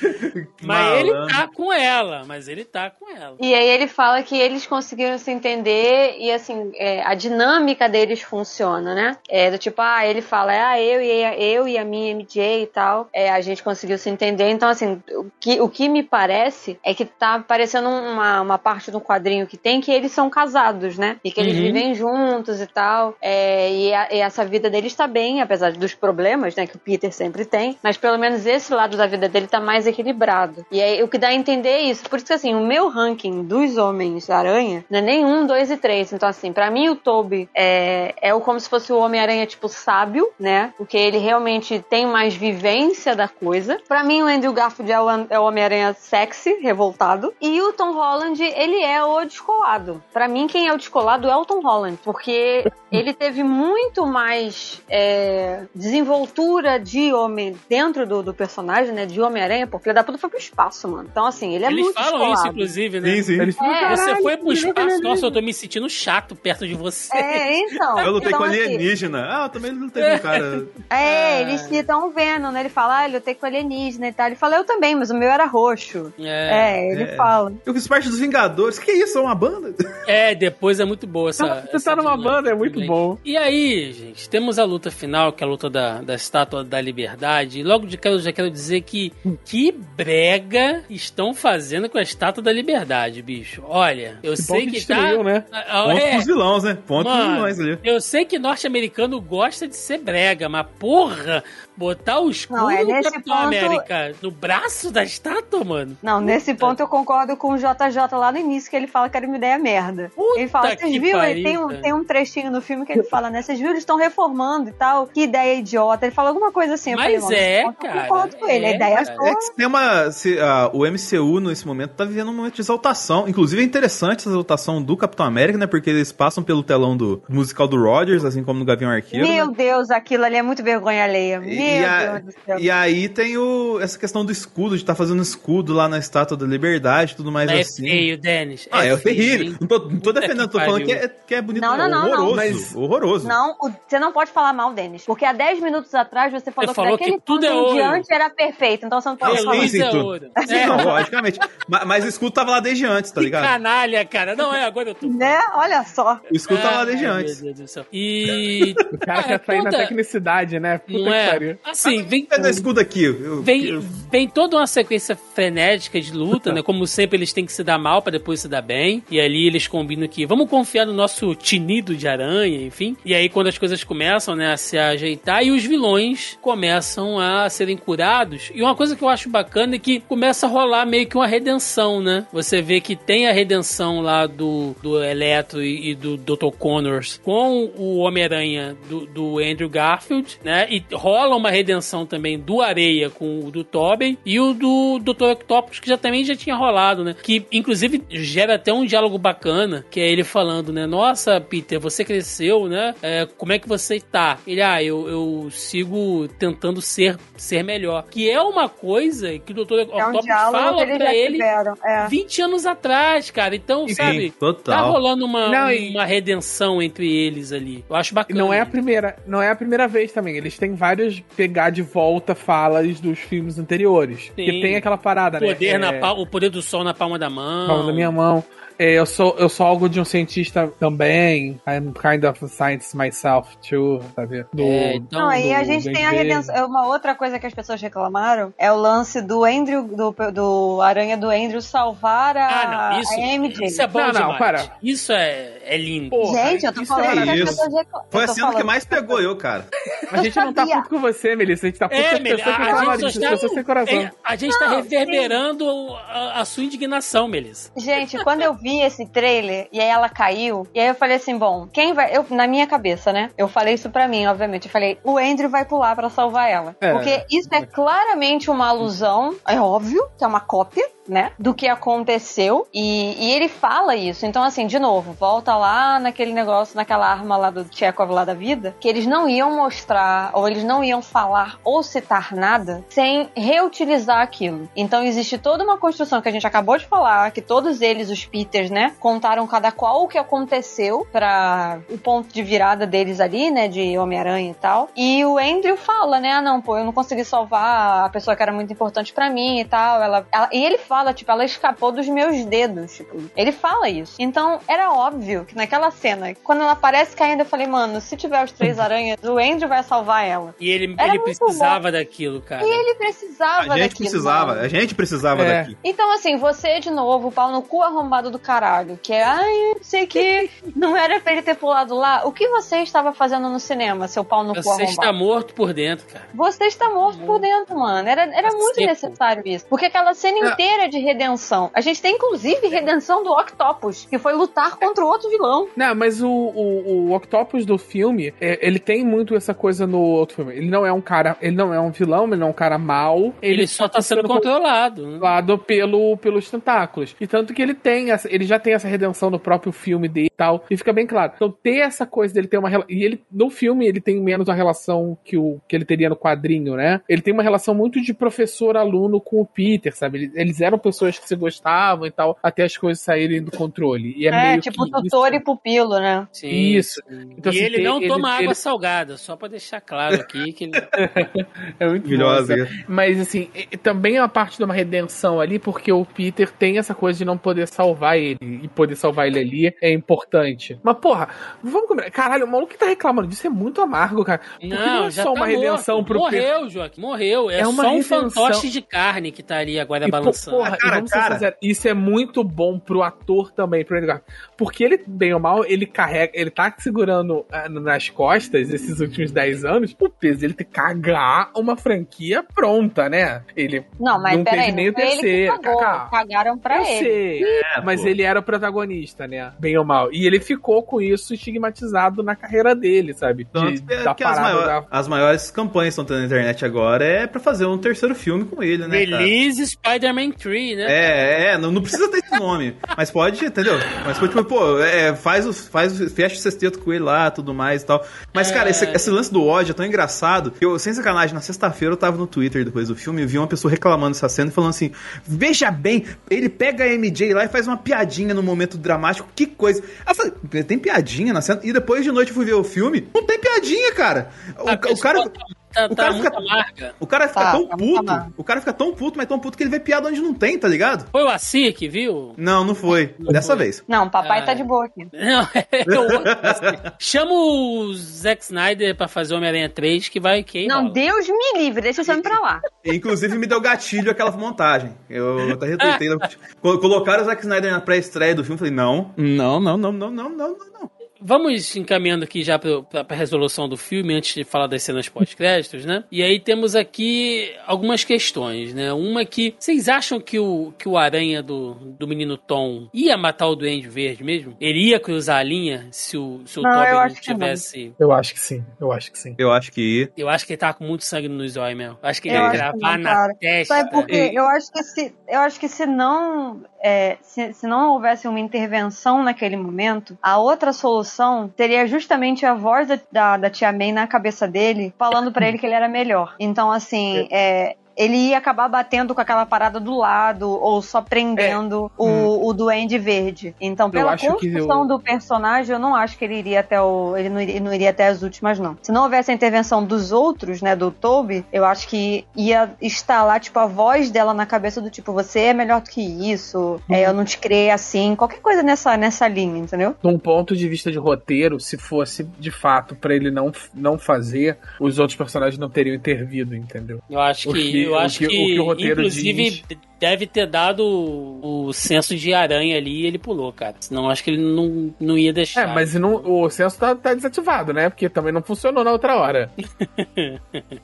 Mas ele Malandro. tá com ela, mas ele tá com ela. E aí ele fala que eles conseguiram se entender e assim, é, a dinâmica deles funciona, né? É do tipo, ah, ele fala, ah, eu e a, eu e a minha MJ e tal, é, a gente conseguiu se entender. Então, assim, o que, o que me parece é que tá parecendo uma, uma parte do quadrinho que tem que eles são casados, né? E que eles Uhum. vivem juntos e tal. É, e, a- e essa vida deles tá bem, apesar dos problemas, né, que o Peter sempre tem. Mas pelo menos esse lado da vida dele tá mais equilibrado. E aí o que dá a entender é isso. Por isso que assim, o meu ranking dos Homens-Aranha não é nem um, dois e três. Então, assim, pra mim o Toby é, é como se fosse o Homem-Aranha, tipo, sábio, né? Porque ele realmente tem mais vivência da coisa. Pra mim, o Andrew Garfield é o, é o Homem-Aranha sexy, revoltado. E o Tom Holland, ele é o descolado. Pra mim, quem é o descolado é o Tom Holland. Porque ele teve muito mais é, desenvoltura de homem dentro do, do personagem, né? De Homem-Aranha, porque ele da puta foi pro espaço, mano. Então, assim, ele é Eles muito falam isso, inclusive, né? Sim, sim. Eles ficam, É, Você "Caralho, foi pro espaço, legal." nossa, eu tô me sentindo chato perto de você. É, então. Eu lutei então, com assim, alienígena. Ah, eu também lutei com um cara. É, eles estão vendo, né? Ele fala, ah, eu lutei com alienígena e tal. Ele fala, eu também, mas o meu era roxo. É, ele é. fala. Eu fiz parte dos Vingadores. Que isso? É uma banda? É, depois é muito boa essa. Você essa tá numa dinâmica banda, é muito também. bom. E aí, gente, temos a luta final, que é a luta da, da estátua da liberdade. E logo de cara eu já quero dizer que que brega estão fazendo com a estátua da liberdade, bicho. Olha, eu Que sei que que destruiu, tá. né? Ah, ah, Ponto é. pros vilões, né? Ponto pros Mano, vilões ali. eu sei que norte-americano gosta de ser brega, mas porra, botar o escudo Não, é do Capitão ponto- América no braço da estátua, mano. Não, nesse ponto eu concordo com o JJ lá no início, que ele fala que era uma ideia merda. Puta ele fala, vocês viram? Ele tem um, cara. tem um trechinho no filme que ele fala, né? Vocês viram? Eles estão reformando e tal. Que ideia idiota. Ele fala alguma coisa assim. eu Mas falei, é, "Mano, eu cara, concordo com ele. é, a ideia cara. sua. É que tem uma. se, o MCU nesse momento tá vivendo um momento de exaltação. Inclusive é interessante essa exaltação do Capitão América, né? Porque eles passam pelo telão do musical do Rogers, assim como no Gavião Arqueiro. Meu né? Deus, aquilo ali é muito vergonha alheia. Meu E, a- Deus do céu. e aí tem o, essa questão do escudo, de estar fazendo escudo lá na Estátua da Liberdade e tudo mais é assim. feio, Denis. Ah, é, feio, terrível. hein? Não tô, não tô defendendo, tô falando que é, que é bonito. Não, não, não, não. horroroso. Mas- Horroroso. Não, o- você não pode falar mal, Denis. Porque há 10 minutos atrás você falou, falou que daquele que tudo é ponto em diante era perfeito. Então você não pode Sim, é É. não, logicamente. mas, mas o escudo tava lá desde antes, tá Que ligado? canalha, cara. Não é, agora eu tô. Né? Olha só. O escudo tava lá Ai, desde meu antes. Deus do céu. E. O cara quer sair na tecnicidade, né? Puta Não que é? Assim, vem, Pega o escudo aqui. eu- vem, eu- vem toda uma sequência frenética de luta, né? Como sempre, eles têm que se dar mal pra depois se dar bem. E ali eles combinam que vamos confiar no nosso tinido de aranha, enfim. E aí, quando as coisas começam, né, a se ajeitar, e os vilões começam a serem curados. E uma coisa que eu acho bacana é que começa a rolar meio que uma redenção, né? Você vê que tem a redenção lá do, do Eletro e, e do Dr. Connors com o Homem-Aranha do, do Andrew Garfield, né? E rola uma redenção também do Areia com o do Tobey e o do Dr. Octopus, que já também já tinha rolado, né? Que inclusive gera até um diálogo bacana, que é ele falando, né? Nossa, Peter, você cresceu, né? É, como é que você tá? Ele, ah, eu, eu sigo tentando ser, ser melhor. Que é uma coisa que o Dr. É um Octopus fala pra ele tiveram. É. 20 anos atrás, cara. Então, Sim, sabe? Tá total. rolando uma, Não, e- uma redenção entre eles ali. Eu acho bacana. não é a primeira, não é a primeira vez também. Eles têm vários pegar de volta falas dos filmes anteriores. Porque tem aquela parada, né? poder na É, o poder do sol na palma da mão. palma da minha mão. É, eu sou eu sou algo de um cientista também. I'm kind of a scientist myself too, sabe? Do, É, então- Não, aí a gente tem a redenção. é Uma outra coisa que as pessoas reclamaram é o lance do Andrew, do, do Aranha do Andrew salvar a, Ah, não, isso, a MJ. isso é bom Não, não, demais. para. Isso é, é lindo. Porra, Gente, eu tô isso falando é que as isso. pessoas reclamam. Foi a cena que mais pegou eu, cara. A gente não tá puto com você, Melissa. A gente tá puto É, com as pessoas que a, reclamaram a disso. gente As pessoas sem coração. é, a gente tá reverberando a, a sua indignação, Melissa. Gente, quando eu vi esse trailer e aí ela caiu, e aí eu falei assim, bom, quem vai. Eu, na minha cabeça, né? Eu falei isso pra mim, obviamente. Eu falei, o Andrew vai pular pra salvar ela. É. Porque isso é claramente uma alusão, é óbvio que é uma cópia. Né, do que aconteceu e, e ele fala isso. Então, assim, de novo, volta lá naquele negócio, naquela arma lá do Chekhov lá da vida, que eles não iam mostrar, ou eles não iam falar ou citar nada sem reutilizar aquilo. Então, existe toda uma construção que a gente acabou de falar, que todos eles, os Peters, né, contaram cada qual o que aconteceu para o ponto de virada deles ali, né, de Homem-Aranha e tal. E o Andrew fala, né, ah, não, pô, eu não consegui salvar a pessoa que era muito importante para mim e tal. Ela, ela, e ele fala, tipo, ela escapou dos meus dedos, tipo, ele fala isso. Então, era óbvio que naquela cena, quando ela aparece caindo, eu falei, mano, se tiver os três aranhas, o Andrew vai salvar ela. E ele, Era ele precisava daquilo, cara. E ele precisava A gente daquilo, precisava, mano. a gente precisava É. daqui. Então, assim, você de novo, pau no cu arrombado do caralho, que é, ai, sei que, não era pra ele ter pulado lá. O que você estava fazendo no cinema, seu pau no cu Você arrombado? está morto por dentro, cara. Você está morto por dentro, mano. Era, era Tá muito seco. necessário isso. Porque aquela cena É. inteira de redenção. A gente tem, inclusive, redenção do Octopus, que foi lutar contra o outro vilão. Não, mas o, o, o Octopus do filme, é, ele tem muito essa coisa no outro filme. Ele não é um cara, ele não é um vilão, ele não é um cara mau. Ele, só tá sendo controlado. né? controlado pelo, pelos tentáculos. E tanto que ele tem, essa, ele já tem essa redenção no próprio filme dele e tal. E fica bem claro. Então ter essa coisa dele ter uma e ele no filme ele tem menos a relação que o que ele teria no quadrinho, né? Ele tem uma relação muito de professor aluno com o Peter, sabe? Eles, eles eram pessoas que se gostavam e tal, até as coisas saírem do controle. E é, É, meio tipo tutor isso. e pupilo, né? Sim, Isso. Então, e assim, ele tem- não ele- toma água ele- salgada, só pra deixar claro aqui que ele... É muito Maravilhosa. bom, sabe? Mas assim, também é uma parte de uma redenção ali, porque o Peter tem essa coisa de não poder salvar ele. E poder salvar ele ali é importante. Mas, porra, vamos combinar. Caralho, o maluco que tá reclamando disso é muito amargo, cara. Porque não, Não, é já só tá uma redenção morto. pro Peter. Morreu, Joaquim, morreu. É, É uma só um fantoche de carne que tá ali agora E, balançando. Porra, Cara, e vamos cara. isso é muito bom pro ator também, pro Andrew Garfield. Porque ele, bem ou mal, ele carrega, ele tá segurando ah, nas costas esses últimos 10 anos o peso dele ter que cagar uma franquia pronta, né? Ele Não, mas Não teve nem não o ele terceiro, cagou. Cacá. Cagaram pra eu ele. sei, É, mas pô. ele era o protagonista, né? Bem ou mal. E ele ficou com isso estigmatizado na carreira dele, sabe? Tanto De- que, da que as, maior- da- as maiores campanhas que estão tendo na internet agora é pra fazer um terceiro filme com ele, né? Release Spider-Man 3, né? É, é, não, não precisa ter esse nome. mas pode, entendeu? Mas pode, tipo, pô, é, faz os, faz os, fecha o sexteto com ele lá, tudo mais e tal. Mas, É. cara, esse, esse lance do ódio é tão engraçado. que Eu, sem sacanagem, na sexta-feira eu tava no Twitter depois do filme e vi uma pessoa reclamando dessa cena e falando assim: Veja bem, ele pega a MJ lá e faz uma piadinha no momento dramático, que coisa. Eu falei, tem piadinha na cena? E depois de noite eu fui ver o filme, não tem piadinha, cara. O, A o cara. Tá, o tá cara tá fica, larga. O cara fica tá, tão tá puto. O cara fica tão puto, mas tão puto que ele vê piada onde não tem, tá ligado? Foi o Assi que viu? Não, não foi. Não Dessa foi. vez. Não, papai tá ah. tá de boa aqui. Não, é o outro. Assim. Chama o Zack Snyder pra fazer Homem-Aranha 3 que vai que. Não, rola. Deus me livre, deixa o homem pra lá. Inclusive me deu gatilho aquela montagem. Eu até retuitei. Colocaram o Zack Snyder na pré-estreia do filme, falei: "Não, não, não, não, não, não, não, não. Vamos encaminhando aqui já pra, pra, pra resolução do filme, antes de falar das cenas pós-créditos, né? E aí temos aqui algumas questões, né? Uma que, vocês acham que o, que o aranha do, do menino Tom ia matar o Duende Verde mesmo? Ele ia cruzar a linha se o, se o Não, Tobey eu não acho que não. tivesse... Eu acho que sim, eu acho que sim. Eu acho que. Eu acho que ele tava com muito sangue nos olhos mesmo. Eu acho que ele Eu ia gravar não, na cara. testa. Sabe por quê? Eu acho que se, eu acho que se não, é, se, se não houvesse uma intervenção naquele momento, a outra solução seria justamente a voz da, da, da tia May na cabeça dele, falando pra ele que ele era melhor. Então, assim, é, ele ia acabar batendo com aquela parada do lado ou só prendendo o, o Duende Verde. Então, pela construção eu- do personagem, eu não acho que ele iria até o. Ele não iria, não iria até as últimas, não. Se não houvesse a intervenção dos outros, né, do Toby, eu acho que ia estar lá, tipo, a voz dela na cabeça do tipo, você é melhor do que isso, é, eu não te criei assim, qualquer coisa nessa, nessa linha, entendeu? De um ponto de vista de roteiro, se fosse de fato pra ele não, não fazer, os outros personagens não teriam intervido, entendeu? Eu acho que- eu o acho que- que, o que o roteiro inclusive, diz. Deve ter dado o, o senso de aranha ali e ele pulou, cara. Senão acho que ele não, não ia deixar. É, mas não, o senso tá, tá desativado, né? Porque também não funcionou na outra hora.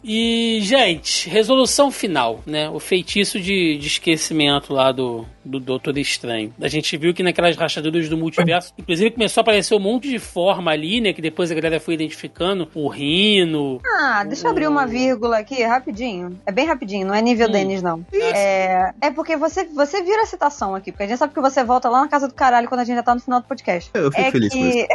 E, gente, resolução final, né? O feitiço de, de esquecimento lá do, do Doutor Estranho. A gente viu que naquelas rachaduras do multiverso, inclusive começou a aparecer um monte de forma ali, né? Que depois a galera foi identificando. O Rino. Ah, deixa eu abrir uma vírgula aqui, rapidinho. É bem rapidinho, não é nível Hum. Denis, não. É, É porque você, você vira a citação aqui, porque a gente sabe que você volta lá na casa do caralho quando a gente já tá no final do podcast. Eu fico é feliz com isso. que.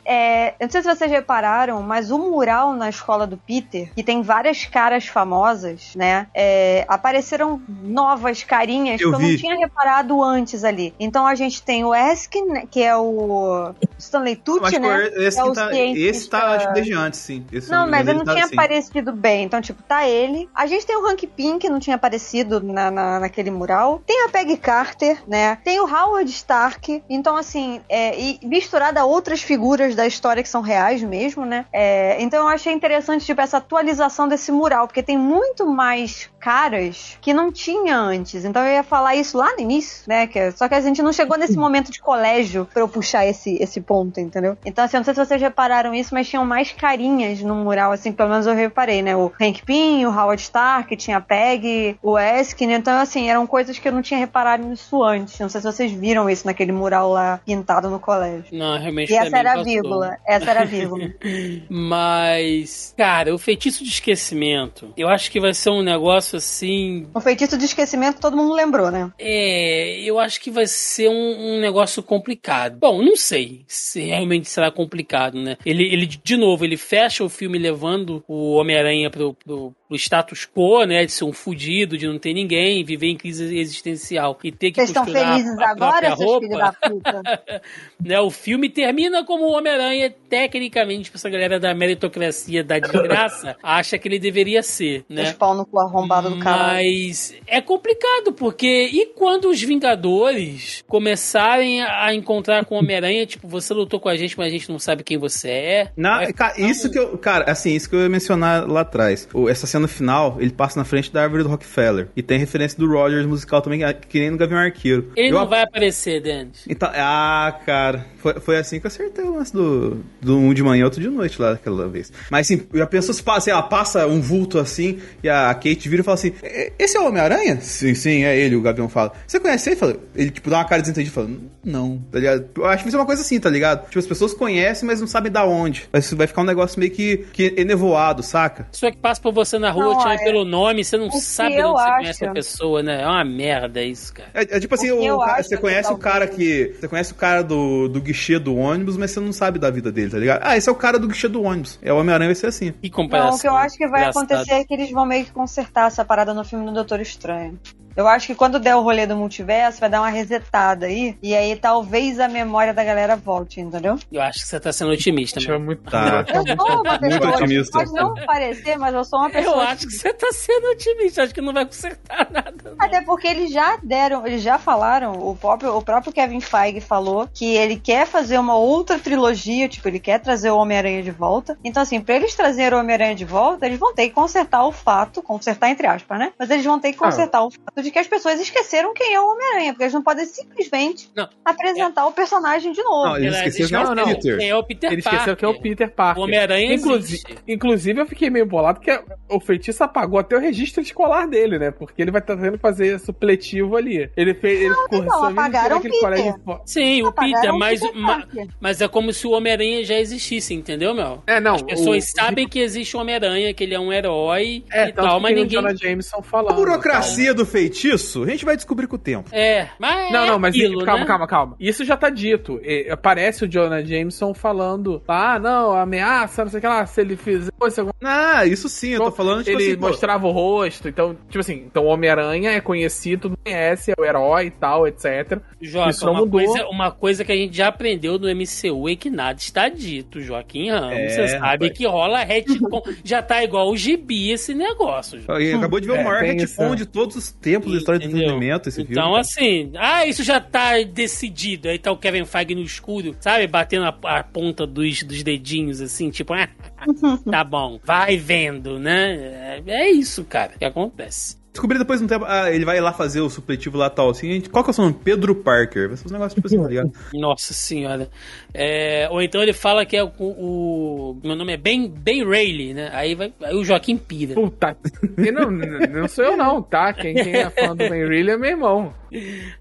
é, eu não sei se vocês repararam, mas o mural na escola do Peter, que tem várias caras famosas, né? é, apareceram novas carinhas Eu que eu vi. não tinha reparado antes ali. Então a gente tem o Eskin, né, que é o Stanley Tucci, né? esse, é tá, esse tá, acho que desde antes, sim. Esse, Não, mas ele não tá tinha assim. aparecido bem. Então, tipo, tá ele. A gente tem o Hank Pym, que não tinha aparecido na, na- naquele mural. Tem a Peggy Carter, né? Tem o Howard Stark. Então, assim, é, e misturada a outras figuras da história que são reais mesmo, né? É, então, eu achei interessante, tipo, essa atualização desse mural, porque tem muito mais caras que não tinha antes. Então, eu ia falar isso lá no início, né? Que, só que a gente não chegou nesse momento de colégio pra eu puxar esse, esse ponto, entendeu? Então, assim, eu não sei se vocês repararam isso, mas tinham mais carinhas no mural, assim, pelo menos eu reparei, né? O Hank Pym, o Howard Stark, tinha a Peg, o Eskin, então, assim, eram coisas que eu não tinha reparado nisso antes. Não sei se vocês viram isso naquele mural lá pintado no colégio. Não, realmente E essa era a vírgula. Essa era a vírgula. Mas, cara, o feitiço de esquecimento, eu acho que vai ser um negócio assim. O feitiço de esquecimento todo mundo lembrou, né? É, eu acho que vai ser um, um negócio complicado. Bom, não sei se realmente será complicado, né? Ele, ele, de novo, ele fecha o filme levando o Homem-Aranha pro, pro, pro status quo, né? De ser um fudido, de não ter ninguém, viver em crise existencial e ter que Vocês estão felizes a agora, própria seus filhos da puta? né, o filme termina como o Homem-Aranha, tecnicamente, pra essa galera da meritocracia da desgraça, acha que ele deveria ser, né? pau no cu arrombado do caralho. Mas é complicado, porque e quando os Vingadores começarem a encontrar com o Homem-Aranha, tipo, você lutou com a gente, mas a gente não sabe quem você é. Na, cara, isso que eu, cara, assim, isso que eu ia mencionar lá atrás. O- essa cena final, ele passa na frente da árvore do Rockefeller. E tem referência do Rogers musical também, que- que nem no Gavião Arqueiro. Ele Eu não ap- vai aparecer, Dennis. Então, ah, cara, foi, foi assim que eu acertei o lance do, do um de manhã e outro de noite lá daquela vez. Mas assim, já pensou se passa, lá, passa um vulto assim e a Kate vira e fala assim: "E- Esse é o Homem-Aranha? Sim, sim, é ele, o Gavião fala. Você conhece ele? Fala, ele, tipo, dá uma cara desentendida e fala: Não, tá ligado? Eu acho que isso é uma coisa assim, tá ligado? Tipo, as pessoas conhecem, mas não sabem da onde. Vai ficar um negócio meio que, que enevoado, saca? Pessoa que passa por você na rua, Não, te chama é- pelo nome, você não sabe onde você acho- conhece a pessoa, né? É uma merda isso, cara. É, é tipo assim, O você conhece o cara que. Você conhece o cara do, do guichê do ônibus, mas você não sabe da vida dele, tá ligado? Ah, esse é o cara do guichê do ônibus. É o Homem-Aranha vai ser assim. Que comparação. Não, o que eu acho que vai engraçada. acontecer é que eles vão meio que consertar essa parada no filme do Doutor Estranho. Eu acho que quando der o rolê do multiverso, vai dar uma resetada aí. E aí talvez a memória da galera volte, entendeu? Eu acho que você tá sendo otimista, Acho mano. muito. Tá. Eu sou uma pessoa. otimista. Pode não parecer, mas eu sou uma Eu pessoa. acho que você tá sendo otimista. Acho que não vai consertar nada. não. Até porque eles já deram, eles já falaram, o próprio, o próprio Kevin Feige falou que ele quer fazer uma outra trilogia, tipo, ele quer trazer o Homem-Aranha de volta. Então, assim, pra eles trazerem o Homem-Aranha de volta, eles vão ter que consertar o fato, consertar entre aspas, né? Mas eles vão ter que consertar o fato de que as pessoas esqueceram quem é o Homem-Aranha, porque eles não podem simplesmente Não. apresentar o personagem de novo. Não, eles esqueceram que é não, o não. Peter. Quem é o Peter Ele esqueceu que é o Peter Parker. O Homem-Aranha Inclusive, existe. inclusive, eu fiquei meio bolado porque o feitiço apagou até o registro escolar dele, né? Porque ele vai estar tendo que fazer supletivo ali. Ele fez. Ele vida inteira apagaram o Peter. colégio Sim, o Peter, o mas, Peter ma- mas é como se o Homem-Aranha já existisse, entendeu, meu? É, não. As pessoas o- sabem que existe o Homem-Aranha, que ele é um herói É, e tal, que mas ninguém. Jonah Jameson falando. A burocracia do feitiço, a gente vai descobrir com o tempo. É, mas. Não, é não, mas aquilo, calma, né? calma, calma. Isso já tá dito. E, aparece o Jonah Jameson falando, ah, não, ameaça, não sei o que lá, se ele fizer. Ah, isso sim, eu tô falando, tipo ele assim, pô, mostrava o rosto, então, tipo assim, então o Homem-Aranha é conhecido, conhece, é o herói e tal, etc. Joca, Isso não uma, mudou. coisa, uma coisa que a gente já aprendeu no MCU é que nada está dito, Joaquim Ramos. É, Você sabe que rola retcon. já tá igual o gibi esse negócio. E acabou de ver É, o maior retcon essa- de todos os tempos história entretenimento, esse Então, filme. assim, ah, isso já tá decidido. Aí tá o Kevin Feige no escuro, sabe? Batendo a, a ponta dos, dos dedinhos, assim, tipo, ah, tá bom, vai vendo, né? É, é isso, cara, que acontece. Descobri depois de um tempo, ah, ele vai lá fazer o supletivo lá tal, assim, gente, qual que é o seu nome? Pedro Parker. Vai ser uns negócios tipo assim, tá ligado? Nossa senhora. É, ou então ele fala que é o, o- Meu nome é Ben, ben Rayleigh, né? Aí, vai, aí o Joaquim pira. Puta, não, não sou eu não, tá? Quem, quem é fã do Ben Reilly é meu irmão.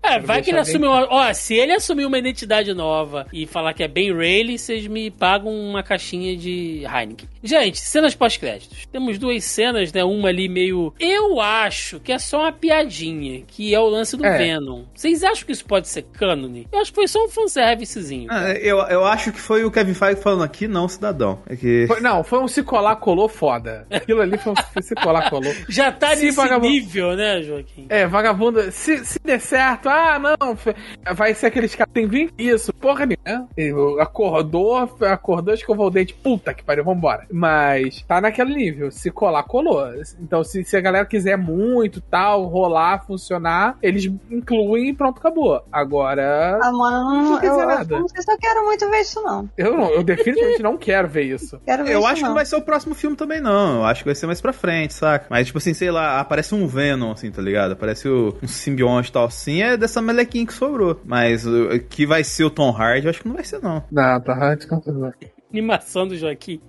É, vai que ele assumiu. uma- Ó, se ele assumir uma identidade nova e falar que é Ben Rayleigh, vocês me pagam uma caixinha de Heineken. Gente, cenas pós-créditos. Temos duas cenas, né? Uma ali meio. Eu acho que é só uma piadinha, que é o lance do É. Venom. Vocês acham que isso pode ser cânone? Eu acho que foi só um fanservicezinho. Ah, eu, eu acho que foi o Kevin Feige falando aqui, não, cidadão. É que. Foi- não, foi um se colar colou foda. Aquilo ali foi um se colar colou. Já tá Se nesse vagabundo- nível, né, Joaquim? É, vagabundo, se, se der certo, ah, não, vai ser aqueles caras que tem 20 isso, porra nenhuma. né? Ele Acordou, acordou, escovou o dente, puta que pariu, vambora. Mas tá naquele nível, se colar, colou. Então, se, se a galera quiser muito, tal, rolar, funcionar, eles incluem e pronto, acabou. Agora, Ah, mano, não, Não quer eu, dizer eu nada. não sei se eu quero muito ver isso, não. eu, não, eu definitivamente não quero ver isso. Quero ver Eu isso, acho que não. não vai ser o próximo filme também, não. Eu acho que vai ser mais pra frente, saca? Mas, tipo assim, sei lá, aparece um Venom, assim, tá ligado? Aparece o- um simbionte e tal, assim, é dessa melequinha que sobrou. Mas que vai ser o Tom Hardy, eu acho que não vai ser, não. Não, tá antes Animação do Joaquim.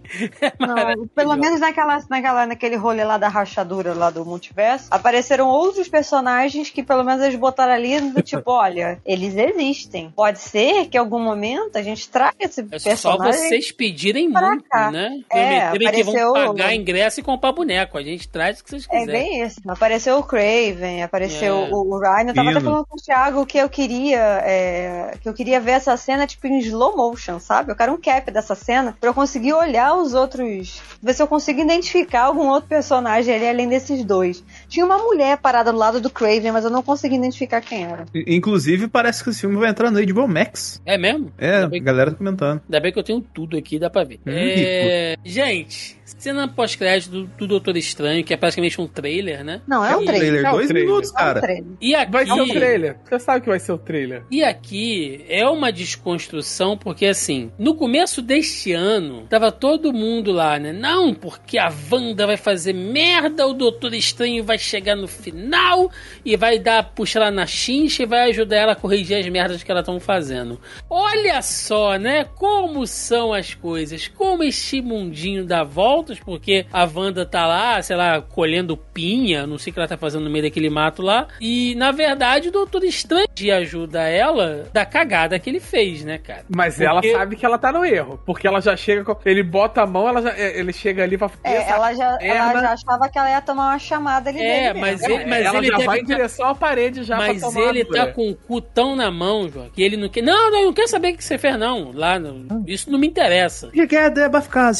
Não, pelo menos naquela, naquela, naquele rolê lá da rachadura lá do multiverso, apareceram outros personagens que pelo menos eles botaram ali do tipo, olha, eles existem. Pode ser que em algum momento a gente traga esse É só personagem. vocês pedirem pra muito, cá. né? É, Prometerem que vão apareceu- pagar ingresso e comprar boneco. A gente traz o que vocês É quiserem. bem isso. Apareceu o Craven, apareceu É. o, o Ryan. Eu tava até Pino. falando com o Thiago que eu queria. é, que eu queria ver essa cena, tipo, em slow motion, sabe? Eu quero um cap dessa cena pra eu conseguir olhar os outros. Ver se eu consigo identificar algum outro personagem ali além desses dois. Tinha uma mulher parada do lado do Craven, mas eu não consegui identificar quem era. Inclusive, parece que esse filme vai entrar no HBO Max. É mesmo? É, a bem que- galera tá comentando. Ainda bem que eu tenho tudo aqui, dá pra ver. Hum, É, Gente, cena pós-crédito do, do Doutor Estranho, que é praticamente um trailer, né? Não, é um E- trailer. Trailer, É o dois trailer. minutos, É um cara. trailer. E aqui, Vai ser o trailer. Você sabe que vai ser o trailer. E aqui é uma desconstrução, porque assim, no começo deste ano, tava todo mundo lá, né? Não, porque a Wanda vai fazer merda, o Doutor Estranho vai chegar no final e vai dar, puxar ela na chincha e vai ajudar ela a corrigir as merdas que ela estão fazendo. Olha só, né? Como são as coisas, como este mundinho dá voltas, porque a Wanda tá lá, sei lá, colhendo pinha, não sei o que ela tá fazendo no meio daquele mato lá, e na verdade o Doutor Estranho ajuda ela da cagada que ele fez, né, cara? Mas Porque- ela sabe que ela tá no erro. Porque ela já chega. com- Ele bota a mão, ela já, é, ele chega ali pra É, ela já, ela já achava que ela ia tomar uma chamada ali É, dele mas mesmo. ele- mas ela ele já vai em direção à parede já Mas ele tá com o cu tão na mão, João, que ele não quer. Não, não, eu não quero saber o que você fez, não. Lá, no- isso não me interessa. O que que é? Deba ficar.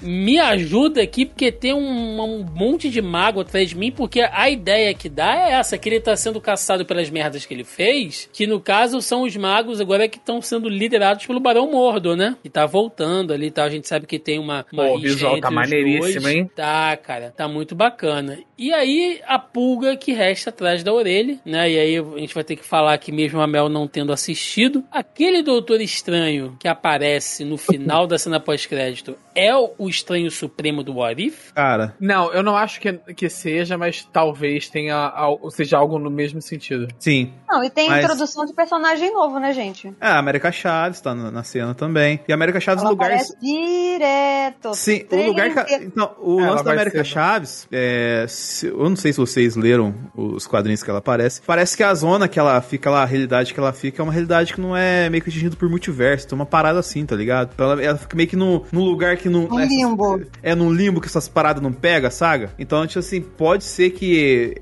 Me ajuda aqui, porque tem um, um monte de mago atrás de mim, porque a ideia que dá é essa, que ele tá sendo caçado pelas merdas que ele fez, que no caso são os magos agora que estão sendo liderados pelo Barão Mordo, né? Que tá voltando ali, tá? A gente sabe que tem uma, uma Pô, o visual tá maneiríssimo, dois. hein? Tá, cara, tá muito bacana. E aí, a pulga que resta atrás da orelha, né? E aí a gente vai ter que falar que mesmo a Mel não tendo assistido, aquele Doutor Estranho que aparece no final da cena pós-crédito é o o Estranho Supremo do What If? Cara, Não, eu não acho que, que seja, mas talvez tenha al- seja algo no mesmo sentido. sim. Não, e tem Mas- introdução de personagem novo, né, gente? É, a América Chaves tá na, na cena também. E a América Chaves, Ela lugar. direto. Sim, o lugar que. Então, o Ela lance da América ser? Chaves, é, eu não sei se vocês leram os quadrinhos que ela aparece. Parece que a zona que ela fica lá, a realidade que ela fica, é uma realidade que não é meio que atingido por multiverso. Tem uma parada assim, tá ligado? Ela, ela fica meio que no, num lugar que não. Um limbo. É num limbo que essas paradas não pega, saga? Então, tipo assim, pode ser que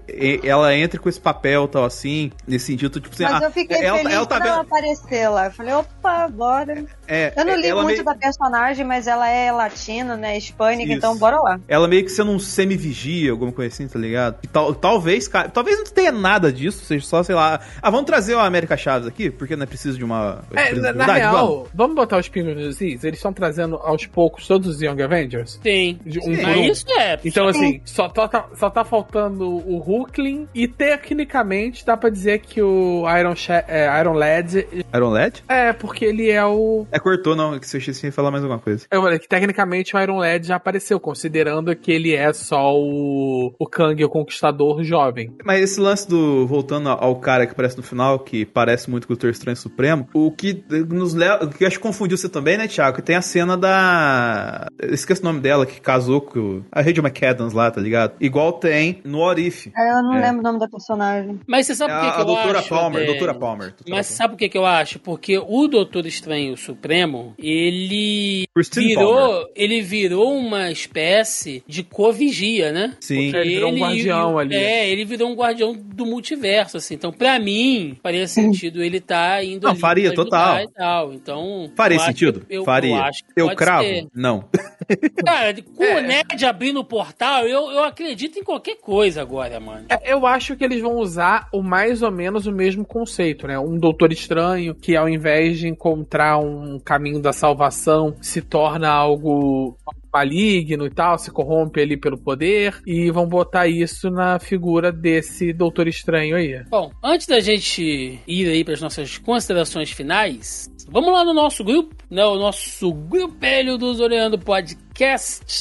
ela entre com esse papel tal assim, nesse sentido, tipo assim, Mas ah, eu fiquei ela, feliz ela tá quando ela vendo. aparecer lá. Eu falei, opa, bora. É, Eu não li ela muito meio- da personagem, mas ela é latina, né? Hispânica, Isso. então bora lá. Ela meio que sendo um semi-vigia, alguma coisa assim, tá ligado? E tal, talvez, cara, talvez não tenha nada disso, seja só, sei lá. Ah, vamos trazer o América Chaves aqui, porque não é preciso de uma. É, na, na real, vamos. vamos. botar os pingos nos is? Eles estão trazendo aos poucos todos os Young Avengers? Tem. Um um. isso é. Então, assim, só tá, só tá faltando o Hulkling e tecnicamente dá pra dizer que o Iron, é, Iron Lad Iron Lad? é porque ele é o. É, cortou, não, que você tinha que falar mais alguma coisa. Eu, olha, que tecnicamente o Iron Lad já apareceu, considerando que ele é só o, o Kang, o Conquistador jovem. Mas esse lance do. Voltando ao cara que aparece no final, que parece muito com o Doutor Estranho Supremo, o que nos leva. O que acho que confundiu você também, né, Thiago? Que tem a cena da. Esqueço o nome dela, que casou com a Rachel McAdams lá, tá ligado? Igual tem no Orif. É, Eu não É. lembro o nome da personagem. Mas você sabe É por que, a, que a eu doutora acho? Palmer, doutora Palmer. doutora Mas Palmer. sabe por que, que eu acho? Porque o Doutor Estranho Supremo, ele Christine virou, Palmer. ele virou uma espécie de covigia, né? Sim. Porque Ele virou um guardião ali. É, ele virou um guardião do multiverso, assim. Então, pra mim, faria sentido ele tá indo Não, ali faria, total. e tal. Então, Faria sentido? eu, Faria. Eu, acho que Eu cravo? ser. Não. Cara, com É. o Ned abrindo o portal, eu, eu acredito em qualquer coisa agora, mano. É, Eu acho que eles vão usar o mais ou menos o mesmo conceito, né? Um doutor estranho que ao invés de encontrar um caminho da salvação, se torna algo maligno e tal, se corrompe ali pelo poder e vão botar isso na figura desse doutor estranho aí. Bom, antes da gente ir aí para as nossas considerações finais, vamos lá no nosso grupo, né? O nosso grupelho do Zoreando Podcast.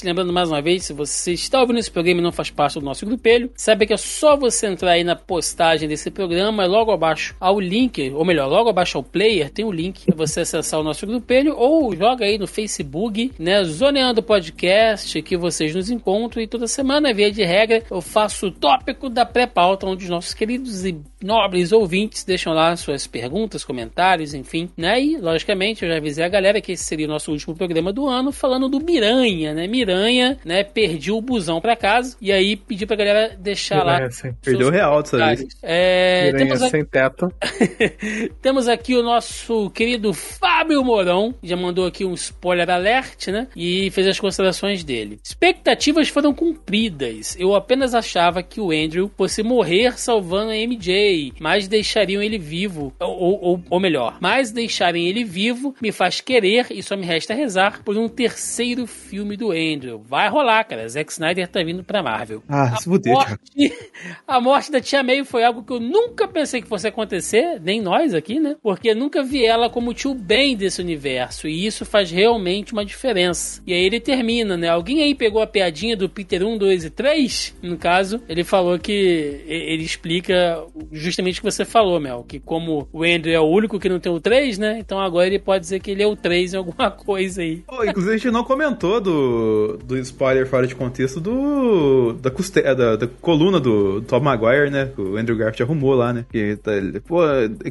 Lembrando mais uma vez, se você está ouvindo esse programa e não faz parte do nosso grupelho, saiba que é só você entrar aí na postagem desse programa, logo abaixo ao link, ou melhor, logo abaixo ao player, tem o link para você acessar o nosso grupelho, ou joga aí no Facebook, né? Zoneando Podcast, que vocês nos encontram e toda semana, via de regra, eu faço o tópico da pré-pauta, onde os nossos queridos e nobres ouvintes deixam lá suas perguntas, comentários, enfim, né? E, logicamente, eu já avisei a galera que esse seria o nosso último programa do ano, falando do Miranha, né? Miranha, né? Perdi o busão pra casa, e aí pedi pra galera deixar lá. Miranha sem- Perdeu seus real dessa vez. É, Miranha temos aqui sem teto. temos aqui o nosso querido Fábio Mourão, já mandou aqui um spoiler alert, né? E fez as considerações dele. Expectativas foram cumpridas. Eu apenas achava que o Andrew fosse morrer salvando a MJ, mas deixariam ele vivo. Ou, ou, ou melhor, mas deixarem ele vivo me faz querer e só me resta rezar por um terceiro filme do Andrew. Vai rolar, cara. Zack Snyder tá vindo pra Marvel. Ah, se fuder, morte, a morte da Tia May foi algo que eu nunca pensei que fosse acontecer, nem nós aqui, né? Porque nunca vi ela como o tio Ben desse universo, e isso faz realmente uma diferença. E aí ele termina, né? Alguém aí pegou a piadinha do Peter 1, 2 e 3? No caso, ele falou que ele explica justamente o que você falou, Mel, que como o Andrew é o único que não tem o 3, né? Então agora ele pode dizer que ele é o 3 em alguma coisa aí. Pô, inclusive a gente não comentou do, do spoiler fora de contexto do da, custe, é, da, da coluna do, do Tom Maguire, né? Que o Andrew Garfield arrumou lá, né? Que, tá, ele- pô,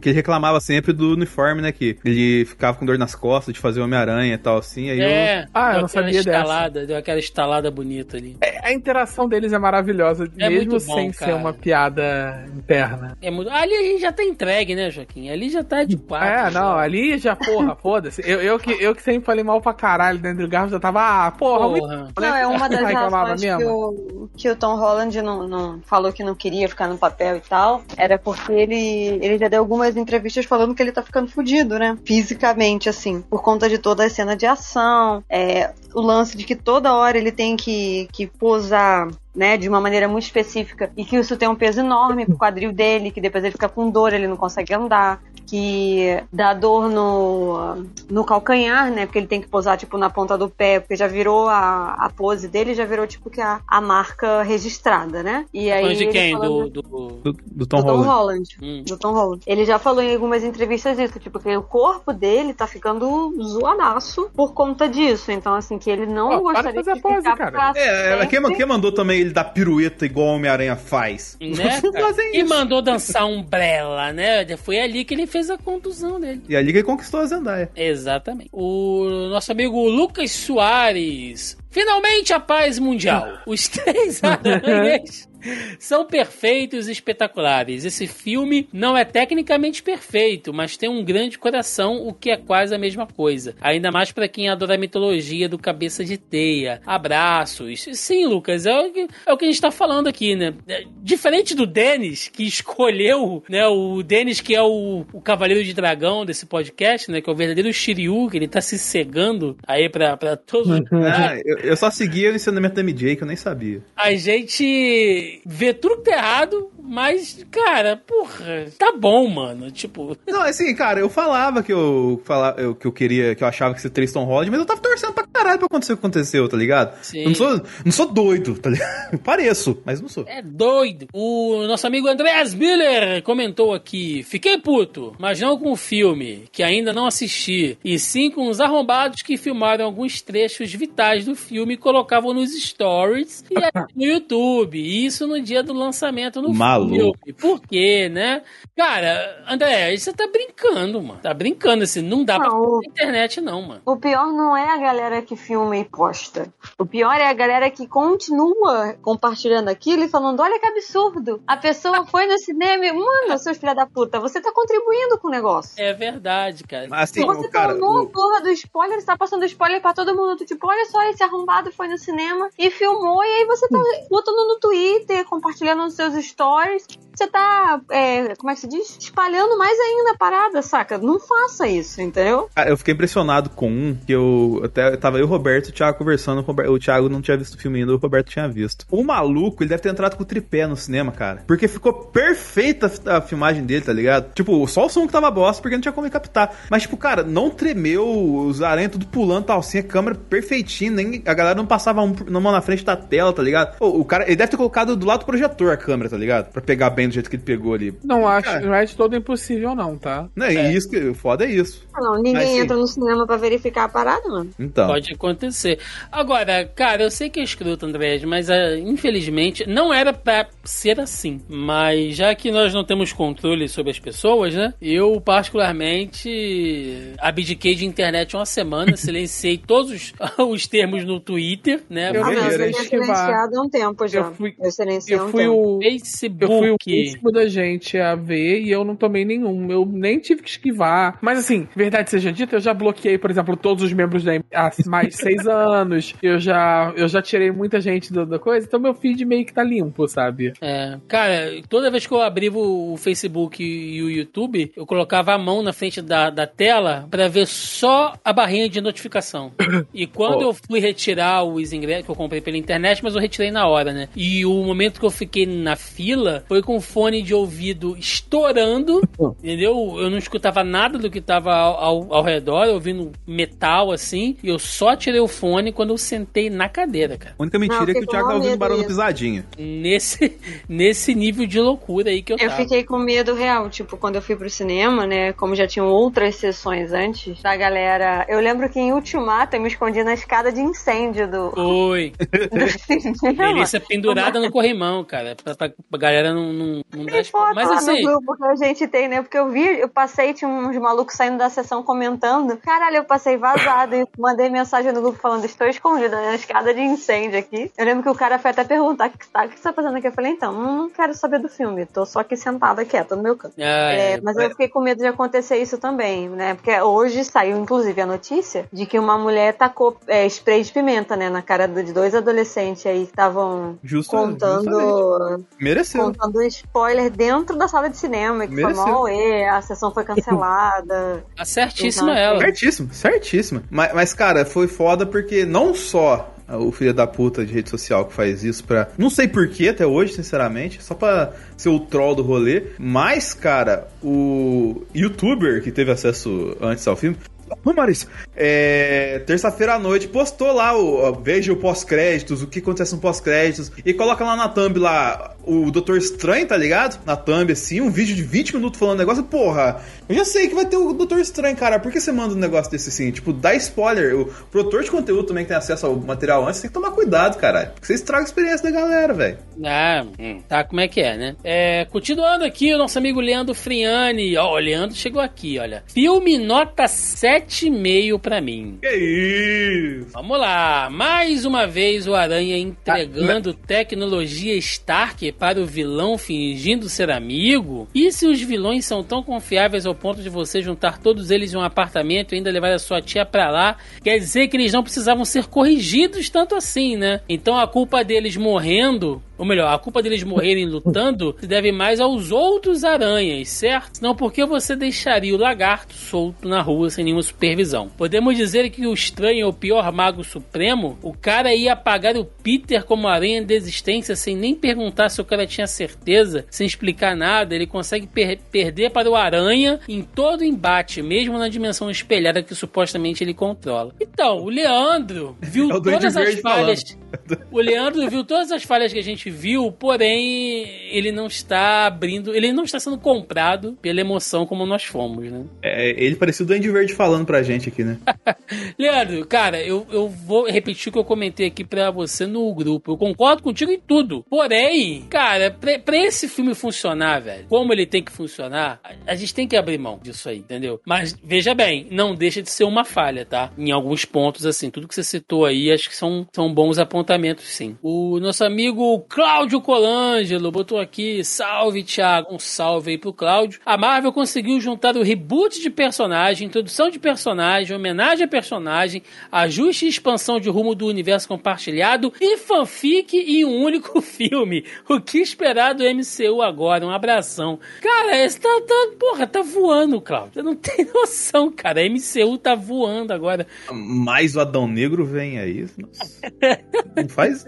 que ele reclamava sempre do uniforme, né? Que ele ficava com dor nas costas de fazer Homem-Aranha e tal, assim. Aí eu- É, Ah, eu deu não aquela sabia dessa. estalada, Deu aquela estalada bonita ali. É, A interação deles é maravilhosa, É mesmo muito bom, sem cara. ser uma piada interna. É muito... Ali a gente já tá entregue, né, Joaquim? Ali já tá de quatro. É, não, já. ali já, porra, foda-se. Eu, eu, que, eu que sempre falei mal pra caralho dentro do Garfield, já tava, ah, porra, muito Porra. Não, é uma das razões que o, que o Tom Holland não, não falou que não queria ficar no papel e tal. Era porque ele, ele já deu algumas entrevistas falando que ele tá ficando fudido, né? Fisicamente, assim. Por conta de toda a cena de ação. É, o lance de que toda hora ele tem que, que posar. Né, de uma maneira muito específica e que isso tem um peso enorme pro quadril dele, que depois ele fica com dor, ele não consegue andar, que dá dor no, no calcanhar, né, porque ele tem que posar tipo na ponta do pé, porque já virou a, a pose dele, já virou tipo que a, a marca registrada, né? E aí Falando de quem? falando- Do, do... do, do Tom do Tom Holland. Holland. Hum. Do Tom Holland. Ele já falou em algumas entrevistas isso, tipo, que o corpo dele tá ficando zoadaço por conta disso. Então, assim, que ele não Ó, para de gostaria fazer de pose, ficar cara. É, sempre. quem, quem mandou também ele dar pirueta igual o Homem-Aranha faz? Né, cara? E isso. mandou dançar Umbrella, né? Foi ali que ele fez a contusão dele. E ali que ele conquistou a Zendaya. Exatamente. O nosso amigo Lucas Soares. Finalmente a paz mundial. Os três aranhas são perfeitos e espetaculares. Esse filme não é tecnicamente perfeito, mas tem um grande coração, o que é quase a mesma coisa. Ainda mais para quem adora a mitologia do cabeça de teia. Abraços. Sim, Lucas, é o que, é o que a gente tá falando aqui, né? É, Diferente do Denis, que escolheu, né? O Denis, que é o, o cavaleiro de dragão desse podcast, né? Que é o verdadeiro Shiryu, que ele tá se cegando aí pra, pra todos os Ah, eu, eu só seguia o ensinamento da MJ, que eu nem sabia. a gente vê tudo que tá errado, mas, cara, porra, tá bom, mano. Tipo, Não, assim, cara, eu falava que eu, falava, eu, que eu queria, que eu achava que esse Tom Holland, mas eu tava torcendo pra caralho pra acontecer o que aconteceu, tá ligado? Sim. Eu não sou, não sou doido, tá ligado? Pareço, mas não sou. É doido. O nosso amigo Andreas Miller comentou aqui: Fiquei puto, mas não com o filme, que ainda não assisti, e sim com os arrombados que filmaram alguns trechos vitais do filme e colocavam nos stories e aí no YouTube. E isso no dia do lançamento no Maluco. filme. Por quê, né? Cara, André, você tá brincando, mano. Tá brincando, assim, não dá pra Não. fazer na internet, não, mano. O pior não é a galera que filma e posta. O pior é a galera que continua compartilhando aquilo e falando: olha que absurdo. A pessoa foi no cinema e, mano, seus filha da puta, você tá contribuindo com o negócio. É verdade, cara. Mas assim, Você o cara. tornou a o- porra do spoiler, você tá passando spoiler pra todo mundo. Tipo, olha só, esse arrombado foi no cinema e filmou, e aí você tá botando no Twitter, compartilhando nos seus stories. Você tá, é, como é que se diz? Espalhando mais ainda a parada, saca? Não faça isso, entendeu? Cara, eu fiquei impressionado com um que eu até tava eu Roberto e o Thiago conversando. O, Thiago não tinha visto o filme ainda, o Roberto tinha visto. O maluco, ele deve ter entrado com o tripé no cinema, cara. Porque ficou perfeita a filmagem dele, tá ligado? Tipo, só o som que tava bosta porque não tinha como captar. Mas, tipo, cara, não tremeu, os aranhas tudo pulando tal, assim, a câmera perfeitinha, nem a galera não passava um, uma mão na frente da tela, tá ligado? O cara, ele deve ter colocado do lado do projetor a câmera, tá ligado? Pra pegar bem do jeito que ele pegou ali. Não acho, Cara. não é de todo impossível, não, tá? Não é, isso que o foda é isso. Ah, Não, ninguém Mas, entra no cinema pra verificar a parada, mano. Então. Pode acontecer. Agora, cara, eu sei que é escroto, André, mas ah, infelizmente não era pra ser assim. Mas já que nós não temos controle sobre as pessoas, né? Eu, particularmente, abdiquei de internet uma semana, silenciei todos os, os termos no Twitter, né? Eu Ah, eu é silenciado há um tempo já. Eu fui- silenciei há Eu um fui tempo. o. Facebook. Eu fui o último da gente a ver e eu não tomei nenhum. Eu nem tive que esquivar. Mas assim, verdade seja dita, eu já bloqueei, por exemplo, todos os membros da há mais de seis anos. Eu já, eu já tirei muita gente da, da coisa, então meu feed meio que tá limpo, sabe? É, cara, toda vez que eu abria o o Facebook e o YouTube, eu colocava a mão na frente da, da tela pra ver só a barrinha de notificação. E quando Oh. eu fui retirar os ingressos que eu comprei pela internet, mas eu retirei na hora, né? E o momento que eu fiquei na fila foi com fone de ouvido estourando, entendeu? Eu não escutava nada do que tava ao, ao, ao redor, ouvindo metal assim, e eu só tirei o fone quando eu sentei na cadeira, cara. A única mentira Não, eu é que o Thiago tá ouvindo barulho pisadinha. Nesse, nesse nível de loucura aí que eu Eu tava. fiquei com medo real, tipo, quando eu fui pro cinema, né? Como já tinham outras sessões antes, da galera. Eu lembro que em Ultimato eu me escondi na escada de incêndio do, Foi. do cinema. Delícia pendurada no corrimão, cara. Pra, pra, pra galera não, não, não spoiler. foto Mas lá assim, no grupo que a gente tem, né? Porque eu vi, eu passei, tinha uns malucos saindo da sessão comentando. Caralho, eu passei vazado e mandei mensagem no grupo falando: estou escondida na escada de incêndio aqui. Eu lembro que o cara foi até perguntar: o que, você tá- o que você tá fazendo aqui? Eu falei: então, não, não quero saber do filme, tô só aqui sentada quieta no meu canto. ah, É, é, mas eu fiquei com medo de acontecer isso também, né? Porque hoje saiu, inclusive, a notícia de que uma mulher tacou é, spray de pimenta, né? Na cara de dois adolescentes aí que estavam contando, Mereceu. contando spoiler dentro da sala de cinema, que Mereceu. foi mal, e a sessão foi cancelada. tá certíssima Então, ela. Certíssimo, certíssimo. Mas, mas, cara, foi foda porque não só o filho da puta de rede social que faz isso pra. Não sei porquê até hoje, sinceramente, só pra ser o troll do rolê. Mas, cara, o youtuber que teve acesso antes ao filme. Ô, Maurício, é, terça-feira à noite postou lá o veja o pós-créditos, o que acontece no pós-créditos, e coloca lá na thumb lá o Doutor Estranho, tá ligado? Na thumb, assim, um vídeo de 20 minutos falando negócio, porra, eu já sei que vai ter o Doutor Estranho, cara, por que você manda um negócio desse assim? Tipo, dá spoiler, o produtor de conteúdo também que tem acesso ao material antes, tem que tomar cuidado, caralho, porque você estraga a experiência da galera, velho. Ah, hum, tá como é que é, né? É, continuando aqui, o nosso amigo Leandro Friani. Ó, o Leandro chegou aqui, olha. Filme nota 7,5 pra mim. Que isso? Vamos lá, mais uma vez o Aranha entregando tecnologia Stark para o vilão fingindo ser amigo? E se os vilões são tão confiáveis ao ponto de você juntar todos eles em um apartamento e ainda levar a sua tia pra lá, quer dizer que eles não precisavam ser corrigidos tanto assim, né? Então a culpa deles morrendo ou melhor, a culpa deles morrerem lutando se deve mais aos outros aranhas, certo? Não porque você deixaria o lagarto solto na rua sem nenhuma supervisão. Podemos dizer que o estranho é o pior mago supremo? O cara ia apagar o Peter como aranha de existência sem nem perguntar se o cara tinha certeza, sem explicar nada. Ele consegue per perder para o aranha em todo embate, mesmo na dimensão espelhada que supostamente ele controla. Então, o Leandro viu É todas as falhas. O Leandro viu todas as falhas que a gente viu, porém ele não está abrindo, ele não está sendo comprado pela emoção como nós fomos, né? É, ele parecia o Duende Verde falando pra gente aqui, né? Leandro, cara, eu, eu vou repetir o que eu comentei aqui pra você no grupo. Eu concordo contigo em tudo. Porém, cara, pra, pra esse filme funcionar, velho, como ele tem que funcionar, a, a gente tem que abrir mão disso aí, entendeu? Mas veja bem, não deixa de ser uma falha, tá? Em alguns pontos, assim, tudo que você citou aí, acho que são, são bons apontamentos, sim. O nosso amigo Cláudio Colangelo botou aqui, salve, Thiago, um salve aí pro Cláudio. A Marvel conseguiu juntar o reboot de personagem, introdução de personagem, homenagem a personagem, ajuste e expansão de rumo do universo compartilhado e fanfic em um único filme. O que esperar do MCU agora? Um abração. Cara, esse tá, tá porra, tá voando, Cláudio. Você não tem noção, cara. A MCU tá voando agora. Mas o Adão Negro vem aí. Nossa. Não faz.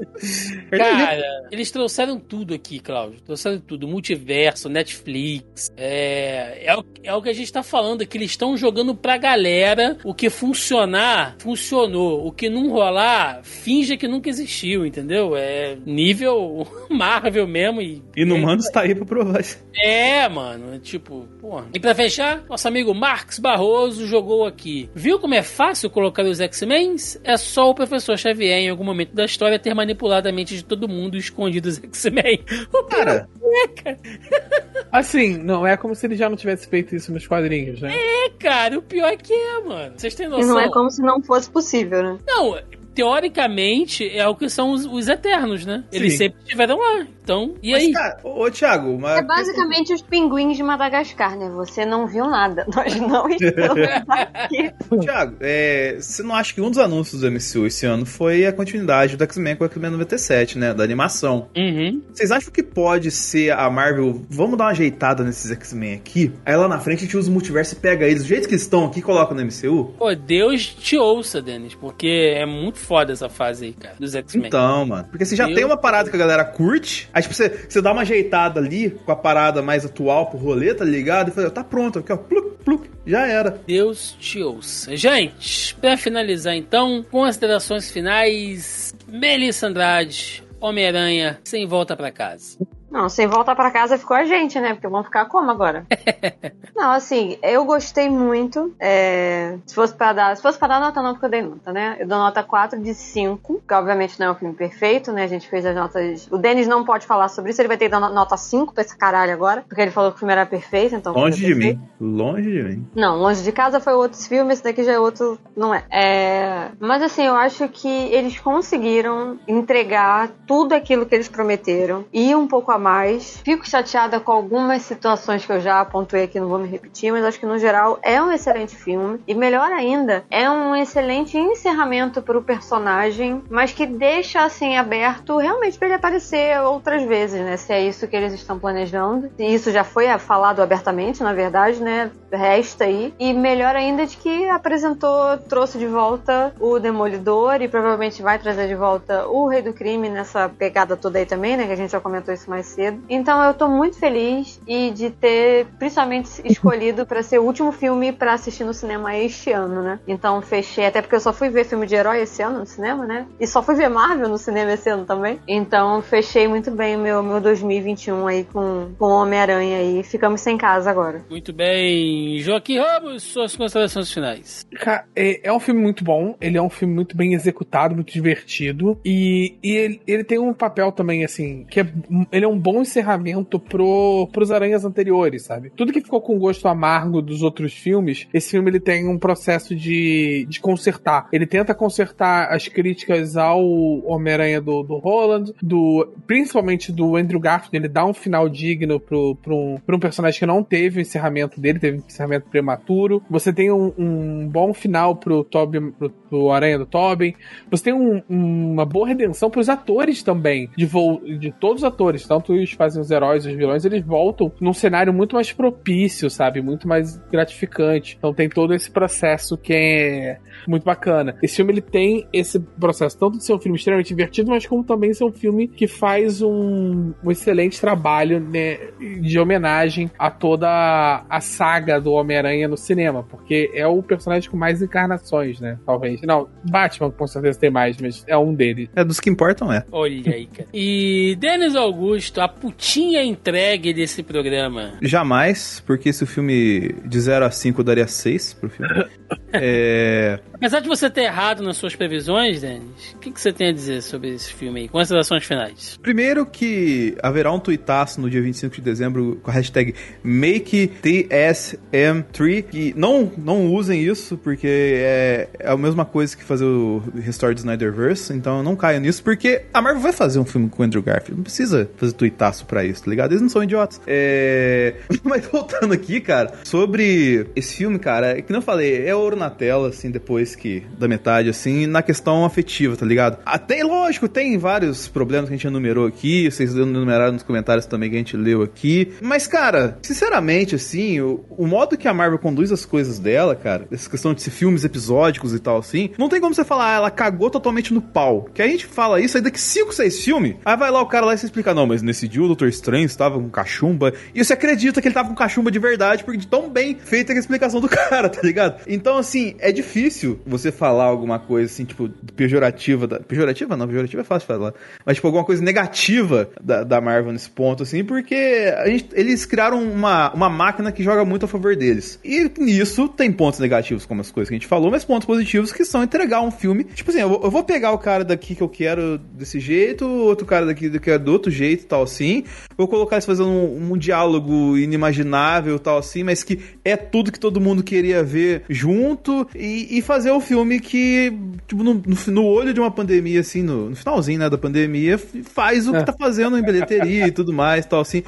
Cara, eles trouxeram tudo aqui, Cláudio. Trouxeram tudo. Multiverso, Netflix. É, é, o, é o que a gente tá falando aqui. Eles estão jogando pra galera o que funcionar, funcionou. O que não rolar, finge que nunca existiu, entendeu? É nível Marvel mesmo. E, Inumanos tá aí pra provar. É, mano. Tipo, porra. E pra fechar, nosso amigo Marcos Barroso jogou aqui. Viu como é fácil colocar os X-Men? É só o professor Xavier, em algum momento da história, ter manipulado a mente de todo mundo e escondido os X-Men. O Cara, é, cara. Assim, não é como se ele já não tivesse feito isso nos quadrinhos, né? É, cara, o pior é que é, mano. Vocês têm E noção? não é como se não fosse possível, né? Não, teoricamente é o que são os, os Eternos, né? Eles Sim. sempre estiveram lá. Então, e mas, aí? cara, ô, Thiago, mas. É basicamente os pinguins de Madagascar, né? Você não viu nada. Nós não estamos aqui. Ô, Thiago, é, você não acha que um dos anúncios do MCU esse ano foi a continuidade do X-Men com o X-Men 97, né? Da animação. Uhum. Vocês acham que pode ser a Marvel? Vamos dar uma ajeitada nesses X-Men aqui. Aí lá na frente a gente usa o multiverso e pega eles do jeito que estão aqui e coloca no MCU? Pô, Deus te ouça, Denis, porque é muito foda essa fase aí, cara, dos X-Men. Então, mano. Porque você já Eu- tem uma parada que a galera curte. Aí, tipo, você, você dá uma ajeitada ali com a parada mais atual pro rolê, tá ligado? E fala, tá pronto, aqui, ó. Pluk, pluk, já era. Deus te ouça. Gente, pra finalizar então, considerações finais. Melissa Andrade, Homem-Aranha, sem volta pra casa. Não, sem voltar pra casa ficou a gente, né? Porque vamos ficar como agora? não, assim, eu gostei muito. é, Se fosse pra dar. Se fosse pra dar nota, não, porque eu dei nota, né? Eu dou nota 4 de 5, que obviamente não é um filme perfeito, né? A gente fez as notas. O Denis não pode falar sobre isso, ele vai ter que dar no- nota 5 pra esse caralho agora, porque ele falou que o filme era perfeito, então. Longe de mim. Longe de mim. Não, Longe de Casa foi outro filme, esse daqui já é outro, não é. É, Mas assim, eu acho que eles conseguiram entregar tudo aquilo que eles prometeram e um pouco a mais. Fico chateada com algumas situações que eu já apontei aqui, não vou me repetir, mas acho que no geral é um excelente filme. E melhor ainda, é um excelente encerramento para o personagem, mas que deixa assim aberto realmente para ele aparecer outras vezes, né? Se é isso que eles estão planejando. E isso já foi falado abertamente, na verdade, né? Resta aí. E melhor ainda de que apresentou, trouxe de volta o Demolidor e provavelmente vai trazer de volta o Rei do Crime nessa pegada toda aí também, né? Que a gente já comentou isso mais cedo. Então eu tô muito feliz e de ter principalmente escolhido para ser o último filme para assistir no cinema este ano, né? Então fechei, até porque eu só fui ver filme de herói esse ano no cinema, né? E só fui ver Marvel no cinema esse ano também. Então fechei muito bem o meu, meu 2021 aí com, com Homem-Aranha aí. Ficamos sem casa agora. Muito bem. Joaquim Ramos, suas considerações finais. É, é um filme muito bom, ele é um filme muito bem executado, muito divertido. E, e ele, ele tem um papel também, assim, que é, ele é um bom encerramento pro, pros aranhas anteriores, sabe? Tudo que ficou com gosto amargo dos outros filmes, esse filme ele tem um processo de, de consertar. Ele tenta consertar as críticas ao Homem-Aranha do, do Holland, do, principalmente do Andrew Garfield, ele dá um final digno pro, pro, um, pro um personagem que não teve o encerramento dele, teve um encerramento prematuro. Você tem um, um bom final pro Tobey, pro, pro Aranha do Tobey. Você tem um- uma boa redenção pros atores também, de, voo, de todos os atores, tanto enquanto os fazem os heróis, os vilões, eles voltam num cenário muito mais propício, sabe? Muito mais gratificante. Então tem todo esse processo que é muito bacana. Esse filme ele tem esse processo tanto de ser um filme extremamente divertido, mas como também ser um filme que faz um, um excelente trabalho né, de homenagem a toda a saga do Homem-Aranha no cinema, porque é o personagem com mais encarnações, né? Talvez. Não, Batman com certeza tem mais, mas é um deles. É dos que importam, é. Olha aí, cara. E Denis Augusto, a putinha entregue desse programa. Jamais, porque se o filme de 0 a 5 eu daria 6 pro filme. é... Apesar de você ter errado nas suas previsões, Denis, o que, que você tem a dizer sobre esse filme aí? Considerações finais. Primeiro que haverá um tuitaço no dia 25 de dezembro com a hashtag MakeTSM3 que não, não usem isso porque é, é a mesma coisa que fazer o Restore do Snyderverse, então não caia nisso porque a Marvel vai fazer um filme com o Andrew Garfield, não precisa fazer tuitaço pra isso, tá ligado? Eles não são idiotas. É... Mas voltando aqui, cara, sobre esse filme, cara, é que não eu falei, é ouro na tela, assim, depois que da metade, assim, na questão afetiva, tá ligado? Até, lógico, tem vários problemas que a gente enumerou aqui, vocês enumeraram nos comentários também que a gente leu aqui, mas, cara, sinceramente, assim, o, o modo que a Marvel conduz as coisas dela, cara, essa questão de ser filmes episódicos e tal, assim, não tem como você falar, ah, ela cagou totalmente no pau. Que a gente fala isso aí daqui 5, 6 filmes, aí vai lá o cara lá e se explica, não, mas nesse dia o Doutor Estranho estava com cachumba, e você acredita que ele tava com cachumba de verdade, porque de tão bem feita a explicação do cara, tá ligado? Então, assim, é difícil você falar alguma coisa assim, tipo, pejorativa. Da... Pejorativa não, pejorativa é fácil falar. Mas, tipo, alguma coisa negativa da, da Marvel nesse ponto, assim, porque gente, eles criaram uma, uma máquina que joga muito a favor deles. E nisso tem pontos negativos, como as coisas que a gente falou, mas pontos positivos que são entregar um filme. Tipo assim, eu vou, eu vou pegar o cara daqui que eu quero desse jeito, outro cara daqui que eu quero do outro jeito tal assim. Vou colocar eles fazendo um, um diálogo inimaginável tal assim, mas que é tudo que todo mundo queria ver junto e, e fazer o filme que, tipo, no, no, olho de uma pandemia, assim, no, no finalzinho, né, da pandemia, faz o que tá fazendo em bilheteria e tudo mais, tal, assim.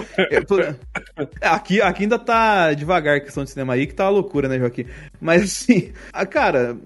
É, aqui, aqui ainda tá devagar a questão de cinema aí, que tá uma loucura, né, Joaquim? Mas, assim, a, cara,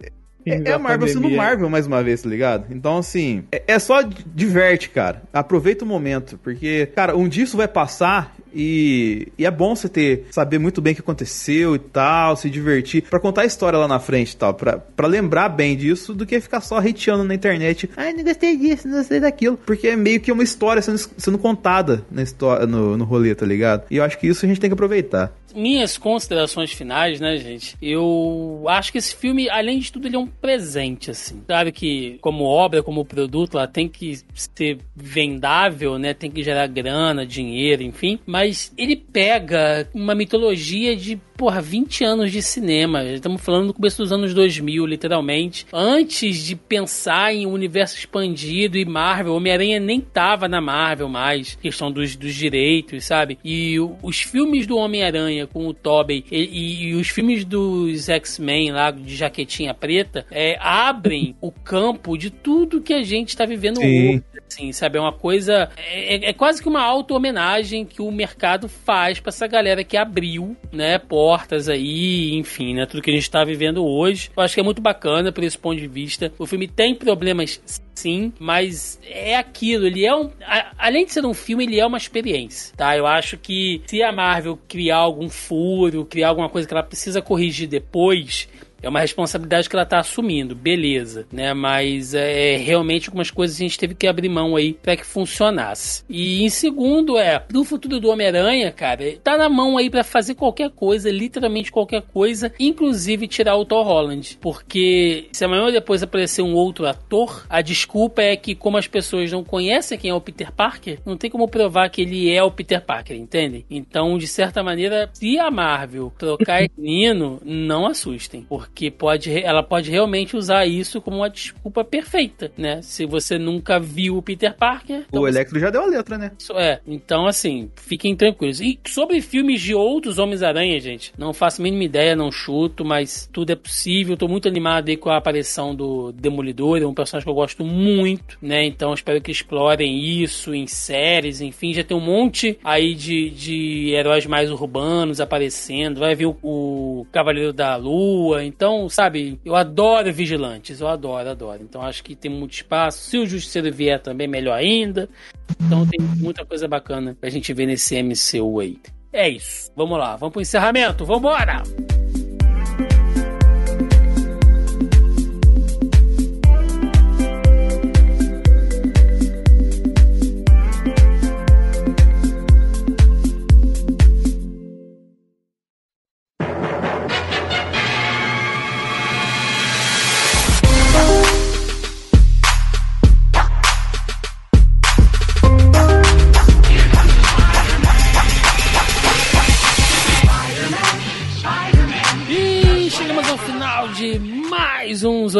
é, é a Marvel pandemia. sendo Marvel mais uma vez, tá ligado? Então, assim, é, é, só diverte, cara. Aproveita o momento, porque, cara, um dia isso vai passar e, e, é bom você ter, saber muito bem o que aconteceu e tal, se divertir, para contar a história lá na frente e tal, pra, pra lembrar bem disso do que ficar só hateando na internet. Ai, não gostei disso, não gostei daquilo. Porque é meio que uma história sendo, sendo contada na história, no, no rolê, tá ligado? E eu acho que isso a gente tem que aproveitar minhas considerações finais, né, gente? Eu acho que esse filme, além de tudo, ele é um presente, assim. Claro que, como obra, como produto, ela tem que ser vendável, né? Tem que gerar grana, dinheiro, enfim. Mas ele pega uma mitologia de porra, 20 anos de cinema. Estamos falando do começo dos anos 2000, literalmente. Antes de pensar em um universo expandido e Marvel, Homem-Aranha nem tava na Marvel mais. Questão dos, dos direitos, sabe? E os filmes do Homem-Aranha com o Tobey e, e, e, os filmes dos X-Men lá de jaquetinha preta é, abrem o campo de tudo que a gente está vivendo Sim. hoje. Assim, sabe? É uma coisa. É, é quase que uma auto-homenagem que o mercado faz para essa galera que abriu, né? Por portas aí, enfim, né? Tudo que a gente está vivendo hoje. Eu acho que é muito bacana por esse ponto de vista. O filme tem problemas sim, mas é aquilo, ele é um. A, além de ser um filme, ele é uma experiência, tá? Eu acho que se a Marvel criar algum furo, criar alguma coisa que ela precisa corrigir depois, é uma responsabilidade que ela tá assumindo, beleza, né? Mas é, realmente algumas coisas a gente teve que abrir mão aí para que funcionasse. E em segundo é, pro futuro do Homem-Aranha, cara, tá na mão aí para fazer qualquer coisa, literalmente qualquer coisa, inclusive tirar o Thor Holland, porque se amanhã depois aparecer um outro ator, a desculpa é que como as pessoas não conhecem quem é o Peter Parker, não tem como provar que ele é o Peter Parker, entende? Então, de certa maneira, se a Marvel trocar esse menino, não assustem, porque porque pode, ela pode realmente usar isso como uma desculpa perfeita, né? Se você nunca viu o Peter Parker. Então o Electro já deu a letra, né? Isso é. Então, assim, fiquem tranquilos. E sobre filmes de outros Homens-Aranha, gente, não faço a mínima ideia, não chuto, mas tudo é possível. Tô muito animado aí com a aparição do Demolidor, é um personagem que eu gosto muito, né? Então, espero que explorem isso em séries, enfim, já tem um monte aí de, de heróis mais urbanos aparecendo. Vai ver o, o Cavaleiro da Lua, Então, sabe, eu adoro Vigilantes, eu adoro, adoro. Então acho que tem muito espaço. Se o Justiceiro vier também, melhor ainda. Então tem muita coisa bacana pra gente ver nesse MCU aí. É isso. Vamos lá, vamos pro encerramento. Vambora! E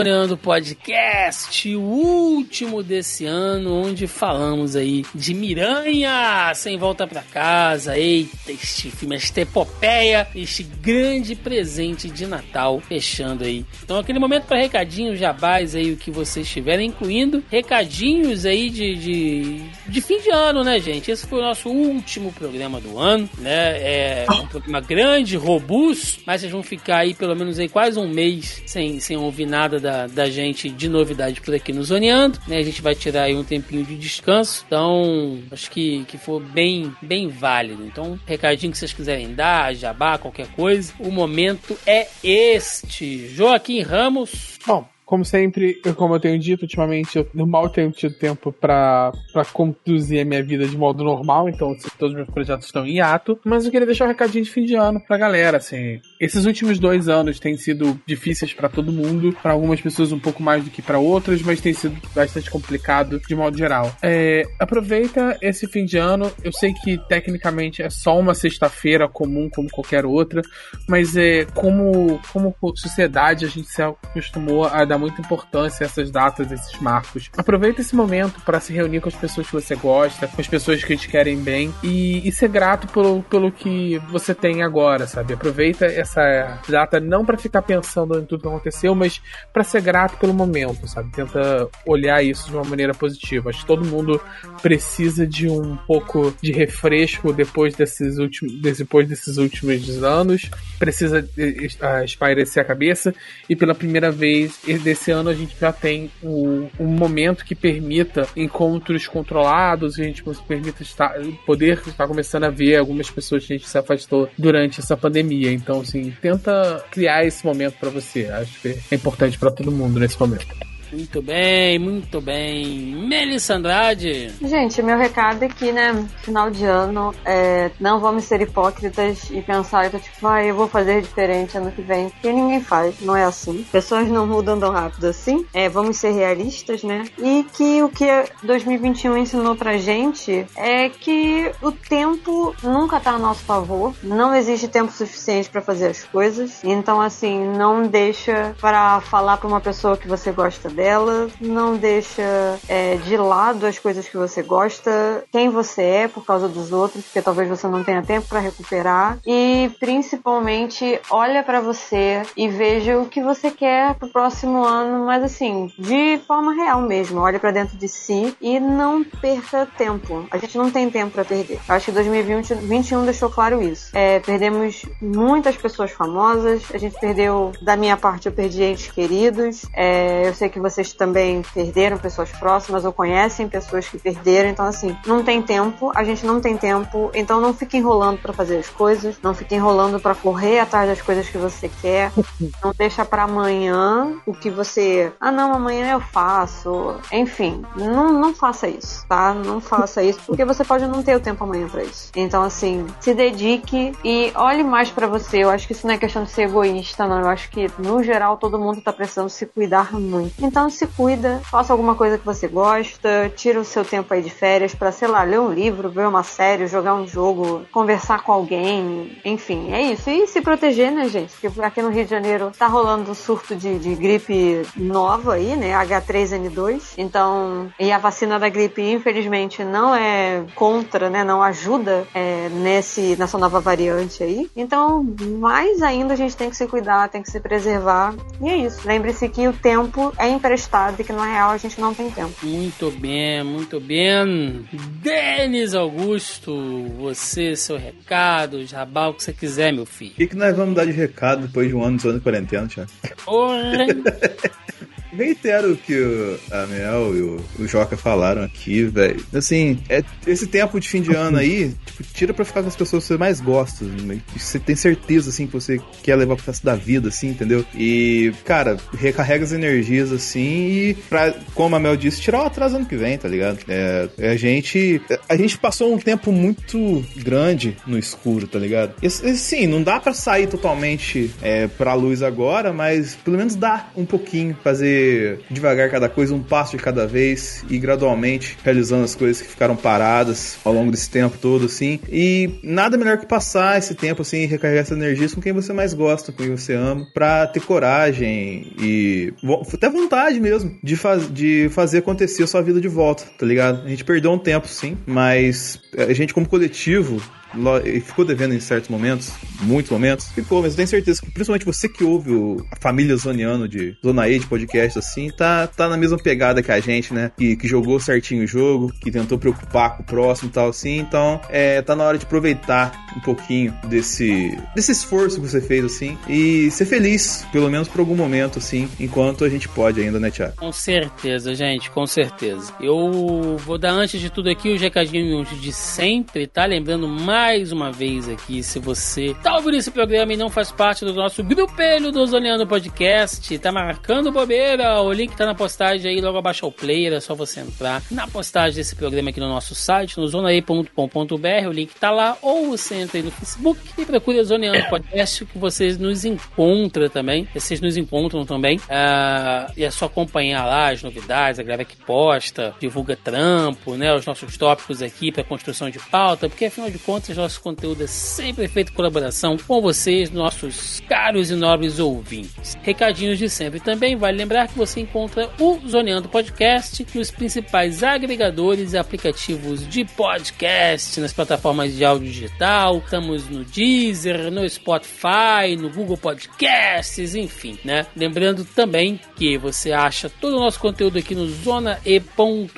Zoneando Podcast, o último desse ano, onde falamos aí de Miranha, sem volta pra casa. Eita, este filme, esta epopeia, este grande presente de Natal, fechando aí. Então, aquele momento para recadinhos, jabás aí, o que vocês estiverem, incluindo recadinhos aí de, de, de fim de ano, né, gente? Esse foi o nosso último programa do ano, né? É um programa grande, robusto, mas vocês vão ficar aí pelo menos aí quase um mês sem, sem ouvir nada da, da gente de novidade por aqui no Zoneando, né? A gente vai tirar aí um tempinho de descanso, então acho que, que foi bem, bem válido. Então, recadinho que vocês quiserem dar, jabá, qualquer coisa, o momento é este. Joaquim Ramos. Bom, como sempre, eu, como eu tenho dito ultimamente, eu mal tenho tido tempo pra conduzir a minha vida de modo normal, então assim, todos os meus projetos estão em hiato. Mas eu queria deixar um recadinho de fim de ano pra galera, assim. Esses últimos dois anos têm sido difíceis pra todo mundo, pra algumas pessoas um pouco mais do que pra outras, mas tem sido bastante complicado de modo geral. É, aproveita esse fim de ano, eu sei que tecnicamente é só uma sexta-feira comum como qualquer outra, mas é como, como sociedade a gente se acostumou a dar muita importância a essas datas, esses marcos. Aproveita esse momento para se reunir com as pessoas que você gosta, com as pessoas que te querem bem e, e ser grato pelo, pelo que você tem agora, sabe? Aproveita essa data não para ficar pensando em tudo que aconteceu, mas para ser grato pelo momento, sabe? Tenta olhar isso de uma maneira positiva. Acho que todo mundo precisa de um pouco de refresco depois desses últimos, depois desses últimos anos. Precisa espairecer a cabeça e pela primeira vez desse ano a gente já tem um, um momento que permita encontros controlados e a gente permita estar, poder estar começando a ver algumas pessoas que a gente se afastou durante essa pandemia. Então, assim, tenta criar esse momento para você. Acho que é importante para todo mundo nesse momento. Muito bem, muito bem. Melissa Andrade. Gente, meu recado é que, né, final de ano, é, não vamos ser hipócritas e pensar, tipo, ah, eu vou fazer diferente ano que vem. Porque ninguém faz, não é assim. Pessoas não mudam tão rápido assim. É, vamos ser realistas, né? E que o que 2021 ensinou pra gente é que o tempo nunca tá a nosso favor. Não existe tempo suficiente para fazer as coisas. Então, assim, não deixa para falar pra uma pessoa que você gosta dela dela, não deixa é, de lado as coisas que você gosta, quem você é por causa dos outros, porque talvez você não tenha tempo para recuperar e principalmente olha para você e veja o que você quer pro próximo ano, mas assim, de forma real mesmo, olha para dentro de si e não perca tempo. A gente não tem tempo para perder. Acho que 2021 deixou claro isso. É, perdemos muitas pessoas famosas, a gente perdeu, da minha parte, eu perdi entes queridos. É, eu sei que você vocês também perderam pessoas próximas ou conhecem pessoas que perderam. Então, assim, não tem tempo, a gente não tem tempo. Então, não fique enrolando para fazer as coisas, não fique enrolando para correr atrás das coisas que você quer. Não deixa para amanhã o que você. Ah, não, amanhã eu faço. Enfim, não, não faça isso, tá? Não faça isso, porque você pode não ter o tempo amanhã para isso. Então, assim, se dedique e olhe mais para você. Eu acho que isso não é questão de ser egoísta, não. Eu acho que, no geral, todo mundo tá precisando se cuidar muito. Então, se cuida, faça alguma coisa que você gosta, tira o seu tempo aí de férias para, sei lá, ler um livro, ver uma série, jogar um jogo, conversar com alguém, enfim, é isso. E se proteger, né, gente? Porque aqui no Rio de Janeiro tá rolando um surto de, de gripe nova aí, né? H3N2. Então, e a vacina da gripe, infelizmente, não é contra, né? Não ajuda é, nesse, nessa nova variante aí. Então, mais ainda a gente tem que se cuidar, tem que se preservar. E é isso. Lembre-se que o tempo é impressionante emprestado e que na real a gente não tem tempo. Muito bem, muito bem. Denis Augusto, você, seu recado, jabá, o que você quiser, meu filho. O que, que nós vamos dar de recado depois de um ano de zona de quarentena, Thiago? Reitero o que o, a Mel e o, Joca falaram aqui, velho. Assim, é, esse tempo de fim de ano aí, tipo, tira pra ficar com as pessoas que você mais gosta. Né? Você tem certeza, assim, que você quer levar pro resto da vida, assim, entendeu? E, cara, recarrega as energias, assim, e pra, como a Mel disse, tirar o atraso ano que vem, tá ligado? É, a gente. A gente passou um tempo muito grande no escuro, tá ligado? E, sim, não dá pra sair totalmente é, pra luz agora, mas pelo menos dá um pouquinho fazer devagar cada coisa, um passo de cada vez e gradualmente realizando as coisas que ficaram paradas ao longo desse tempo todo, assim. E nada melhor que passar esse tempo, assim, e recarregar essa energia com quem você mais gosta, com quem você ama, pra ter coragem e até vontade mesmo de, de fazer acontecer a sua vida de volta, tá ligado? A gente perdeu um tempo, sim, mas a gente, como coletivo, ficou devendo em certos momentos, muitos momentos, ficou, mas eu tenho certeza que principalmente você que ouve o, a família Zoniano de Zona E de podcast assim, tá, tá na mesma pegada que a gente, né? Que, que jogou certinho o jogo, que tentou preocupar com o próximo e tal assim, então é, tá na hora de aproveitar um pouquinho desse, desse esforço que você fez assim e ser feliz, pelo menos por algum momento assim, enquanto a gente pode ainda, né, Thiago? Com certeza, gente, com certeza. Eu vou dar antes de tudo aqui os recadinhos de sempre, tá? Lembrando mais mais uma vez aqui, se você tá ouvindo esse programa e não faz parte do nosso grupelho do Zoneando Podcast, tá marcando bobeira, o link tá na postagem aí, logo abaixo ao player, é só você entrar na postagem desse programa aqui no nosso site, no zonae.com.br, o link tá lá, ou você entra aí no Facebook e procura Zoneando Podcast, que vocês nos encontram também, vocês nos encontram também, uh, e é só acompanhar lá as novidades, a galera que posta, divulga trampo, né, os nossos tópicos aqui para construção de pauta, porque afinal de contas nosso conteúdo é sempre feito em colaboração com vocês, nossos caros e nobres ouvintes. Recadinhos de sempre também, vale lembrar que você encontra o Zoneando Podcast nos principais agregadores e aplicativos de podcast, nas plataformas de áudio digital, estamos no Deezer, no Spotify, no Google Podcasts, enfim, né? Lembrando também que você acha todo o nosso conteúdo aqui no zonae.com.br,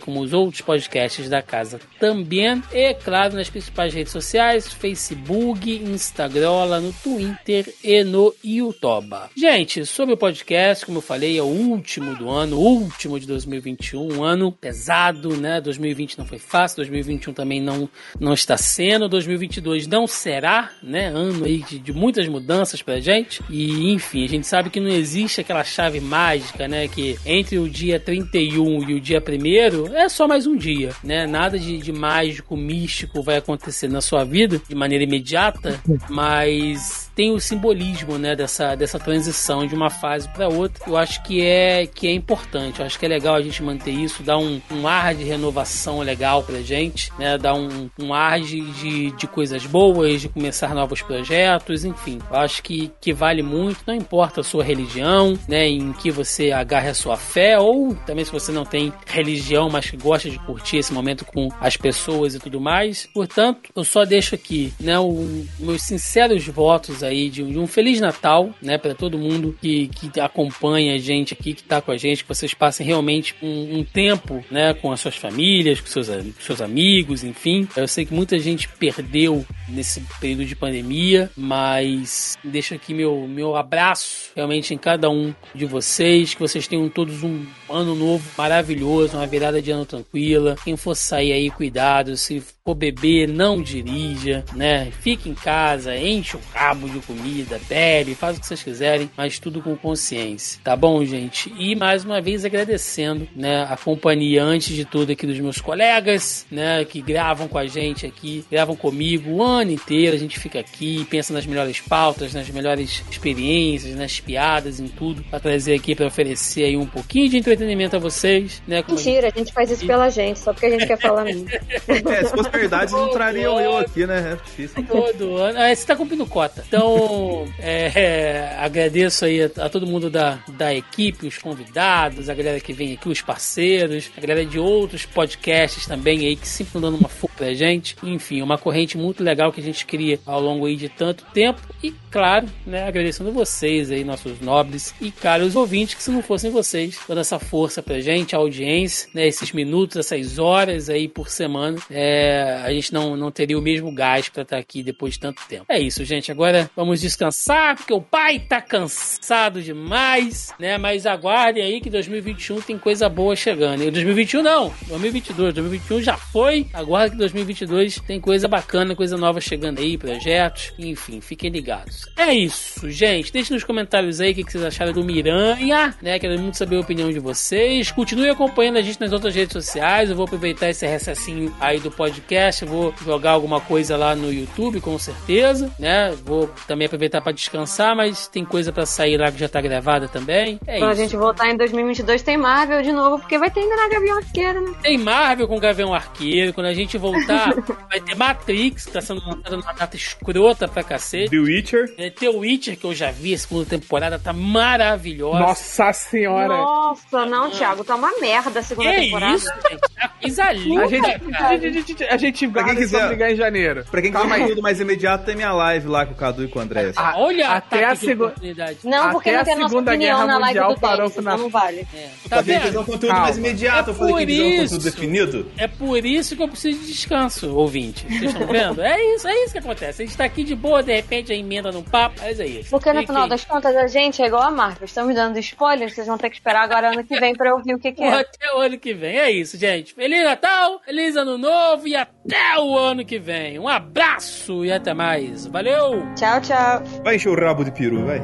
como os outros podcasts da casa também, e claro, nas principais redes sociais: Facebook, Instagram, no Twitter e no YouTube. Gente, sobre o podcast, como eu falei, é o último do ano, último de 2021, um ano pesado, né? 2020 não foi fácil, 2021 também não, não está sendo, 2022 não será, né? Ano aí de, de muitas mudanças pra gente. E enfim, a gente sabe que não existe aquela chave mágica, né? Que entre o dia 31 e o dia 1 é só mais um dia, né? Nada de, de mágico, místico vai acontecer na sua vida de maneira imediata, mas tem o simbolismo, né, dessa, dessa transição de uma fase para outra. Eu acho que é que é importante. Eu acho que é legal a gente manter isso, dar um, um ar de renovação legal pra gente, né, dar um, um ar de, de, coisas boas, de começar novos projetos, enfim. Eu acho que, que vale muito, não importa a sua religião, né, em que você agarre a sua fé, ou também se você não tem religião, mas que gosta de curtir esse momento com as pessoas e tudo mais. Portanto, eu só deixo aqui, né, o, meus sinceros votos aí de, de um Feliz Natal, né, para todo mundo que, que acompanha a gente aqui, que tá com a gente, que vocês passem realmente um, um tempo, né, com as suas famílias, com seus, com seus amigos, enfim. Eu sei que muita gente perdeu nesse período de pandemia, mas deixo aqui meu, meu abraço realmente em cada um de vocês, que vocês tenham todos um ano novo maravilhoso, uma virada de ano tranquila. Quem for sair aí, cuidado, se for beber, não dirija, né? Fique em casa, enche o rabo de comida, bebe, faz o que vocês quiserem, mas tudo com consciência, tá bom, gente? E mais uma vez agradecendo, né, a companhia antes de tudo aqui dos meus colegas, né, que gravam com a gente aqui, gravam comigo o ano inteiro, a gente fica aqui, pensa nas melhores pautas, nas melhores experiências, nas piadas, em tudo, para trazer aqui para oferecer aí um pouquinho de entretenimento a vocês, né? Mentira, a gente... a gente faz isso pela gente, só porque a gente quer falar mesmo. é, se fosse verdade, não trariam eu aqui, né? É difícil. Todo ano. Ah, você tá cumprindo cota. Então, é, é, agradeço aí a, a, todo mundo da, da equipe, os convidados, a galera que vem aqui, os parceiros, a galera de outros podcasts também aí que sempre dando uma força pra gente. Enfim, uma corrente muito legal que a gente cria ao longo aí de tanto tempo. E, claro, né, agradecendo vocês aí, nossos nobres e caros ouvintes, que se não fossem vocês, dando essa força pra gente, a audiência, né, esses minutos, essas horas aí por semana, é, a gente não, não teria o mesmo gás pra estar aqui depois de tanto tempo. É isso, gente. Agora vamos descansar, porque o pai tá cansado demais, né? Mas aguardem aí que 2021 tem coisa boa chegando. E 2021 não, 2022. 2021 já foi, agora que 2022 tem coisa bacana, coisa nova chegando aí, projetos, enfim, fiquem ligados. É isso, gente. Deixe nos comentários aí o que vocês acharam do Miranha, né? Quero muito saber a opinião de vocês. Continue acompanhando a gente nas outras redes sociais. Eu vou aproveitar esse recessinho aí do podcast, vou jogar alguma coisa lá no YouTube, com certeza, né? Vou também aproveitar para descansar, mas tem coisa para sair lá que já tá gravada também. É Quando a isso. gente voltar em 2022 tem Marvel de novo, porque vai ter ainda na Gavião Arqueira, né? Tem Marvel com Gavião Arqueiro. Quando a gente voltar, vai ter Matrix, que tá sendo lançada numa data escrota pra cacete. The Witcher. Ter o Witcher, que eu já vi a segunda temporada, tá maravilhosa. Nossa senhora. Nossa, não, Thiago, tá uma merda a segunda que temporada. isso, gente? É linda, A gente, cara. a gente, a gente Pra quem quiser- brigar em janeiro. Pra quem Calma quiser tudo mais imediato, tem minha live lá com o Cadu e com o André. Ah, Olha até a de segu- oportunidade. Não, porque Até não a tem a Segunda Guerra na live Mundial do parou na- então não vale. É, Tá tá vendo? Fazer um conteúdo Calma. mais imediato. É eu falei que quiser um isso. conteúdo definido. É por isso que eu preciso de descanso, ouvinte. Vocês estão vendo? É isso, é isso que acontece. A gente tá aqui de boa, de repente a emenda no papo, mas é isso. Porque no Fiquem- final das contas a gente é igual a Marvel. Estamos dando spoilers, vocês vão ter que esperar agora ano que vem pra eu ouvir o que, que é. Até o ano que vem. É isso, gente. Feliz Natal, feliz Ano Novo e até o ano que vem. Um abraço e até mais. Valeu! Tchau, tchau. Vai encher o rabo de peru, vai.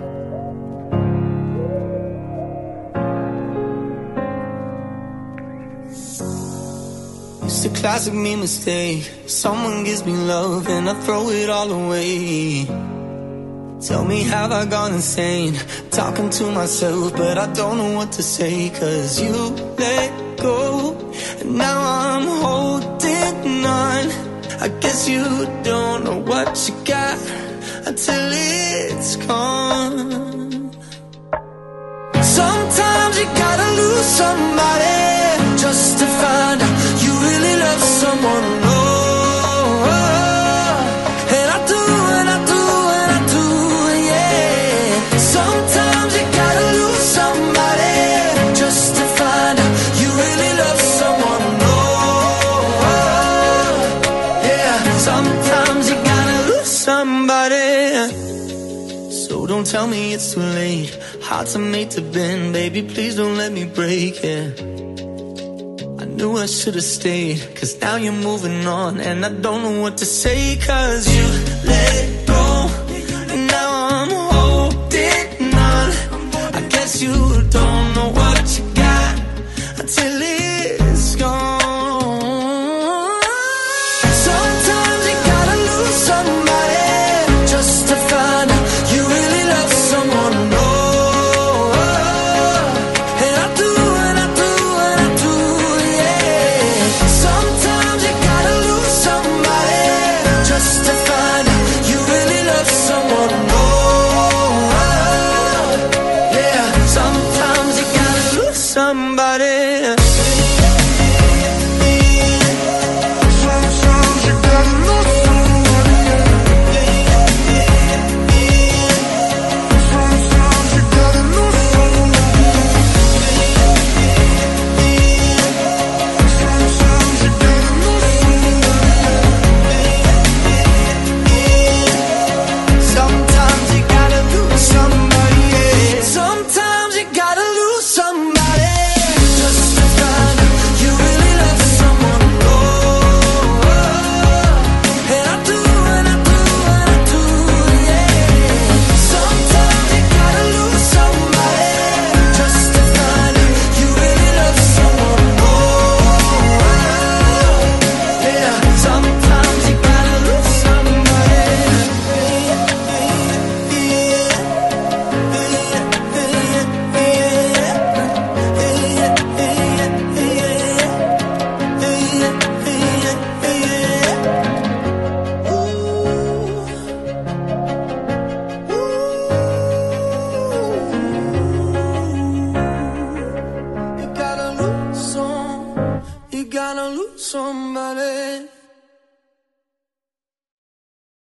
It's a classic me mistake. Someone gives me love and I throw it all away. Tell me, have I gone insane? Talking to myself, but I don't know what to say. Cause you let go, and now I'm holding on. I guess you don't know what you got until it's gone. Sometimes you gotta lose somebody just to find out you really love someone. Tell me it's too late. Hearts are made to bend, baby. Please don't let me break it. I knew I should have stayed, cause now you're moving on. And I don't know what to say, cause you let it go. And now I'm holding on. I guess you don't know what you